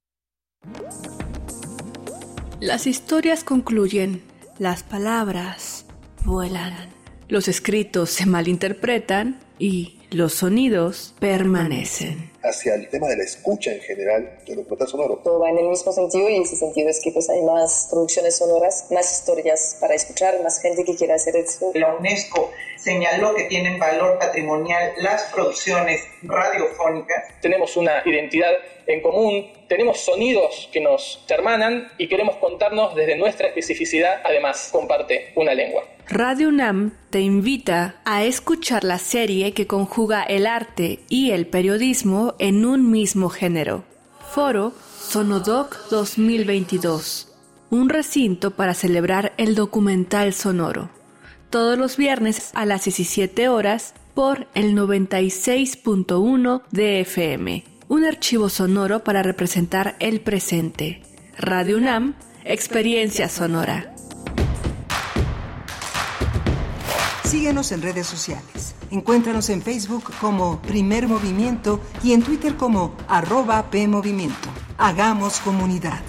Las historias concluyen, las palabras vuelan, los escritos se malinterpretan y los sonidos permanecen. Hacia el tema de la escucha en general de documental sonoro. Todo va en el mismo sentido y en ese sentido es que pues hay más producciones sonoras, más historias para escuchar, más gente que quiera hacer eso. La UNESCO señaló que tienen valor patrimonial las producciones radiofónicas. Tenemos una identidad en común, tenemos sonidos que nos hermanan y queremos contarnos desde nuestra especificidad, además comparte una lengua. Radio UNAM te invita a escuchar la serie que conjuga el arte y el periodismo en un mismo género. Foro Sonodoc 2022. Un recinto para celebrar el documental sonoro. Todos los viernes a las 17 horas por el 96.1 de FM. Un archivo sonoro para representar el presente. Radio UNAM, Experiencia Sonora. Síguenos en redes sociales. Encuéntranos en Facebook como Primer Movimiento y en Twitter como arroba PMovimiento. Hagamos comunidad.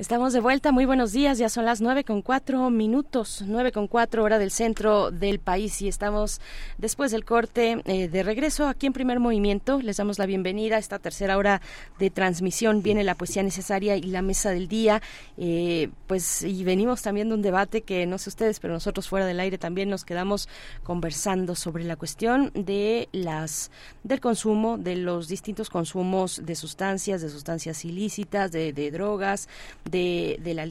Estamos de vuelta, muy buenos días, ya son las nueve con cuatro minutos, nueve con cuatro hora del centro del país y estamos después del corte eh, de regreso aquí en primer movimiento. Les damos la bienvenida a esta tercera hora de transmisión. Viene la poesía necesaria y la mesa del día. Eh, pues y venimos también de un debate que no sé ustedes, pero nosotros fuera del aire también nos quedamos conversando sobre la cuestión de las del consumo, de los distintos consumos de sustancias, de sustancias ilícitas, de, de drogas, de de, de la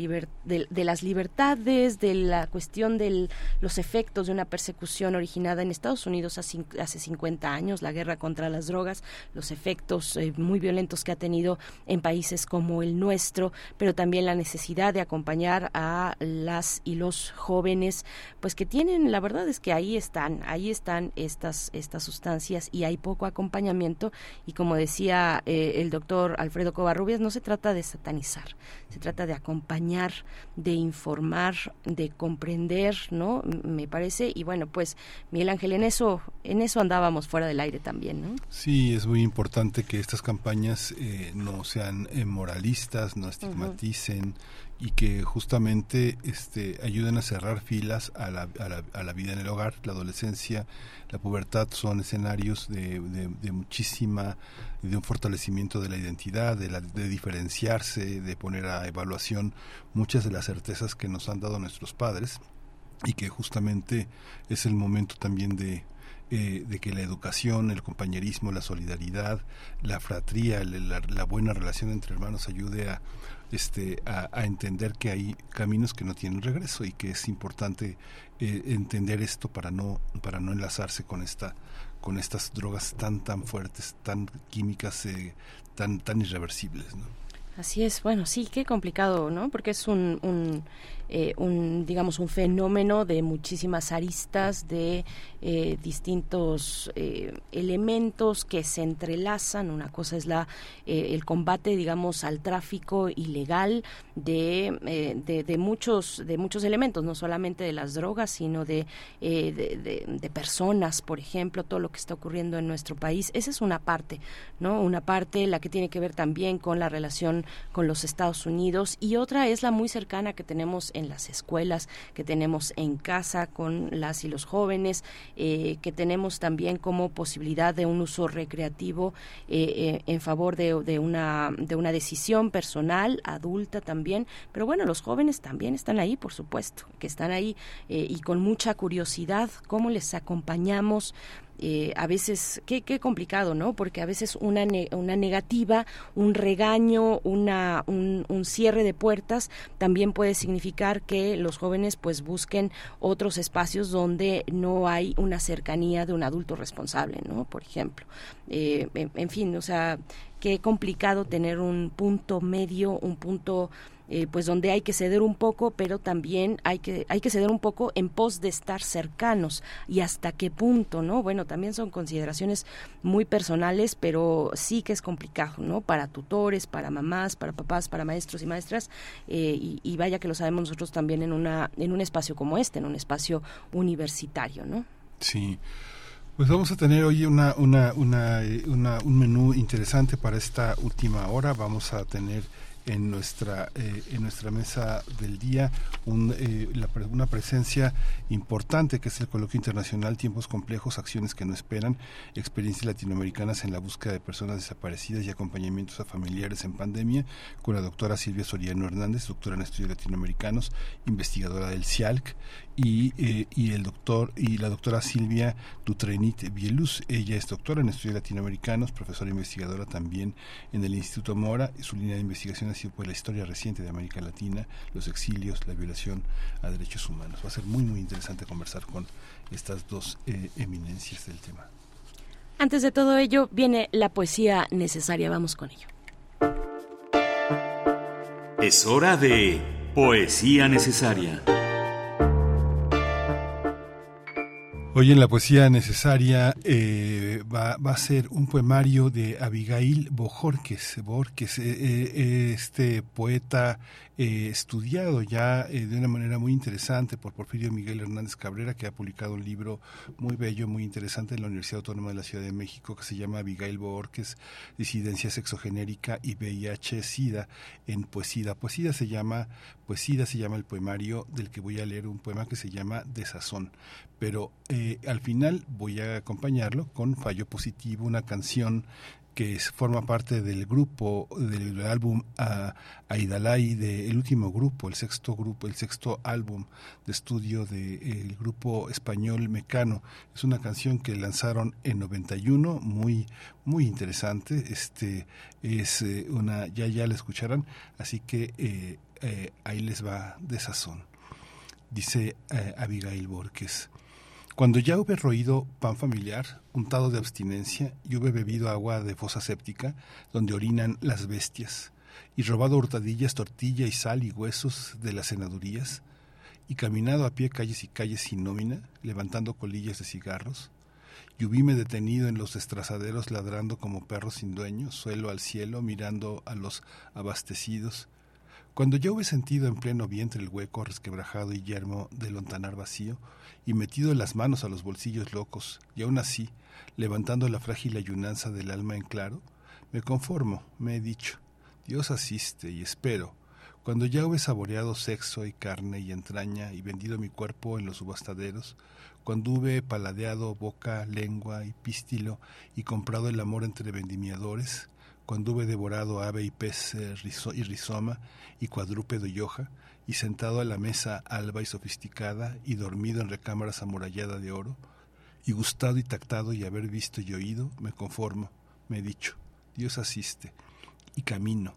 de, las libertades, de la cuestión de los efectos de una persecución originada en Estados Unidos hace, hace 50 años, la guerra contra las drogas, los efectos eh, muy violentos que ha tenido en países como el nuestro, pero también la necesidad de acompañar a las y los jóvenes, pues que tienen, la verdad es que ahí están, ahí están estas, estas sustancias y hay poco acompañamiento. Y como decía eh, el doctor Alfredo Covarrubias, no se trata de satanizar, se trata de acompañar, de informar, de comprender, ¿no? Me parece, y bueno, pues Miguel Ángel, en eso, en eso andábamos fuera del aire también, ¿no? Sí, es muy importante que estas campañas eh, no sean eh, moralistas, no estigmaticen, y que justamente este, ayuden a cerrar filas a la, a, la, a la, vida en el hogar. La adolescencia, la pubertad son escenarios de, de, muchísima, de un fortalecimiento de la identidad, de, la, de diferenciarse, de poner a evaluación muchas de las certezas que nos han dado nuestros padres y que justamente es el momento también de, eh, de que la educación, el compañerismo, la solidaridad, la fratría, la, buena relación entre hermanos ayude a este, a, entender que hay caminos que no tienen regreso y que es importante eh, entender esto para no para no enlazarse con esta con estas drogas tan tan fuertes tan químicas eh, tan tan irreversibles ¿no? Así es, bueno, sí, qué complicado, ¿no? Porque es un, un, eh, un digamos, un fenómeno de muchísimas aristas, de eh, distintos eh, elementos que se entrelazan. Una cosa es la el combate, digamos, al tráfico ilegal de, de, muchos de muchos elementos, no solamente de las drogas, sino de, de, de, personas, por ejemplo, todo lo que está ocurriendo en nuestro país. Esa es una parte, ¿no? Una parte la que tiene que ver también con la relación con los Estados Unidos y otra es la muy cercana que tenemos en las escuelas, que tenemos en casa con las y los jóvenes, eh, que tenemos también como posibilidad de un uso recreativo eh, eh, en favor de, una, de una decisión personal, adulta también, pero bueno, los jóvenes también están ahí, por supuesto, que están ahí y con mucha curiosidad, cómo les acompañamos eh, a veces, qué, complicado, ¿no? Porque a veces una, una negativa, un regaño, una, un, un, cierre de puertas también puede significar que los jóvenes pues busquen otros espacios donde no hay una cercanía de un adulto responsable, ¿no? Por ejemplo. Eh, en fin, o sea, qué complicado tener un punto medio, un punto eh, pues donde hay que ceder un poco, pero también hay que, hay que ceder un poco en pos de estar cercanos y hasta qué punto, ¿no? Bueno, también son consideraciones muy personales, pero sí que es complicado, ¿no? Para tutores, para mamás, para papás, para maestros y maestras, eh, y, y, vaya que lo sabemos nosotros también en, una, en un espacio como este, en un espacio universitario, ¿no? Sí. Pues vamos a tener hoy una, una, una, eh, un menú interesante para esta última hora. Vamos a tener en nuestra eh, en nuestra mesa del día un, eh, una presencia importante que es el coloquio internacional tiempos complejos acciones que no esperan experiencias latinoamericanas en la búsqueda de personas desaparecidas y acompañamientos a familiares en pandemia con la doctora Silvia Soriano Hernández doctora en estudios latinoamericanos investigadora del CIALC y, eh, y el doctor y la doctora Silvia Dutrenit Bielus ella es doctora en estudios latinoamericanos profesora investigadora también en el Instituto Mora su línea de investigación pues la historia reciente de América Latina, los exilios, la violación a derechos humanos. Va a ser muy muy interesante conversar con estas dos eh, eminencias del tema. Antes de todo ello viene la poesía necesaria, vamos con ello. Es hora de poesía necesaria. Hoy en la poesía necesaria eh, va, a ser un poemario de Abigail Bojorques, Borges, eh, eh, este poeta estudiado ya de una manera muy interesante por Porfirio Miguel Hernández Cabrera, que ha publicado un libro muy bello, muy interesante en la Universidad Autónoma de la Ciudad de México, que se llama Abigail Borges, Disidencia Sexogenérica y VIH-Sida en Poesía. Poesía se llama, Poesía se llama el poemario del que voy a leer un poema que se llama Desazón pero eh, al final voy a acompañarlo con Fallo Positivo, una canción que forma parte del grupo del álbum uh, Aidalay del último grupo, el sexto grupo, el sexto álbum de estudio del grupo español Mecano. Es una canción que lanzaron en 91, muy muy interesante. Este es eh, una ya ya la escucharán, así que eh, eh, ahí les va de sazón. Dice Abigail Borges. Cuando ya hube roído pan familiar, de abstinencia, y hube bebido agua de fosa séptica, donde orinan las bestias, y robado hurtadillas, tortilla y sal y huesos de las senadurías, y caminado a pie calles y calles sin nómina, levantando colillas de cigarros, y hubíme detenido en los destrazaderos ladrando como perros sin dueño, suelo al cielo, mirando a los abastecidos, cuando yo hube sentido en pleno vientre el hueco resquebrajado y yermo del lontanar vacío, y metido las manos a los bolsillos locos, y aún así, levantando la frágil ayunanza del alma en claro, me conformo, me he dicho, Dios asiste y espero, cuando ya hube saboreado sexo y carne y entraña y vendido mi cuerpo en los subastaderos, cuando hube paladeado boca, lengua y pístilo y comprado el amor entre vendimiadores, cuando hube devorado ave y pez eh, y rizoma y cuadrúpedo y hoja, y sentado a la mesa alba y sofisticada, y dormido en recámaras amurallada de oro, y gustado y tactado y haber visto y oído, me conformo, me he dicho, Dios asiste, y camino,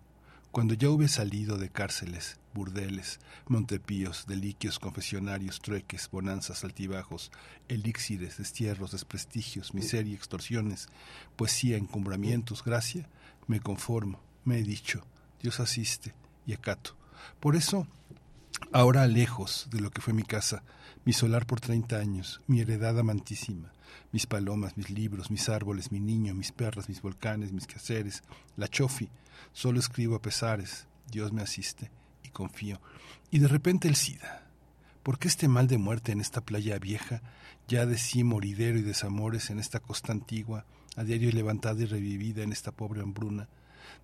cuando ya hube salido de cárceles, burdeles, montepíos, deliquios, confesionarios, trueques, bonanzas, altibajos, elixires, destierros, desprestigios, miseria, extorsiones, poesía, encumbramientos, gracia, me conformo, me he dicho, Dios asiste y acato. Por eso, ahora lejos de lo que fue mi casa, mi solar por treinta años, mi heredad amantísima, mis palomas, mis libros, mis árboles, mi niño, mis perras, mis volcanes, mis quehaceres, la chofi, solo escribo a pesares, Dios me asiste y confío. Y de repente el SIDA. ¿Por qué este mal de muerte en esta playa vieja, ya de sí moridero y desamores en esta costa antigua, a diario levantada y revivida en esta pobre hambruna,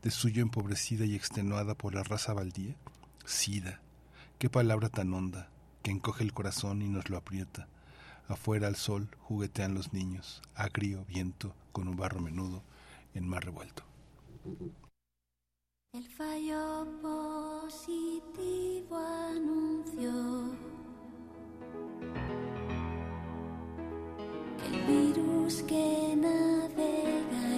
de suyo empobrecida y extenuada por la raza baldía? Sida, qué palabra tan honda, que encoge el corazón y nos lo aprieta. Afuera al sol juguetean los niños, agrio viento con un barro menudo en mar revuelto. El fallo positivo anunció el virus que navega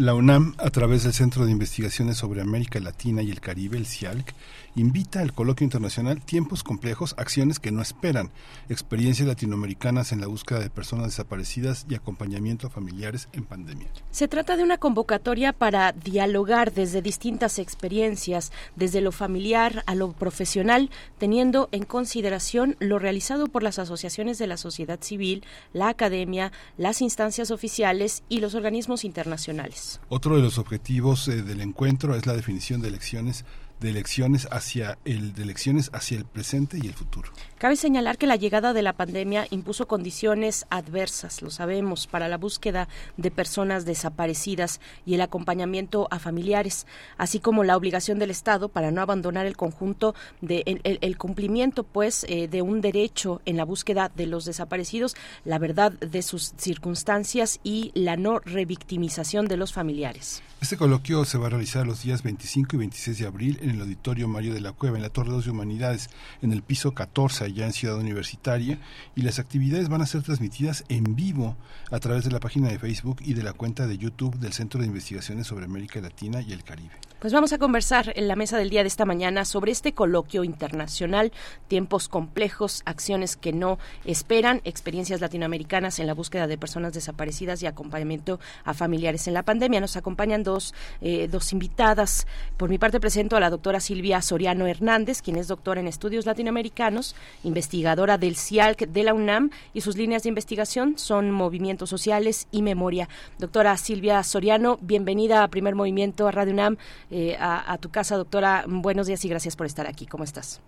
La UNAM, a través del Centro de Investigaciones sobre América Latina y el Caribe, el CIALC, invita al coloquio internacional Tiempos complejos, acciones que no esperan, experiencias latinoamericanas en la búsqueda de personas desaparecidas y acompañamiento a familiares en pandemia. Se trata de una convocatoria para dialogar desde distintas experiencias, desde lo familiar a lo profesional, teniendo en consideración lo realizado por las asociaciones de la sociedad civil, la academia, las instancias oficiales y los organismos internacionales. Otro de los objetivos eh, del encuentro es la definición de elecciones de elecciones hacia el de elecciones hacia el presente y el futuro. Cabe señalar que la llegada de la pandemia impuso condiciones adversas, lo sabemos, para la búsqueda de personas desaparecidas y el acompañamiento a familiares, así como la obligación del Estado para no abandonar el conjunto de el, cumplimiento, pues, eh, de un derecho en la búsqueda de los desaparecidos, la verdad de sus circunstancias y la no revictimización de los familiares. Este coloquio se va a realizar los días 25 y 26 de abril en el Auditorio Mario de la Cueva, en la Torre 2 de Humanidades, en el piso 14, allá en Ciudad Universitaria, y las actividades van a ser transmitidas en vivo a través de la página de Facebook y de la cuenta de YouTube del Centro de Investigaciones sobre América Latina y el Caribe. Pues vamos a conversar en la mesa del día de esta mañana sobre este coloquio internacional, tiempos complejos, acciones que no esperan, experiencias latinoamericanas en la búsqueda de personas desaparecidas y acompañamiento a familiares en la pandemia. Nos acompañan dos, eh, dos invitadas. Por mi parte presento a la doctora Silvia Soriano Hernández, quien es doctora en estudios latinoamericanos, investigadora del CIALC de la UNAM y sus líneas de investigación son movimientos sociales y memoria. Doctora Silvia Soriano, bienvenida a Primer Movimiento a Radio UNAM. Eh, a, tu casa, doctora. Buenos días y gracias por estar aquí. ¿Cómo estás?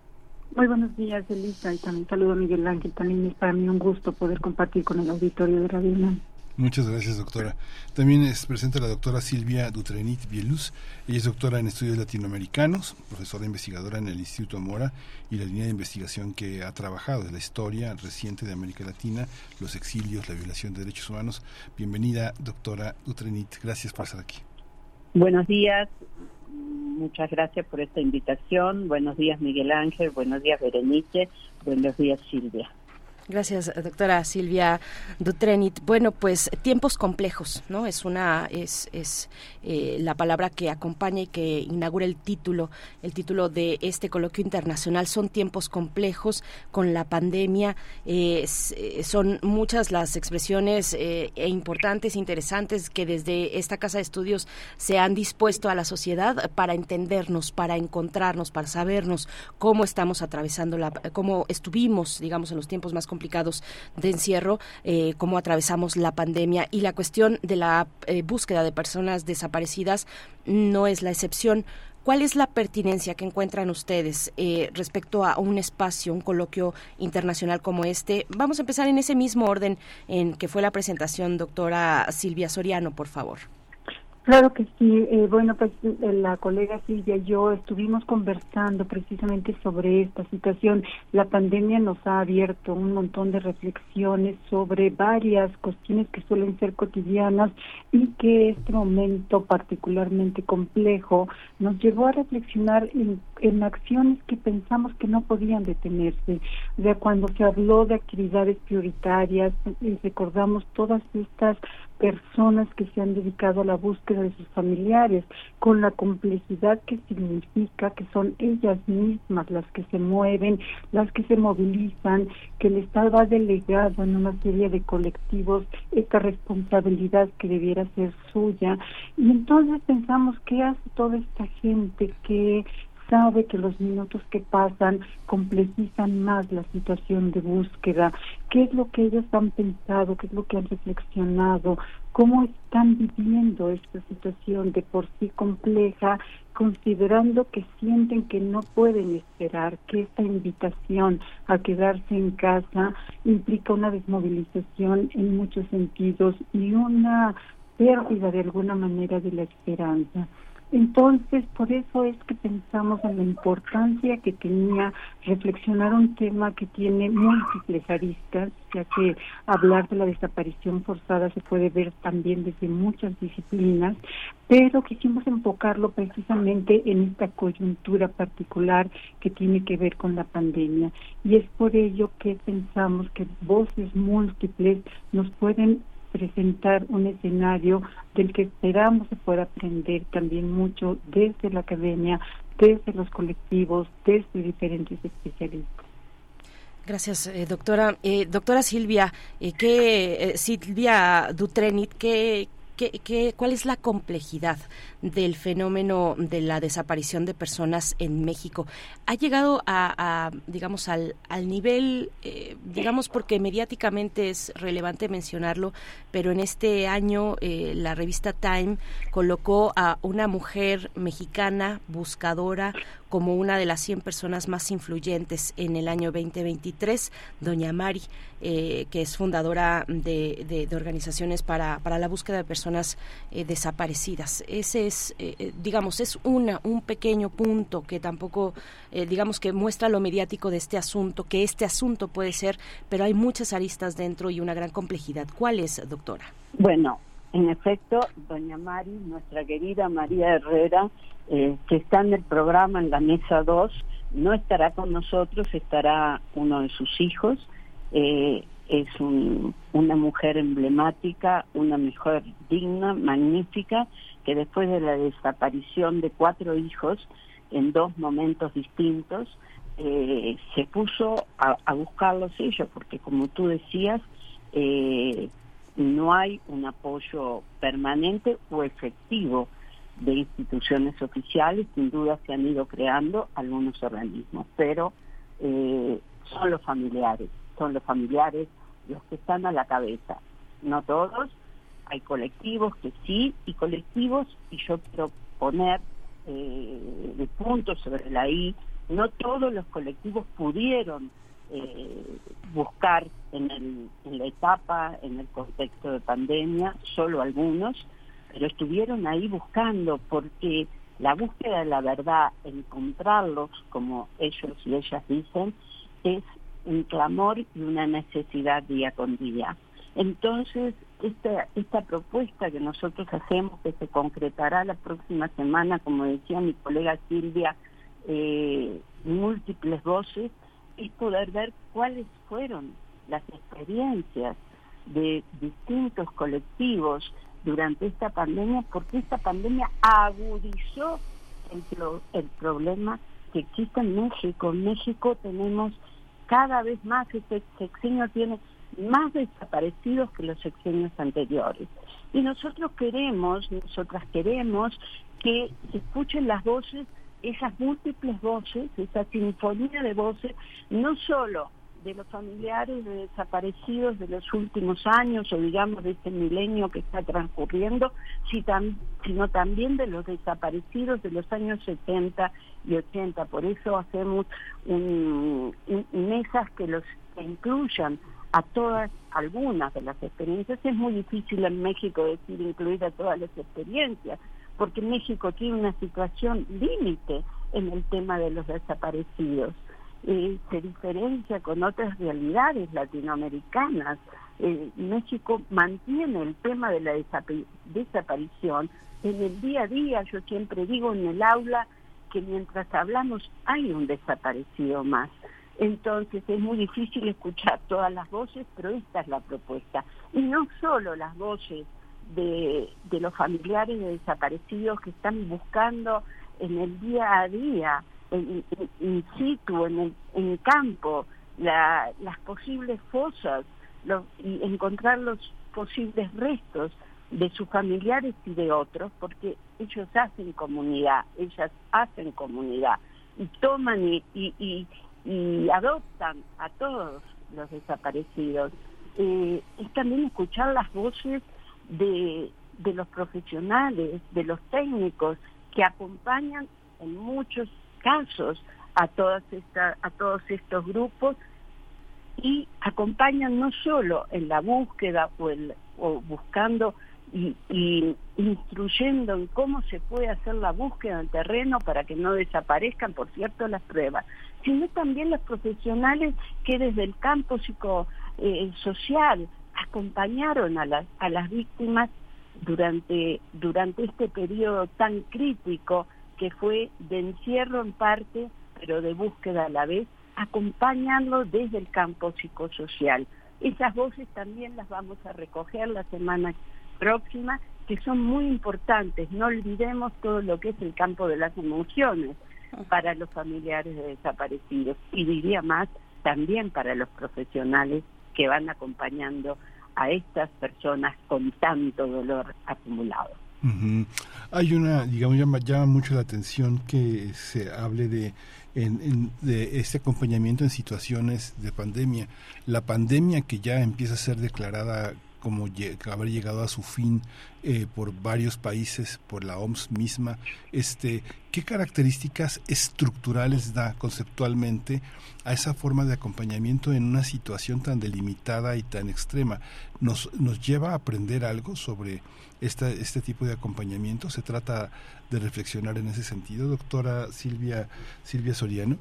Muy buenos días, Elisa, y también saludo a Miguel Ángel. También es para mí un gusto poder compartir con el auditorio de Radio UNAM. Muchas gracias, doctora. También es presente la doctora Silvia Dutrenit Bieluz. Ella es doctora en estudios latinoamericanos, profesora investigadora en el Instituto Amora y la línea de investigación que ha trabajado de la historia reciente de América Latina, los exilios, la violación de derechos humanos. Bienvenida, doctora Dutrenit. Gracias por estar aquí. Buenos días, muchas gracias por esta invitación. Buenos días, Miguel Ángel. Buenos días, Berenice. Buenos días, Silvia. Gracias, doctora Silvia Dutrenit. Bueno, pues tiempos complejos, ¿no? Es una es, es eh, la palabra que acompaña y que inaugura el título, el título de este coloquio internacional. Son tiempos complejos con la pandemia. Eh, son muchas las expresiones eh, e importantes, interesantes que desde esta casa de estudios se han dispuesto a la sociedad para entendernos, para encontrarnos, para sabernos cómo estamos atravesando la, cómo estuvimos, digamos, en los tiempos más complicados de encierro, eh, cómo atravesamos la pandemia y la cuestión de la búsqueda de personas desaparecidas no es la excepción. ¿Cuál es la pertinencia que encuentran ustedes eh, respecto a un espacio, un coloquio internacional como este? Vamos a empezar en ese mismo orden en que fue la presentación, doctora Silvia Soriano, por favor. Claro que sí. Eh, bueno, pues eh, la colega Silvia y yo estuvimos conversando precisamente sobre esta situación. La pandemia nos ha abierto un montón de reflexiones sobre varias cuestiones que suelen ser cotidianas y que este momento particularmente complejo nos llevó a reflexionar en, acciones que pensamos que no podían detenerse. De cuando se habló de actividades prioritarias, y recordamos todas estas personas que se han dedicado a la búsqueda de sus familiares, con la complejidad que significa que son ellas mismas las que se mueven, las que se movilizan, que el Estado ha delegado en una serie de colectivos esta responsabilidad que debiera ser suya. Y entonces pensamos, ¿qué hace toda esta gente que sabe que los minutos que pasan complejizan más la situación de búsqueda, qué es lo que ellos han pensado, qué es lo que han reflexionado, cómo están viviendo esta situación de por sí compleja, considerando que sienten que no pueden esperar, que esta invitación a quedarse en casa implica una desmovilización en muchos sentidos y una pérdida de alguna manera de la esperanza. Entonces, por eso es que pensamos en la importancia que tenía reflexionar un tema que tiene múltiples aristas, ya que hablar de la desaparición forzada se puede ver también desde muchas disciplinas, pero quisimos enfocarlo precisamente en esta coyuntura particular que tiene que ver con la pandemia. Y es por ello que pensamos que voces múltiples nos pueden presentar un escenario del que esperamos se pueda aprender también mucho desde la academia, desde los colectivos, desde diferentes especialistas. Gracias, eh, doctora. Eh, doctora Silvia, eh, ¿qué, Silvia Dutrenit, ¿qué, ¿Qué, cuál es la complejidad del fenómeno de la desaparición de personas en México? ¿Ha llegado a, digamos, al, al nivel, eh, digamos, porque mediáticamente es relevante mencionarlo, pero en este año eh, la revista Time colocó a una mujer mexicana buscadora como una de las 100 personas más influyentes en el año 2023, doña Mari, eh, que es fundadora de, organizaciones para, la búsqueda de personas eh, desaparecidas. Ese es, eh, digamos, es una, un pequeño punto que tampoco, digamos, que muestra lo mediático de este asunto, que este asunto puede ser, pero hay muchas aristas dentro y una gran complejidad. ¿Cuál es, doctora? Bueno, en efecto, doña Mari, nuestra querida María Herrera, eh, que está en el programa en la mesa 2, no estará con nosotros, estará uno de sus hijos. Eh, es una mujer emblemática, una mujer digna, magnífica, que después de la desaparición de cuatro hijos en dos momentos distintos, eh, se puso a, a, buscarlos ellos, porque como tú decías, no hay un apoyo permanente o efectivo de instituciones oficiales, sin duda se han ido creando algunos organismos, pero eh, son los familiares, son los familiares los que están a la cabeza, no todos, hay colectivos que sí, y colectivos, y yo quiero poner eh, de punto sobre la I, no todos los colectivos pudieron eh, buscar en, en la etapa, en el contexto de pandemia, solo algunos, pero estuvieron ahí buscando porque la búsqueda de la verdad, encontrarlos, como ellos y ellas dicen, es un clamor y una necesidad día con día. Entonces, esta, esta propuesta que nosotros hacemos, que se concretará la próxima semana, como decía mi colega Silvia, eh, múltiples voces, es poder ver cuáles fueron las experiencias de distintos colectivos durante esta pandemia, porque esta pandemia agudizó el, el problema que existe en México. En México tenemos cada vez más, este sexenio tiene más desaparecidos que los sexenios anteriores. Y nosotros queremos, nosotras queremos que se escuchen las voces, esas múltiples voces, esa sinfonía de voces, no solo de los familiares de desaparecidos de los últimos años o digamos de este milenio que está transcurriendo, sino también de los desaparecidos de los años 70 y 80. Por eso hacemos mesas que los incluyan a todas, algunas de las experiencias. Es muy difícil en México decir incluir a todas las experiencias, porque México tiene una situación límite en el tema de los desaparecidos eh, se diferencia con otras realidades latinoamericanas. Eh, México mantiene el tema de la desaparición en el día a día. Yo siempre digo en el aula que mientras hablamos hay un desaparecido más. Entonces es muy difícil escuchar todas las voces, pero esta es la propuesta. Y no solo las voces de, de los familiares de desaparecidos que están buscando en el día a día in, situ, en el en campo, las posibles fosas y encontrar los posibles restos de sus familiares y de otros, porque ellos hacen comunidad, ellas hacen comunidad y toman y, y, y, adoptan a todos los desaparecidos. Eh, es también escuchar las voces de, de los profesionales, de los técnicos que acompañan en muchos casos a todas esta, a todos estos grupos y acompañan no solo en la búsqueda o, el, o buscando y, instruyendo en cómo se puede hacer la búsqueda del terreno para que no desaparezcan, por cierto, las pruebas, sino también los profesionales que desde el campo psicosocial acompañaron a las, a las víctimas durante, durante este periodo tan crítico que fue de encierro en parte, pero de búsqueda a la vez, acompañarlo desde el campo psicosocial. Esas voces también las vamos a recoger la semana próxima, que son muy importantes. No olvidemos todo lo que es el campo de las emociones para los familiares de desaparecidos y diría más también para los profesionales que van acompañando a estas personas con tanto dolor acumulado. Hay una, digamos, llama, llama mucho la atención que se hable de, de este acompañamiento en situaciones de pandemia. La pandemia que ya empieza a ser declarada como haber llegado a su fin eh, por varios países, por la OMS misma, este, ¿qué características estructurales da conceptualmente a esa forma de acompañamiento en una situación tan delimitada y tan extrema? ¿Nos, nos lleva a aprender algo sobre esta, este tipo de acompañamiento? ¿Se trata de reflexionar en ese sentido, doctora Silvia, Silvia Soriano?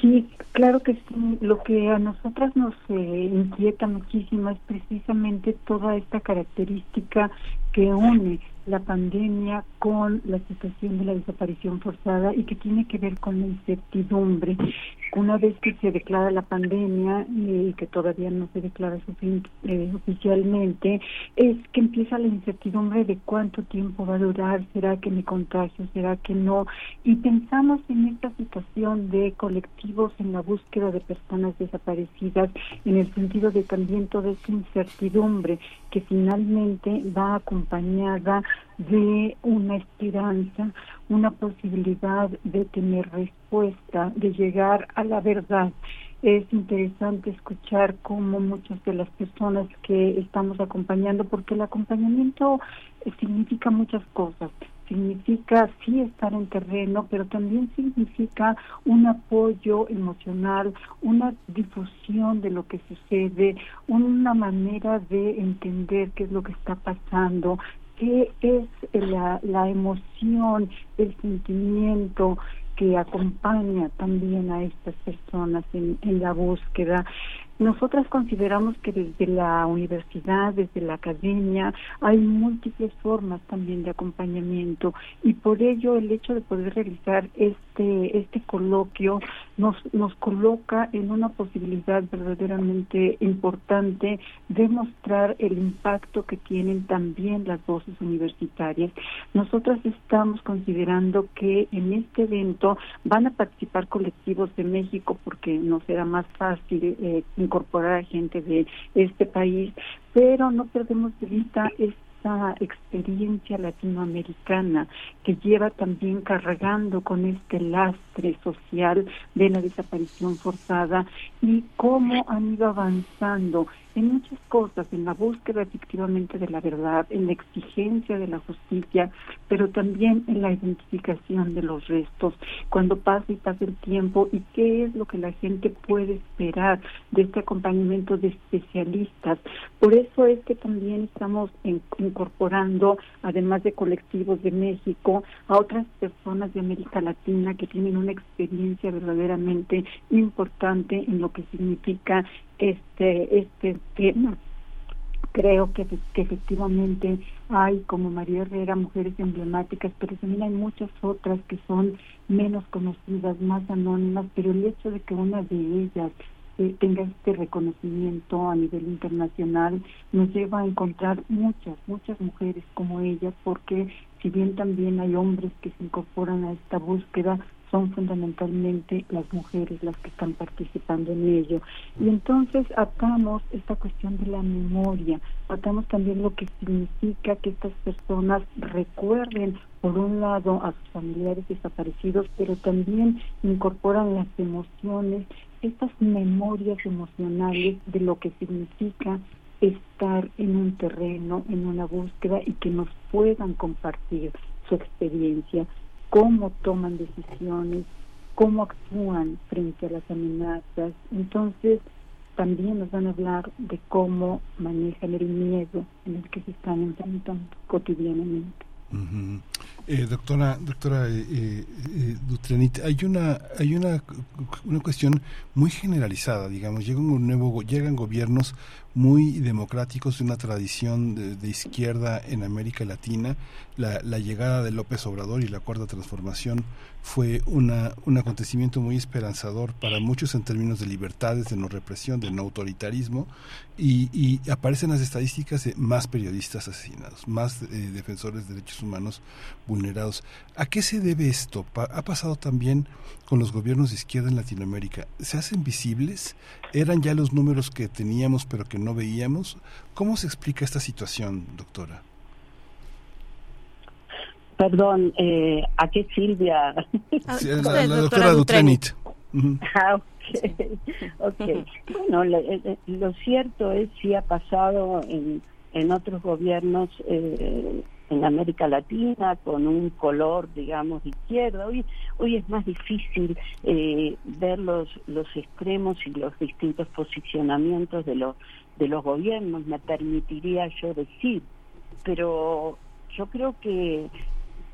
Sí, claro que sí. Lo que a nosotras nos eh, inquieta muchísimo es precisamente toda esta característica que une la pandemia con la situación de la desaparición forzada y que tiene que ver con la incertidumbre. Una vez que se declara la pandemia y que todavía no se declara eh, oficialmente, es que empieza la incertidumbre de cuánto tiempo va a durar, será que me contagio, será que no. Y pensamos en esta situación de colectivos en la búsqueda de personas desaparecidas, en el sentido de también toda esa incertidumbre que finalmente va acompañada de una esperanza, una posibilidad de tener respuesta, de llegar a la verdad. Es interesante escuchar cómo muchas de las personas que estamos acompañando, porque el acompañamiento significa muchas cosas, significa sí estar en terreno, pero también significa un apoyo emocional, una difusión de lo que sucede, una manera de entender qué es lo que está pasando, qué es la, la emoción, el sentimiento que acompaña también a estas personas en, en la búsqueda. Nosotras consideramos que desde la universidad, desde la academia, hay múltiples formas también de acompañamiento y por ello el hecho de poder realizar este este coloquio nos nos coloca en una posibilidad verdaderamente importante de mostrar el impacto que tienen también las voces universitarias. Nosotras estamos considerando que en este evento van a participar colectivos de México porque nos será más fácil eh, incorporar a gente de este país, pero no perdemos de vista esta experiencia latinoamericana que lleva también cargando con este lastre social de la desaparición forzada y cómo han ido avanzando en muchas cosas, en la búsqueda efectivamente de la verdad, en la exigencia de la justicia, pero también en la identificación de los restos, cuando pasa y pasa el tiempo y qué es lo que la gente puede esperar de este acompañamiento de especialistas. Por eso es que también estamos incorporando, además de colectivos de México, a otras personas de América Latina que tienen una experiencia verdaderamente importante en lo que significa este este tema. Creo que, que, efectivamente hay como María Herrera mujeres emblemáticas, pero también hay muchas otras que son menos conocidas, más anónimas, pero el hecho de que una de ellas eh, tenga este reconocimiento a nivel internacional nos lleva a encontrar muchas, muchas mujeres como ellas, porque si bien también hay hombres que se incorporan a esta búsqueda, son fundamentalmente las mujeres las que están participando en ello. Y entonces atamos esta cuestión de la memoria, atamos también lo que significa que estas personas recuerden, por un lado, a sus familiares desaparecidos, pero también incorporan las emociones, estas memorias emocionales de lo que significa estar en un terreno, en una búsqueda y que nos puedan compartir su experiencia cómo toman decisiones, cómo actúan frente a las amenazas. Entonces, también nos van a hablar de cómo manejan el miedo en el que se están enfrentando cotidianamente. Eh, doctora, doctora eh, eh, Dutrenit, hay una hay una, una cuestión muy generalizada, digamos, llegan un nuevo llegan gobiernos muy democráticos de una tradición de, izquierda en América Latina. La, llegada de López Obrador y la cuarta transformación fue una, un acontecimiento muy esperanzador para muchos en términos de libertades, de no represión, de no autoritarismo, y, y aparecen las estadísticas de más periodistas asesinados, más eh, defensores de derechos humanos vulnerados. ¿A qué se debe esto? ha pasado también con los gobiernos de izquierda en Latinoamérica. ¿Se hacen visibles? ¿Eran ya los números que teníamos pero que no veíamos? ¿Cómo se explica esta situación, doctora? Perdón, eh, ¿a qué Silvia? la, doctora Dutrenit. Ah, okay. Bueno, eh, eh, lo, cierto es si ha pasado en, en otros gobiernos eh, en América Latina con un color, digamos, de izquierda. Hoy, hoy es más difícil eh, ver los, los extremos y los distintos posicionamientos de los, de los gobiernos, me permitiría yo decir. Pero yo creo que,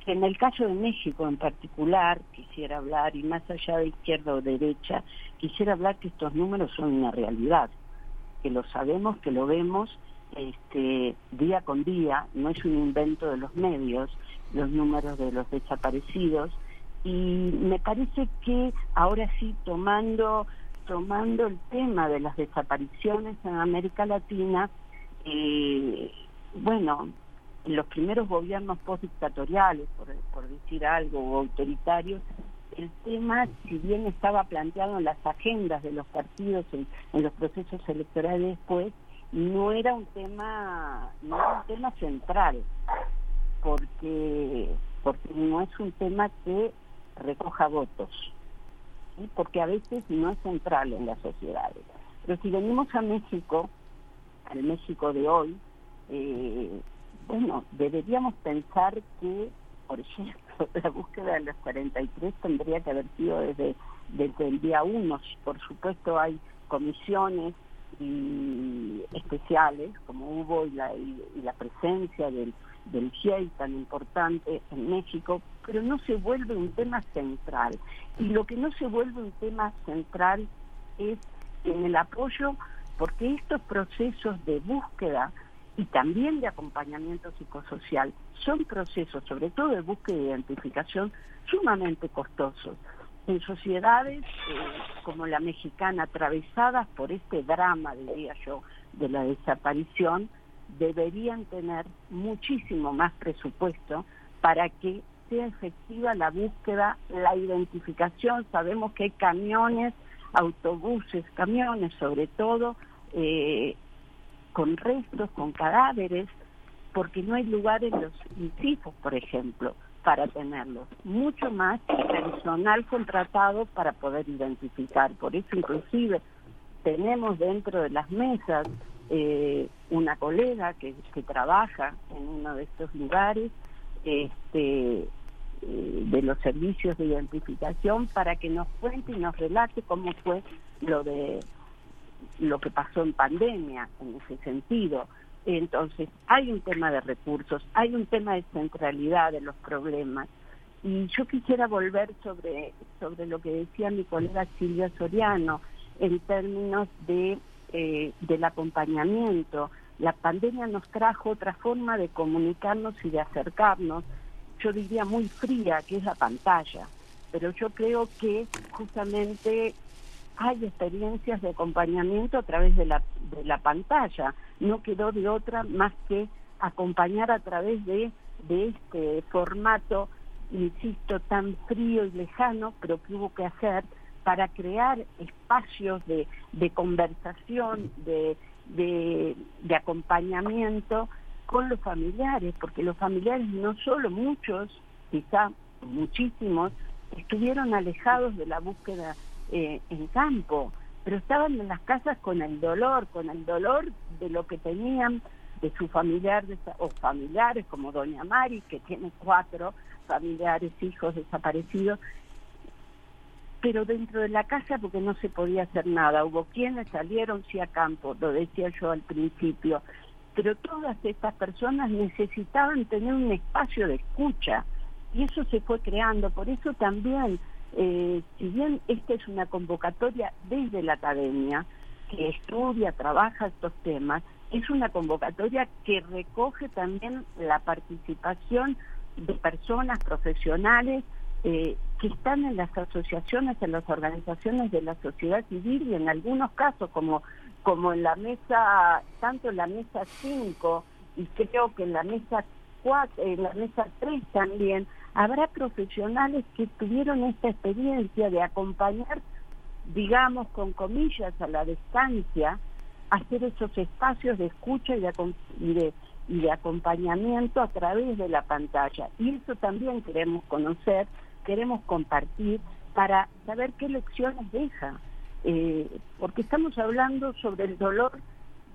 en el caso de México en particular, quisiera hablar, y más allá de izquierda o derecha, quisiera hablar que estos números son una realidad, que lo sabemos, que lo vemos este, día con día, no es un invento de los medios, los números de los desaparecidos, y me parece que ahora sí tomando tomando el tema de las desapariciones en América Latina, eh, bueno, los primeros gobiernos postdictatoriales, por, decir algo, o autoritarios, el tema, si bien estaba planteado en las agendas de los partidos en, en los procesos electorales después, no era un tema no era un tema central porque porque no es un tema que recoja votos porque a veces no es central en las sociedades pero si venimos a México al México de hoy eh, bueno deberíamos pensar que por ejemplo la búsqueda de los 43 tendría que haber sido desde desde el día 1 por supuesto hay comisiones especiales como hubo y la, y, la presencia del, del tan importante en México, pero no se vuelve un tema central. Y lo que no se vuelve un tema central es en el apoyo, porque estos procesos de búsqueda y también de acompañamiento psicosocial son procesos, sobre todo de búsqueda e identificación, sumamente costosos en sociedades eh, como la mexicana, atravesadas por este drama, diría yo, de la desaparición, deberían tener muchísimo más presupuesto para que efectiva la búsqueda, la identificación. Sabemos que hay camiones, autobuses, camiones sobre todo, eh, con restos, con cadáveres, porque no hay lugares en los incisivos, por ejemplo para tenerlos, mucho más personal contratado para poder identificar. Por eso inclusive tenemos dentro de las mesas eh, una colega que, trabaja en uno de estos lugares este, de los servicios de identificación para que nos cuente y nos relate cómo fue lo de lo que pasó en pandemia en ese sentido entonces, hay un tema de recursos, hay un tema de centralidad de los problemas. Y yo quisiera volver sobre, sobre lo que decía mi colega Silvia Soriano en términos de, eh, del acompañamiento. La pandemia nos trajo otra forma de comunicarnos y de acercarnos, yo diría muy fría, que es la pantalla. Pero yo creo que justamente hay experiencias de acompañamiento a través de la, de la pantalla. No quedó de otra más que acompañar a través de, de este formato, insisto, tan frío y lejano, pero que hubo que hacer para crear espacios de, de conversación, de, de, de acompañamiento con los familiares, porque los familiares no solo muchos, quizá muchísimos, estuvieron alejados de la búsqueda eh, en campo, pero estaban en las casas con el dolor, con el dolor de lo que tenían de su familiar o familiares como doña Mari, que tiene cuatro familiares, hijos desaparecidos, pero dentro de la casa porque no se podía hacer nada. Hubo quienes salieron sí a campo, lo decía yo al principio, pero todas estas personas necesitaban tener un espacio de escucha y eso se fue creando. Por eso también, eh, si bien esta es una convocatoria desde la academia, que estudia, trabaja estos temas, es una convocatoria que recoge también la participación de personas profesionales eh, que están en las asociaciones, en las organizaciones de la sociedad civil y en algunos casos como, como en la mesa, tanto en la mesa 5 y creo que en la mesa 4, en la mesa 3 también, habrá profesionales que tuvieron esta experiencia de acompañar, digamos, con comillas, a la distancia, hacer esos espacios de escucha y de, y de acompañamiento a través de la pantalla. Y eso también queremos conocer queremos compartir para saber qué lecciones deja, eh, porque estamos hablando sobre el dolor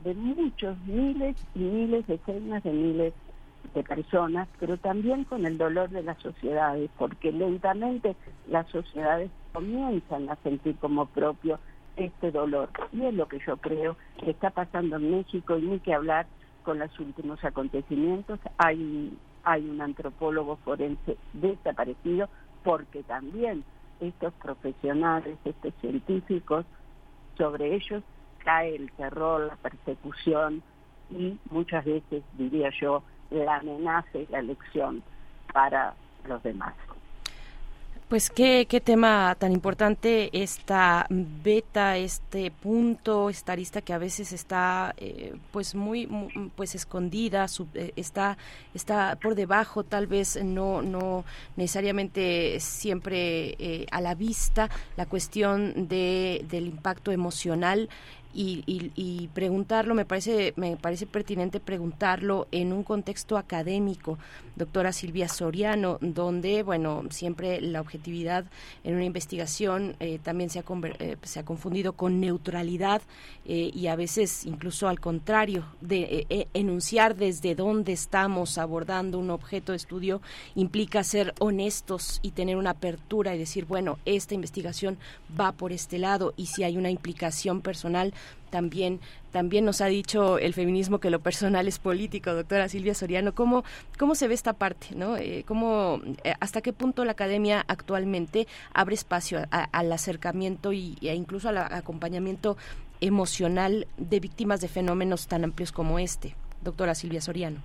de muchos miles y miles, decenas de miles de personas, pero también con el dolor de las sociedades, porque lentamente las sociedades comienzan a sentir como propio este dolor. Y es lo que yo creo que está pasando en México y ni que hablar con los últimos acontecimientos. Hay, hay un antropólogo forense desaparecido porque también estos profesionales, estos científicos, sobre ellos cae el terror, la persecución y muchas veces, diría yo, la amenaza y la elección para los demás. Pues qué, qué tema tan importante esta beta, este punto, esta arista que a veces está eh, pues muy, pues escondida, eh, está está por debajo, tal vez no no necesariamente siempre eh, a la vista la cuestión de del impacto emocional y, preguntarlo, me parece, me parece pertinente preguntarlo en un contexto académico, doctora Silvia Soriano, donde, bueno, siempre la objetividad en una investigación eh, también se ha, eh, se ha confundido con neutralidad eh, y a veces incluso al contrario, de enunciar desde dónde estamos abordando un objeto de estudio implica ser honestos y tener una apertura y decir, bueno, esta investigación va por este lado y si hay una implicación personal, también también nos ha dicho el feminismo que lo personal es político, doctora Silvia Soriano. ¿Cómo, cómo se ve esta parte? ¿no? Eh, ¿cómo, eh, ¿Hasta qué punto la academia actualmente abre espacio al acercamiento y, e incluso al acompañamiento emocional de víctimas de fenómenos tan amplios como este? Doctora Silvia Soriano.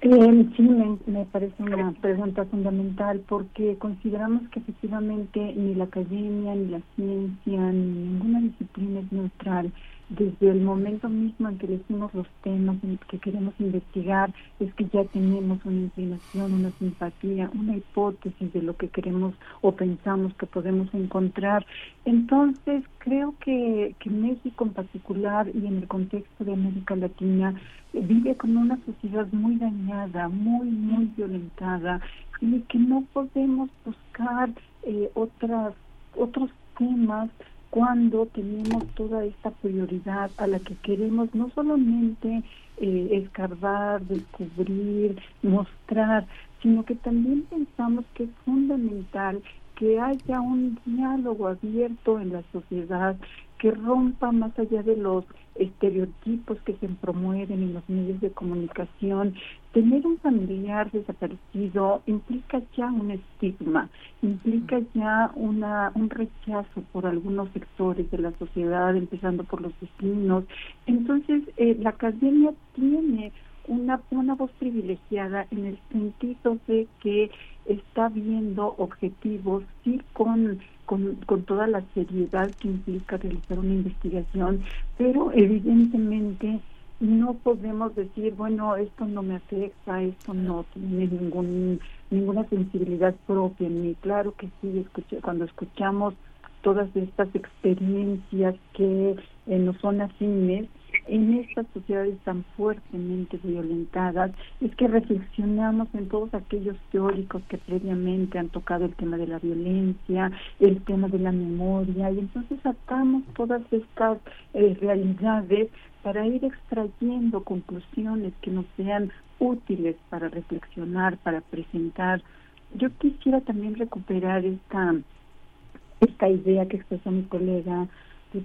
Eh, sí, me, me, parece una pregunta fundamental porque consideramos que efectivamente ni la academia, ni la ciencia, ni ninguna disciplina es neutral desde el momento mismo en que elegimos los temas en que queremos investigar, es que ya tenemos una inclinación, una simpatía, una hipótesis de lo que queremos o pensamos que podemos encontrar. Entonces, creo que, que México en particular y en el contexto de América Latina vive con una sociedad muy dañada, muy, muy violentada y que no podemos buscar eh, otras, otros temas cuando tenemos toda esta prioridad a la que queremos no solamente eh, escarbar, descubrir, mostrar, sino que también pensamos que es fundamental que haya un diálogo abierto en la sociedad que rompa más allá de los estereotipos que se promueven en los medios de comunicación. Tener un familiar desaparecido implica ya un estigma, implica ya una, un rechazo por algunos sectores de la sociedad, empezando por los vecinos. Entonces, eh, la academia tiene una, una voz privilegiada en el sentido de que está viendo objetivos, sí, con, con, con toda la seriedad que implica realizar una investigación, pero evidentemente no podemos decir, bueno, esto no me afecta, esto no tiene ningún, ninguna sensibilidad propia en mí. Claro que sí, escuché, cuando escuchamos todas estas experiencias que eh, no son afines, en estas sociedades tan fuertemente violentadas es que reflexionamos en todos aquellos teóricos que previamente han tocado el tema de la violencia, el tema de la memoria, y entonces sacamos todas estas eh, realidades para ir extrayendo conclusiones que nos sean útiles para reflexionar, para presentar. Yo quisiera también recuperar esta esta idea que expresó mi colega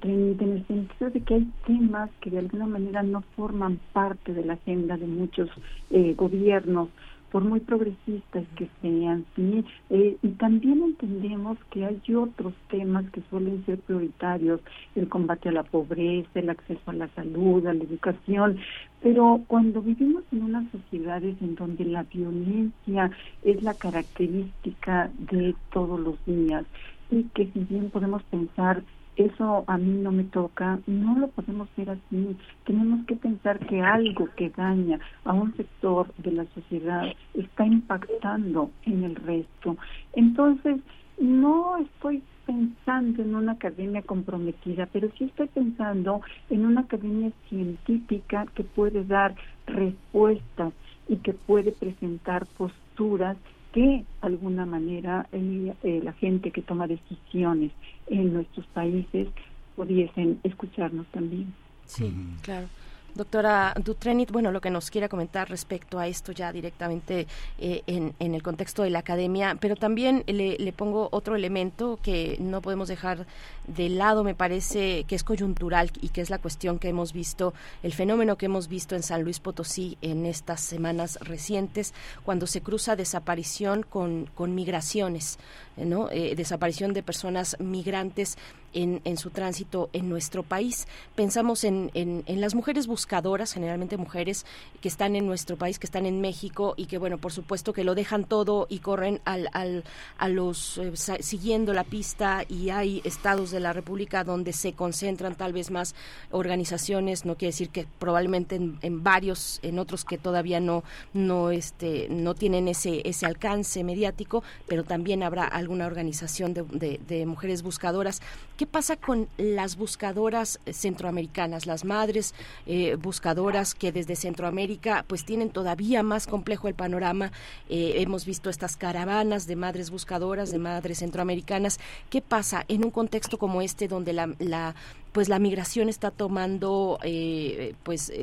en el sentido de que hay temas que de alguna manera no forman parte de la agenda de muchos eh, gobiernos por muy progresistas que sean, ¿sí? Eh, y también entendemos que hay otros temas que suelen ser prioritarios, el combate a la pobreza, el acceso a la salud, a la educación, pero cuando vivimos en unas sociedades en donde la violencia es la característica de todos los días, y que si bien podemos pensar eso a mí no me toca, no lo podemos ver así. Tenemos que pensar que algo que daña a un sector de la sociedad está impactando en el resto. Entonces, no estoy pensando en una academia comprometida, pero sí estoy pensando en una academia científica que puede dar respuestas y que puede presentar posturas que de alguna manera eh, la gente que toma decisiones en nuestros países pudiesen escucharnos también. Sí, claro. Doctora Dutrenit, bueno, lo que nos quiera comentar respecto a esto ya directamente eh, en, el contexto de la academia, pero también le, pongo otro elemento que no podemos dejar de lado, me parece que es coyuntural y que es la cuestión que hemos visto, el fenómeno que hemos visto en San Luis Potosí en estas semanas recientes, cuando se cruza desaparición con, migraciones, ¿no? Eh, desaparición de personas migrantes en, su tránsito en nuestro país. Pensamos en, en, las mujeres buscadoras, generalmente mujeres que están en nuestro país, que están en México y que, bueno, por supuesto que lo dejan todo y corren al, al, a los, eh, siguiendo la pista y hay estados de la República donde se concentran tal vez más organizaciones, no quiere decir que probablemente en, varios, en otros que todavía no, no, este, no tienen ese, ese alcance mediático, pero también habrá alguna organización de, de, mujeres buscadoras. ¿Qué pasa con las buscadoras centroamericanas, las madres eh, buscadoras que desde Centroamérica pues tienen todavía más complejo el panorama? Eh, hemos visto estas caravanas de madres buscadoras, de madres centroamericanas. ¿Qué pasa en un contexto como este donde la, la pues la migración está tomando eh, pues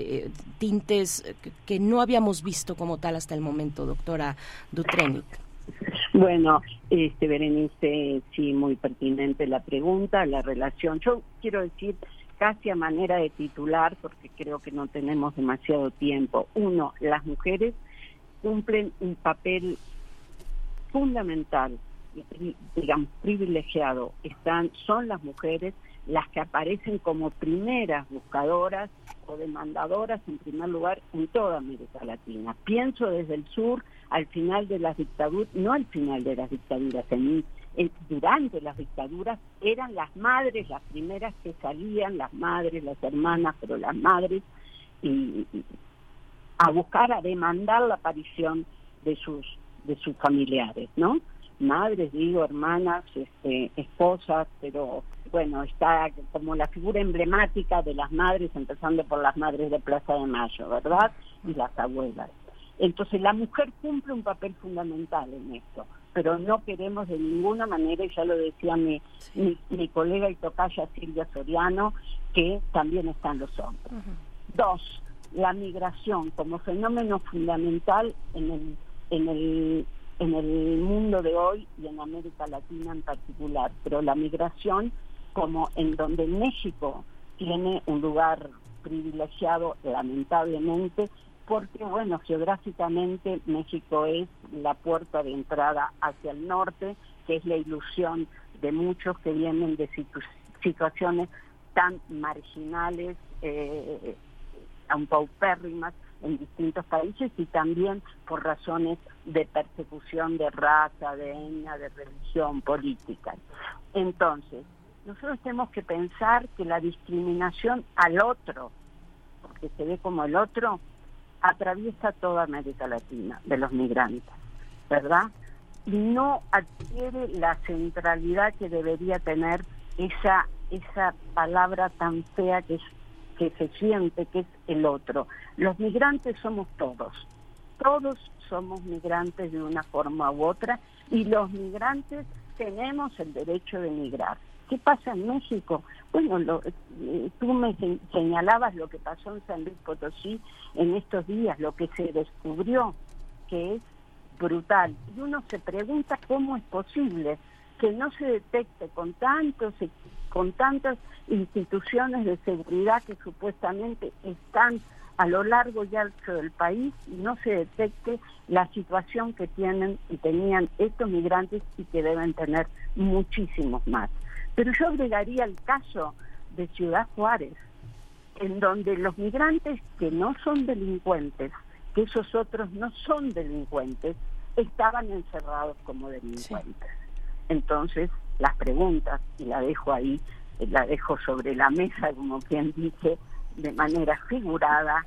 tintes que no habíamos visto como tal hasta el momento, doctora Dutrenit? Bueno, este Berenice, sí, muy pertinente la pregunta, la relación. Yo quiero decir casi a manera de titular, porque creo que no tenemos demasiado tiempo. Uno, las mujeres cumplen un papel fundamental, digamos, privilegiado. Están, son las mujeres las que aparecen como primeras buscadoras o demandadoras en primer lugar en toda América Latina. Pienso desde el sur al final de las dictaduras, no al final de las dictaduras, en, durante las dictaduras eran las madres las primeras que salían, las madres, las hermanas, pero las madres, y, a buscar, a demandar la aparición de sus, de sus familiares, ¿no? Madres, digo, hermanas, este, esposas, pero bueno, está como la figura emblemática de las madres, empezando por las madres de Plaza de Mayo, ¿verdad? Y las abuelas. Entonces la mujer cumple un papel fundamental en esto, pero no queremos de ninguna manera, y ya lo decía mi, mi, colega y tocaya Silvia Soriano, que también están los hombres. Dos, la migración como fenómeno fundamental en el, en el en el mundo de hoy y en América Latina en particular, pero la migración como en donde México tiene un lugar privilegiado lamentablemente porque, bueno, geográficamente México es la puerta de entrada hacia el norte, que es la ilusión de muchos que vienen de situaciones tan marginales, eh, paupérrimas en distintos países y también por razones de persecución de raza, de etnia, de religión, política. Entonces, nosotros tenemos que pensar que la discriminación al otro, porque se ve como el otro, atraviesa toda América Latina de los migrantes, ¿verdad? Y no adquiere la centralidad que debería tener esa esa palabra tan fea que es que se siente que es el otro. Los migrantes somos todos. Todos somos migrantes de una forma u otra y los migrantes tenemos el derecho de migrar. ¿Qué pasa en México? Bueno, lo, eh, tú me señalabas lo que pasó en San Luis Potosí en estos días, lo que se descubrió, que es brutal. Y uno se pregunta cómo es posible que no se detecte con tantos con tantas instituciones de seguridad que supuestamente están a lo largo y ancho del país y no se detecte la situación que tienen y tenían estos migrantes y que deben tener muchísimos más. Pero yo agregaría el caso de Ciudad Juárez, en donde los migrantes que no son delincuentes, que esos otros no son delincuentes, estaban encerrados como delincuentes. Entonces, las preguntas, y la dejo ahí, la dejo sobre la mesa, como quien dice, de manera figurada,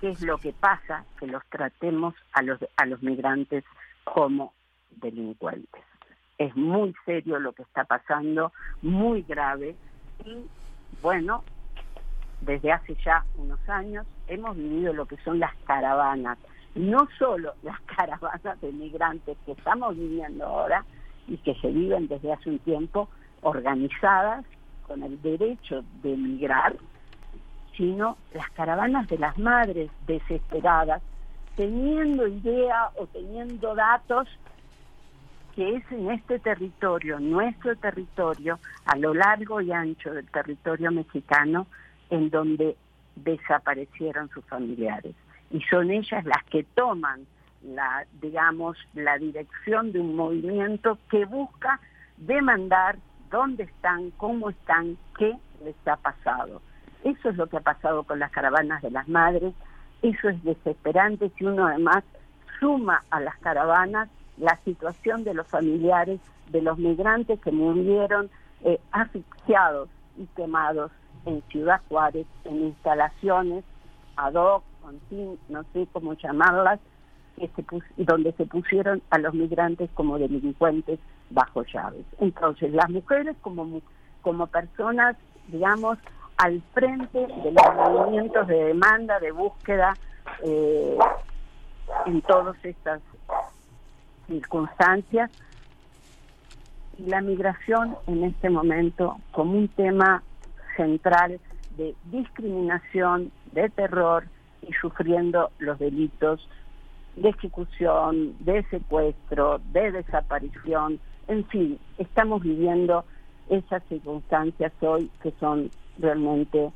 qué es lo que pasa que los tratemos a los, a los migrantes como delincuentes. Es muy serio lo que está pasando, muy grave, y bueno, desde hace ya unos años hemos vivido lo que son las caravanas, no solo las caravanas de migrantes que estamos viviendo ahora y que se viven desde hace un tiempo organizadas con el derecho de migrar, sino las caravanas de las madres desesperadas, teniendo idea o teniendo datos que es en este territorio, nuestro territorio, a lo largo y ancho del territorio mexicano, en donde desaparecieron sus familiares. Y son ellas las que toman la, digamos, la dirección de un movimiento que busca demandar dónde están, cómo están, qué les ha pasado. Eso es lo que ha pasado con las caravanas de las madres, eso es desesperante si uno además suma a las caravanas la situación de los familiares de los migrantes que murieron eh, asfixiados y quemados en Ciudad Juárez, en instalaciones ad hoc, no sé cómo llamarlas, donde se pusieron a los migrantes como delincuentes bajo llaves. Entonces, las mujeres como, como personas, digamos, al frente de los movimientos de demanda, de búsqueda, eh, en todas estas circunstancias, y la migración en este momento como un tema central de discriminación, de terror y sufriendo los delitos de ejecución, de secuestro, de desaparición, en fin, estamos viviendo esas circunstancias hoy que son realmente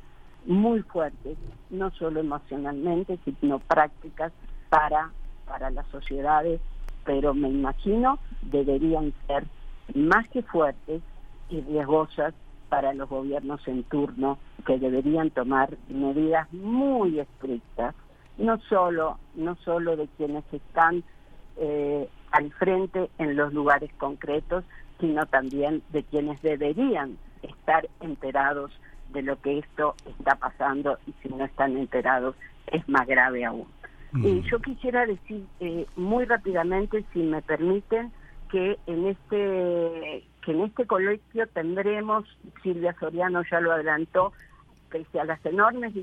muy fuertes, no solo emocionalmente, sino prácticas para, para las sociedades, pero me imagino deberían ser más que fuertes y riesgosas para los gobiernos en turno, que deberían tomar medidas muy estrictas no solo, no solo de quienes están eh, al frente en los lugares concretos, sino también de quienes deberían estar enterados de lo que esto está pasando y si no están enterados es más grave aún. Mm. Yo quisiera decir eh, muy rápidamente, si me permiten, que en este que en este colegio tendremos, Silvia Soriano ya lo adelantó, pese a las enormes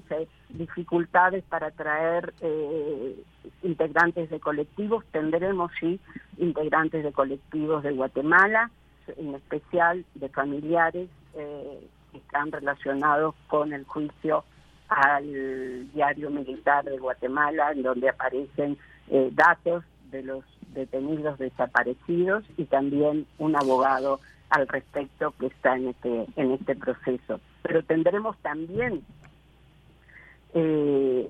dificultades para traer eh, integrantes de colectivos, tendremos sí integrantes de colectivos de Guatemala, en especial de familiares eh, que están relacionados con el juicio al diario militar de Guatemala, en donde aparecen eh, datos de los detenidos desaparecidos y también un abogado al respecto que está en este en este proceso pero tendremos también eh,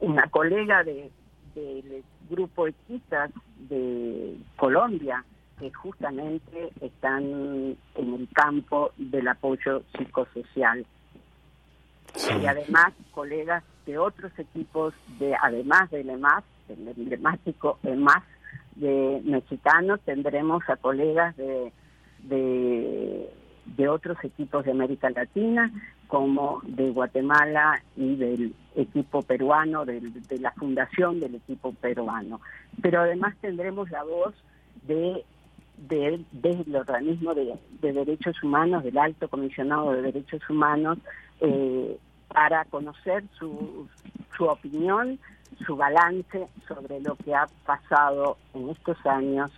una colega de, del grupo Equitas de Colombia que justamente están en el campo del apoyo psicosocial. Y además colegas de otros equipos, de además del EMAS, del emblemático EMAS de mexicano, tendremos a colegas de, de de otros equipos de América Latina, como de Guatemala y del equipo peruano, de, la fundación del equipo peruano. Pero además tendremos la voz de, del organismo de, derechos humanos, del alto comisionado de derechos humanos, eh, para conocer su, su opinión, su balance sobre lo que ha pasado en estos años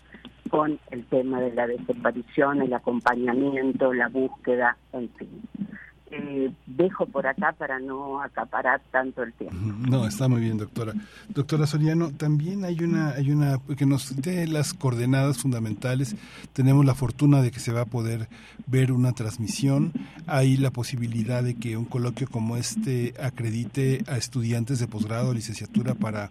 con el tema de la desaparición, el acompañamiento, la búsqueda, en fin. Eh, dejo por acá para no acaparar tanto el tiempo. No, está muy bien, doctora. Doctora Soriano, también hay una, hay una que nos dé las coordenadas fundamentales. Tenemos la fortuna de que se va a poder ver una transmisión. Hay la posibilidad de que un coloquio como este acredite a estudiantes de posgrado, licenciatura para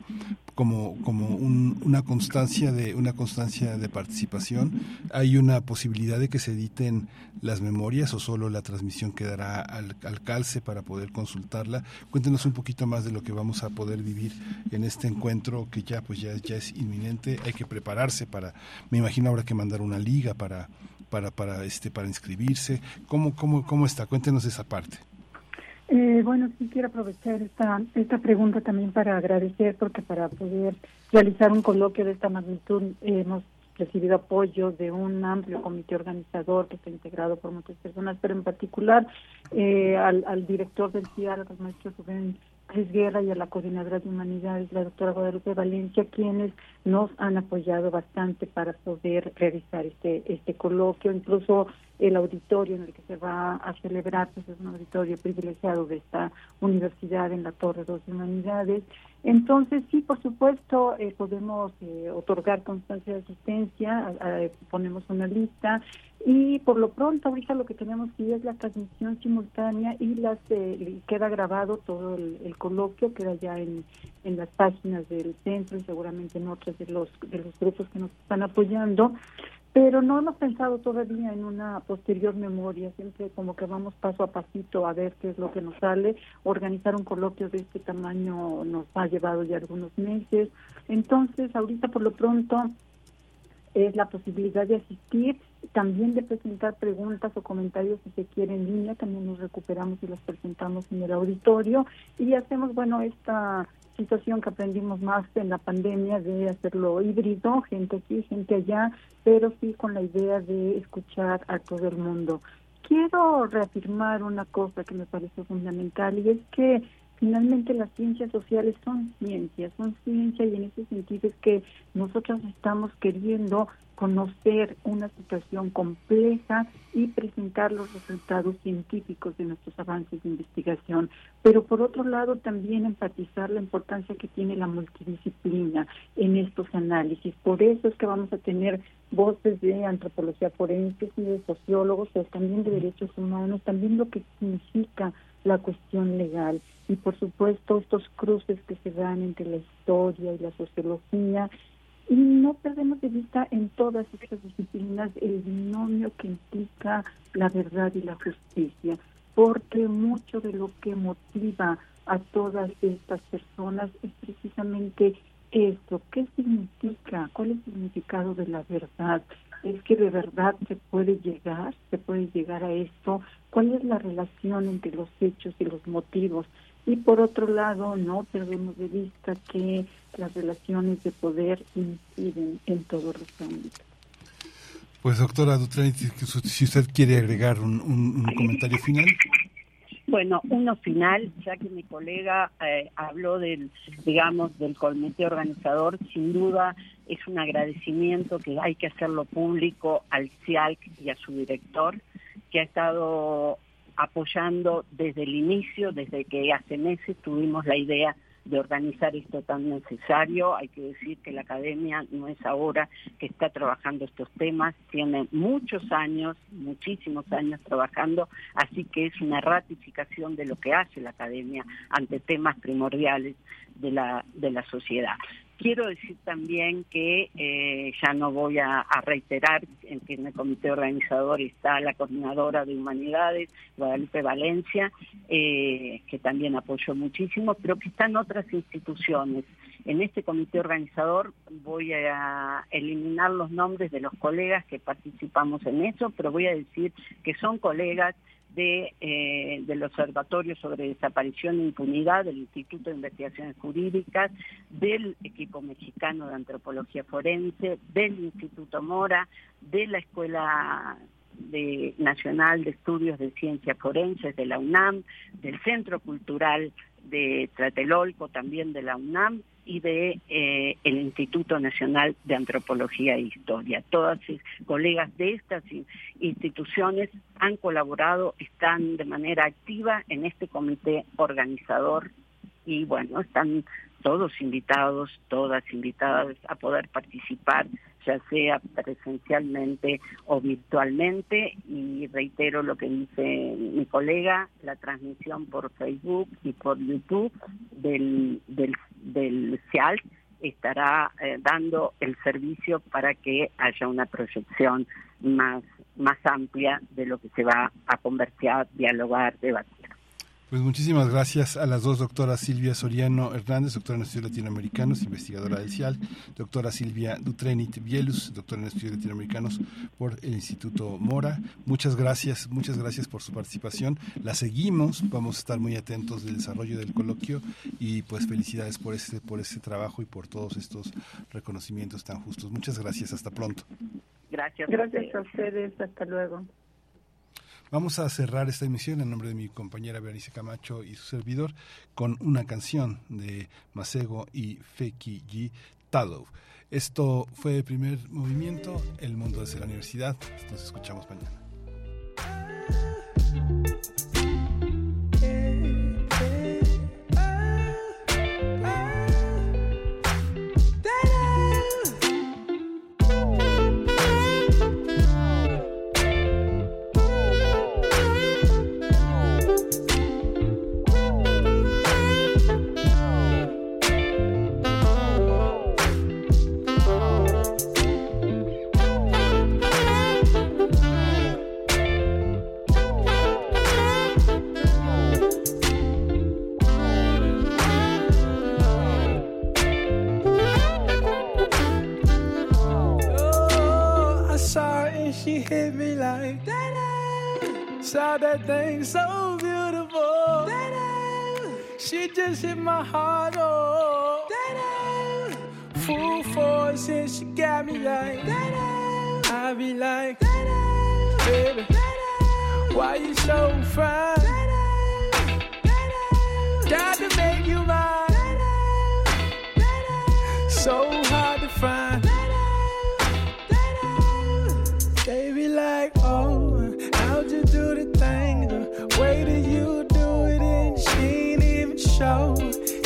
como, como una constancia de una constancia de participación. Hay una posibilidad de que se editen las memorias o solo la transmisión quedará al, calce para poder consultarla. Cuéntenos un poquito más de lo que vamos a poder vivir en este encuentro que ya pues ya, ya es inminente. Hay que prepararse para, me imagino habrá que mandar una liga para para para este para inscribirse. ¿Cómo cómo cómo está? Cuéntenos esa parte. Eh, bueno, sí quiero aprovechar esta, esta pregunta también para agradecer, porque para poder realizar un coloquio de esta magnitud hemos recibido apoyo de un amplio comité organizador que está integrado por muchas personas, pero en particular eh, al, al, director del CIAR, al maestro Rubén Cris Guerra y a la coordinadora de humanidades, la doctora Guadalupe Valencia, quienes nos han apoyado bastante para poder realizar este, este coloquio, incluso el auditorio en el que se va a celebrar, pues es un auditorio privilegiado de esta universidad en la Torre de Humanidades. Entonces, sí, por supuesto, eh, podemos eh, otorgar constancia de asistencia, ponemos una lista y por lo pronto ahorita lo que tenemos que es la transmisión simultánea y las eh, queda grabado todo el, coloquio, queda ya en, en las páginas del centro y seguramente en otros de los, de los grupos que nos están apoyando pero no hemos pensado todavía en una posterior memoria, siempre como que vamos paso a pasito a ver qué es lo que nos sale. Organizar un coloquio de este tamaño nos ha llevado ya algunos meses, entonces ahorita por lo pronto es la posibilidad de asistir, también de presentar preguntas o comentarios si se quiere en línea, también nos recuperamos y los presentamos en el auditorio y hacemos, bueno, esta situación que aprendimos más en la pandemia de hacerlo híbrido, gente aquí, gente allá, pero sí con la idea de escuchar a todo el mundo. Quiero reafirmar una cosa que me parece fundamental y es que finalmente las ciencias sociales son ciencias, son ciencia y en ese sentido es que nosotros estamos queriendo conocer una situación compleja y presentar los resultados científicos de nuestros avances de investigación, pero por otro lado también enfatizar la importancia que tiene la multidisciplina en estos análisis. Por eso es que vamos a tener voces de antropología forense y de sociólogos, pero también de derechos humanos, también lo que significa la cuestión legal y por supuesto estos cruces que se dan entre la historia y la sociología y no perdemos de vista en todas estas disciplinas el binomio que implica la verdad y la justicia, porque mucho de lo que motiva a todas estas personas es precisamente esto, ¿qué significa? ¿Cuál es el significado de la verdad? ¿Es que de verdad se puede llegar? ¿Se puede llegar a esto? ¿Cuál es la relación entre los hechos y los motivos? Y por otro lado, no perdemos de vista que las relaciones de poder inciden en todos los ámbitos. Pues doctora Duterte, si usted quiere agregar un, comentario final. Bueno, uno final, ya que mi colega eh, habló del, digamos, del comité organizador, sin duda es un agradecimiento que hay que hacerlo público al CIALC y a su director, que ha estado apoyando desde el inicio, desde que hace meses tuvimos la idea de organizar esto tan necesario. Hay que decir que la academia no es ahora que está trabajando estos temas, tiene muchos años, muchísimos años trabajando, así que es una ratificación de lo que hace la academia ante temas primordiales de la, de la sociedad. Quiero decir también que eh, ya no voy a, reiterar en que en el comité organizador está la coordinadora de humanidades, Guadalupe Valencia, eh, que también apoyó muchísimo, pero que están otras instituciones. En este comité organizador voy a eliminar los nombres de los colegas que participamos en eso, pero voy a decir que son colegas de, eh, del Observatorio sobre Desaparición e Impunidad, del Instituto de Investigaciones Jurídicas, del equipo mexicano de Antropología Forense, del Instituto Mora, de la Escuela Nacional de Estudios de Ciencias Forenses de la UNAM, del Centro Cultural de Tlatelolco, también de la UNAM y de eh, el Instituto Nacional de Antropología e Historia. Todas colegas de estas instituciones han colaborado, están de manera activa en este comité organizador y bueno, están todos invitados, todas invitadas a poder participar, ya sea presencialmente o virtualmente. Y reitero lo que dice mi colega, la transmisión por Facebook y por YouTube del, del, del CIAL estará eh, dando el servicio para que haya una proyección más, más amplia de lo que se va a conversar, dialogar, debatir. Pues muchísimas gracias a las dos doctoras Silvia Soriano Hernández, doctora en estudios latinoamericanos, investigadora del CIAL, doctora Silvia Dutrenit Bielus, doctora en estudios latinoamericanos por el Instituto Mora. Muchas gracias, muchas gracias por su participación. La seguimos, vamos a estar muy atentos del desarrollo del coloquio y pues felicidades por este, por este trabajo y por todos estos reconocimientos tan justos. Muchas gracias, hasta pronto. Gracias. Gracias a ustedes, hasta luego. Vamos a cerrar esta emisión en nombre de mi compañera Berenice Camacho y su servidor con una canción de Masego y Feki G. Talo. Esto fue el primer movimiento, El Mundo desde la Universidad. Nos escuchamos mañana. Saw that thing so beautiful. She just hit my heart, oh. Full force and she got me like. that. I be like, baby, why you so fine? Got to make you mine. So hard to find. Show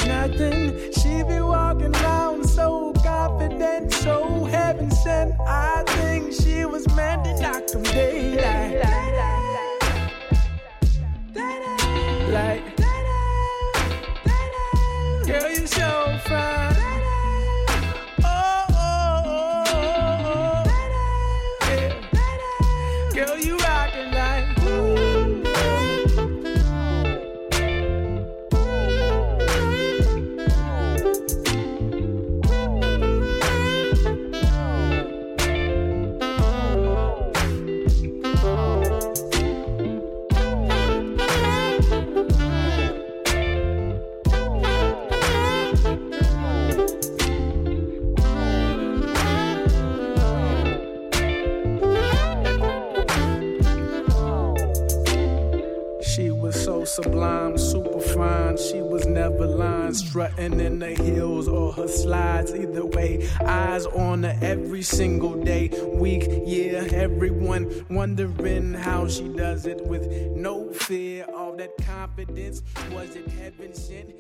nothing. She be walking around so confident, so heaven sent. I think she was meant to knock them daylight. Like, strutting in the hills or her slides. Either way, eyes on her every single day, week, year. Everyone wondering how she does it with no fear. All that confidence was it heaven sent?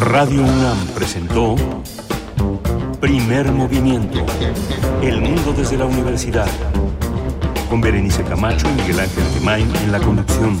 Radio UNAM presentó Primer Movimiento. El mundo desde la universidad. Con Berenice Camacho y Miguel Ángel Gemain en la conducción.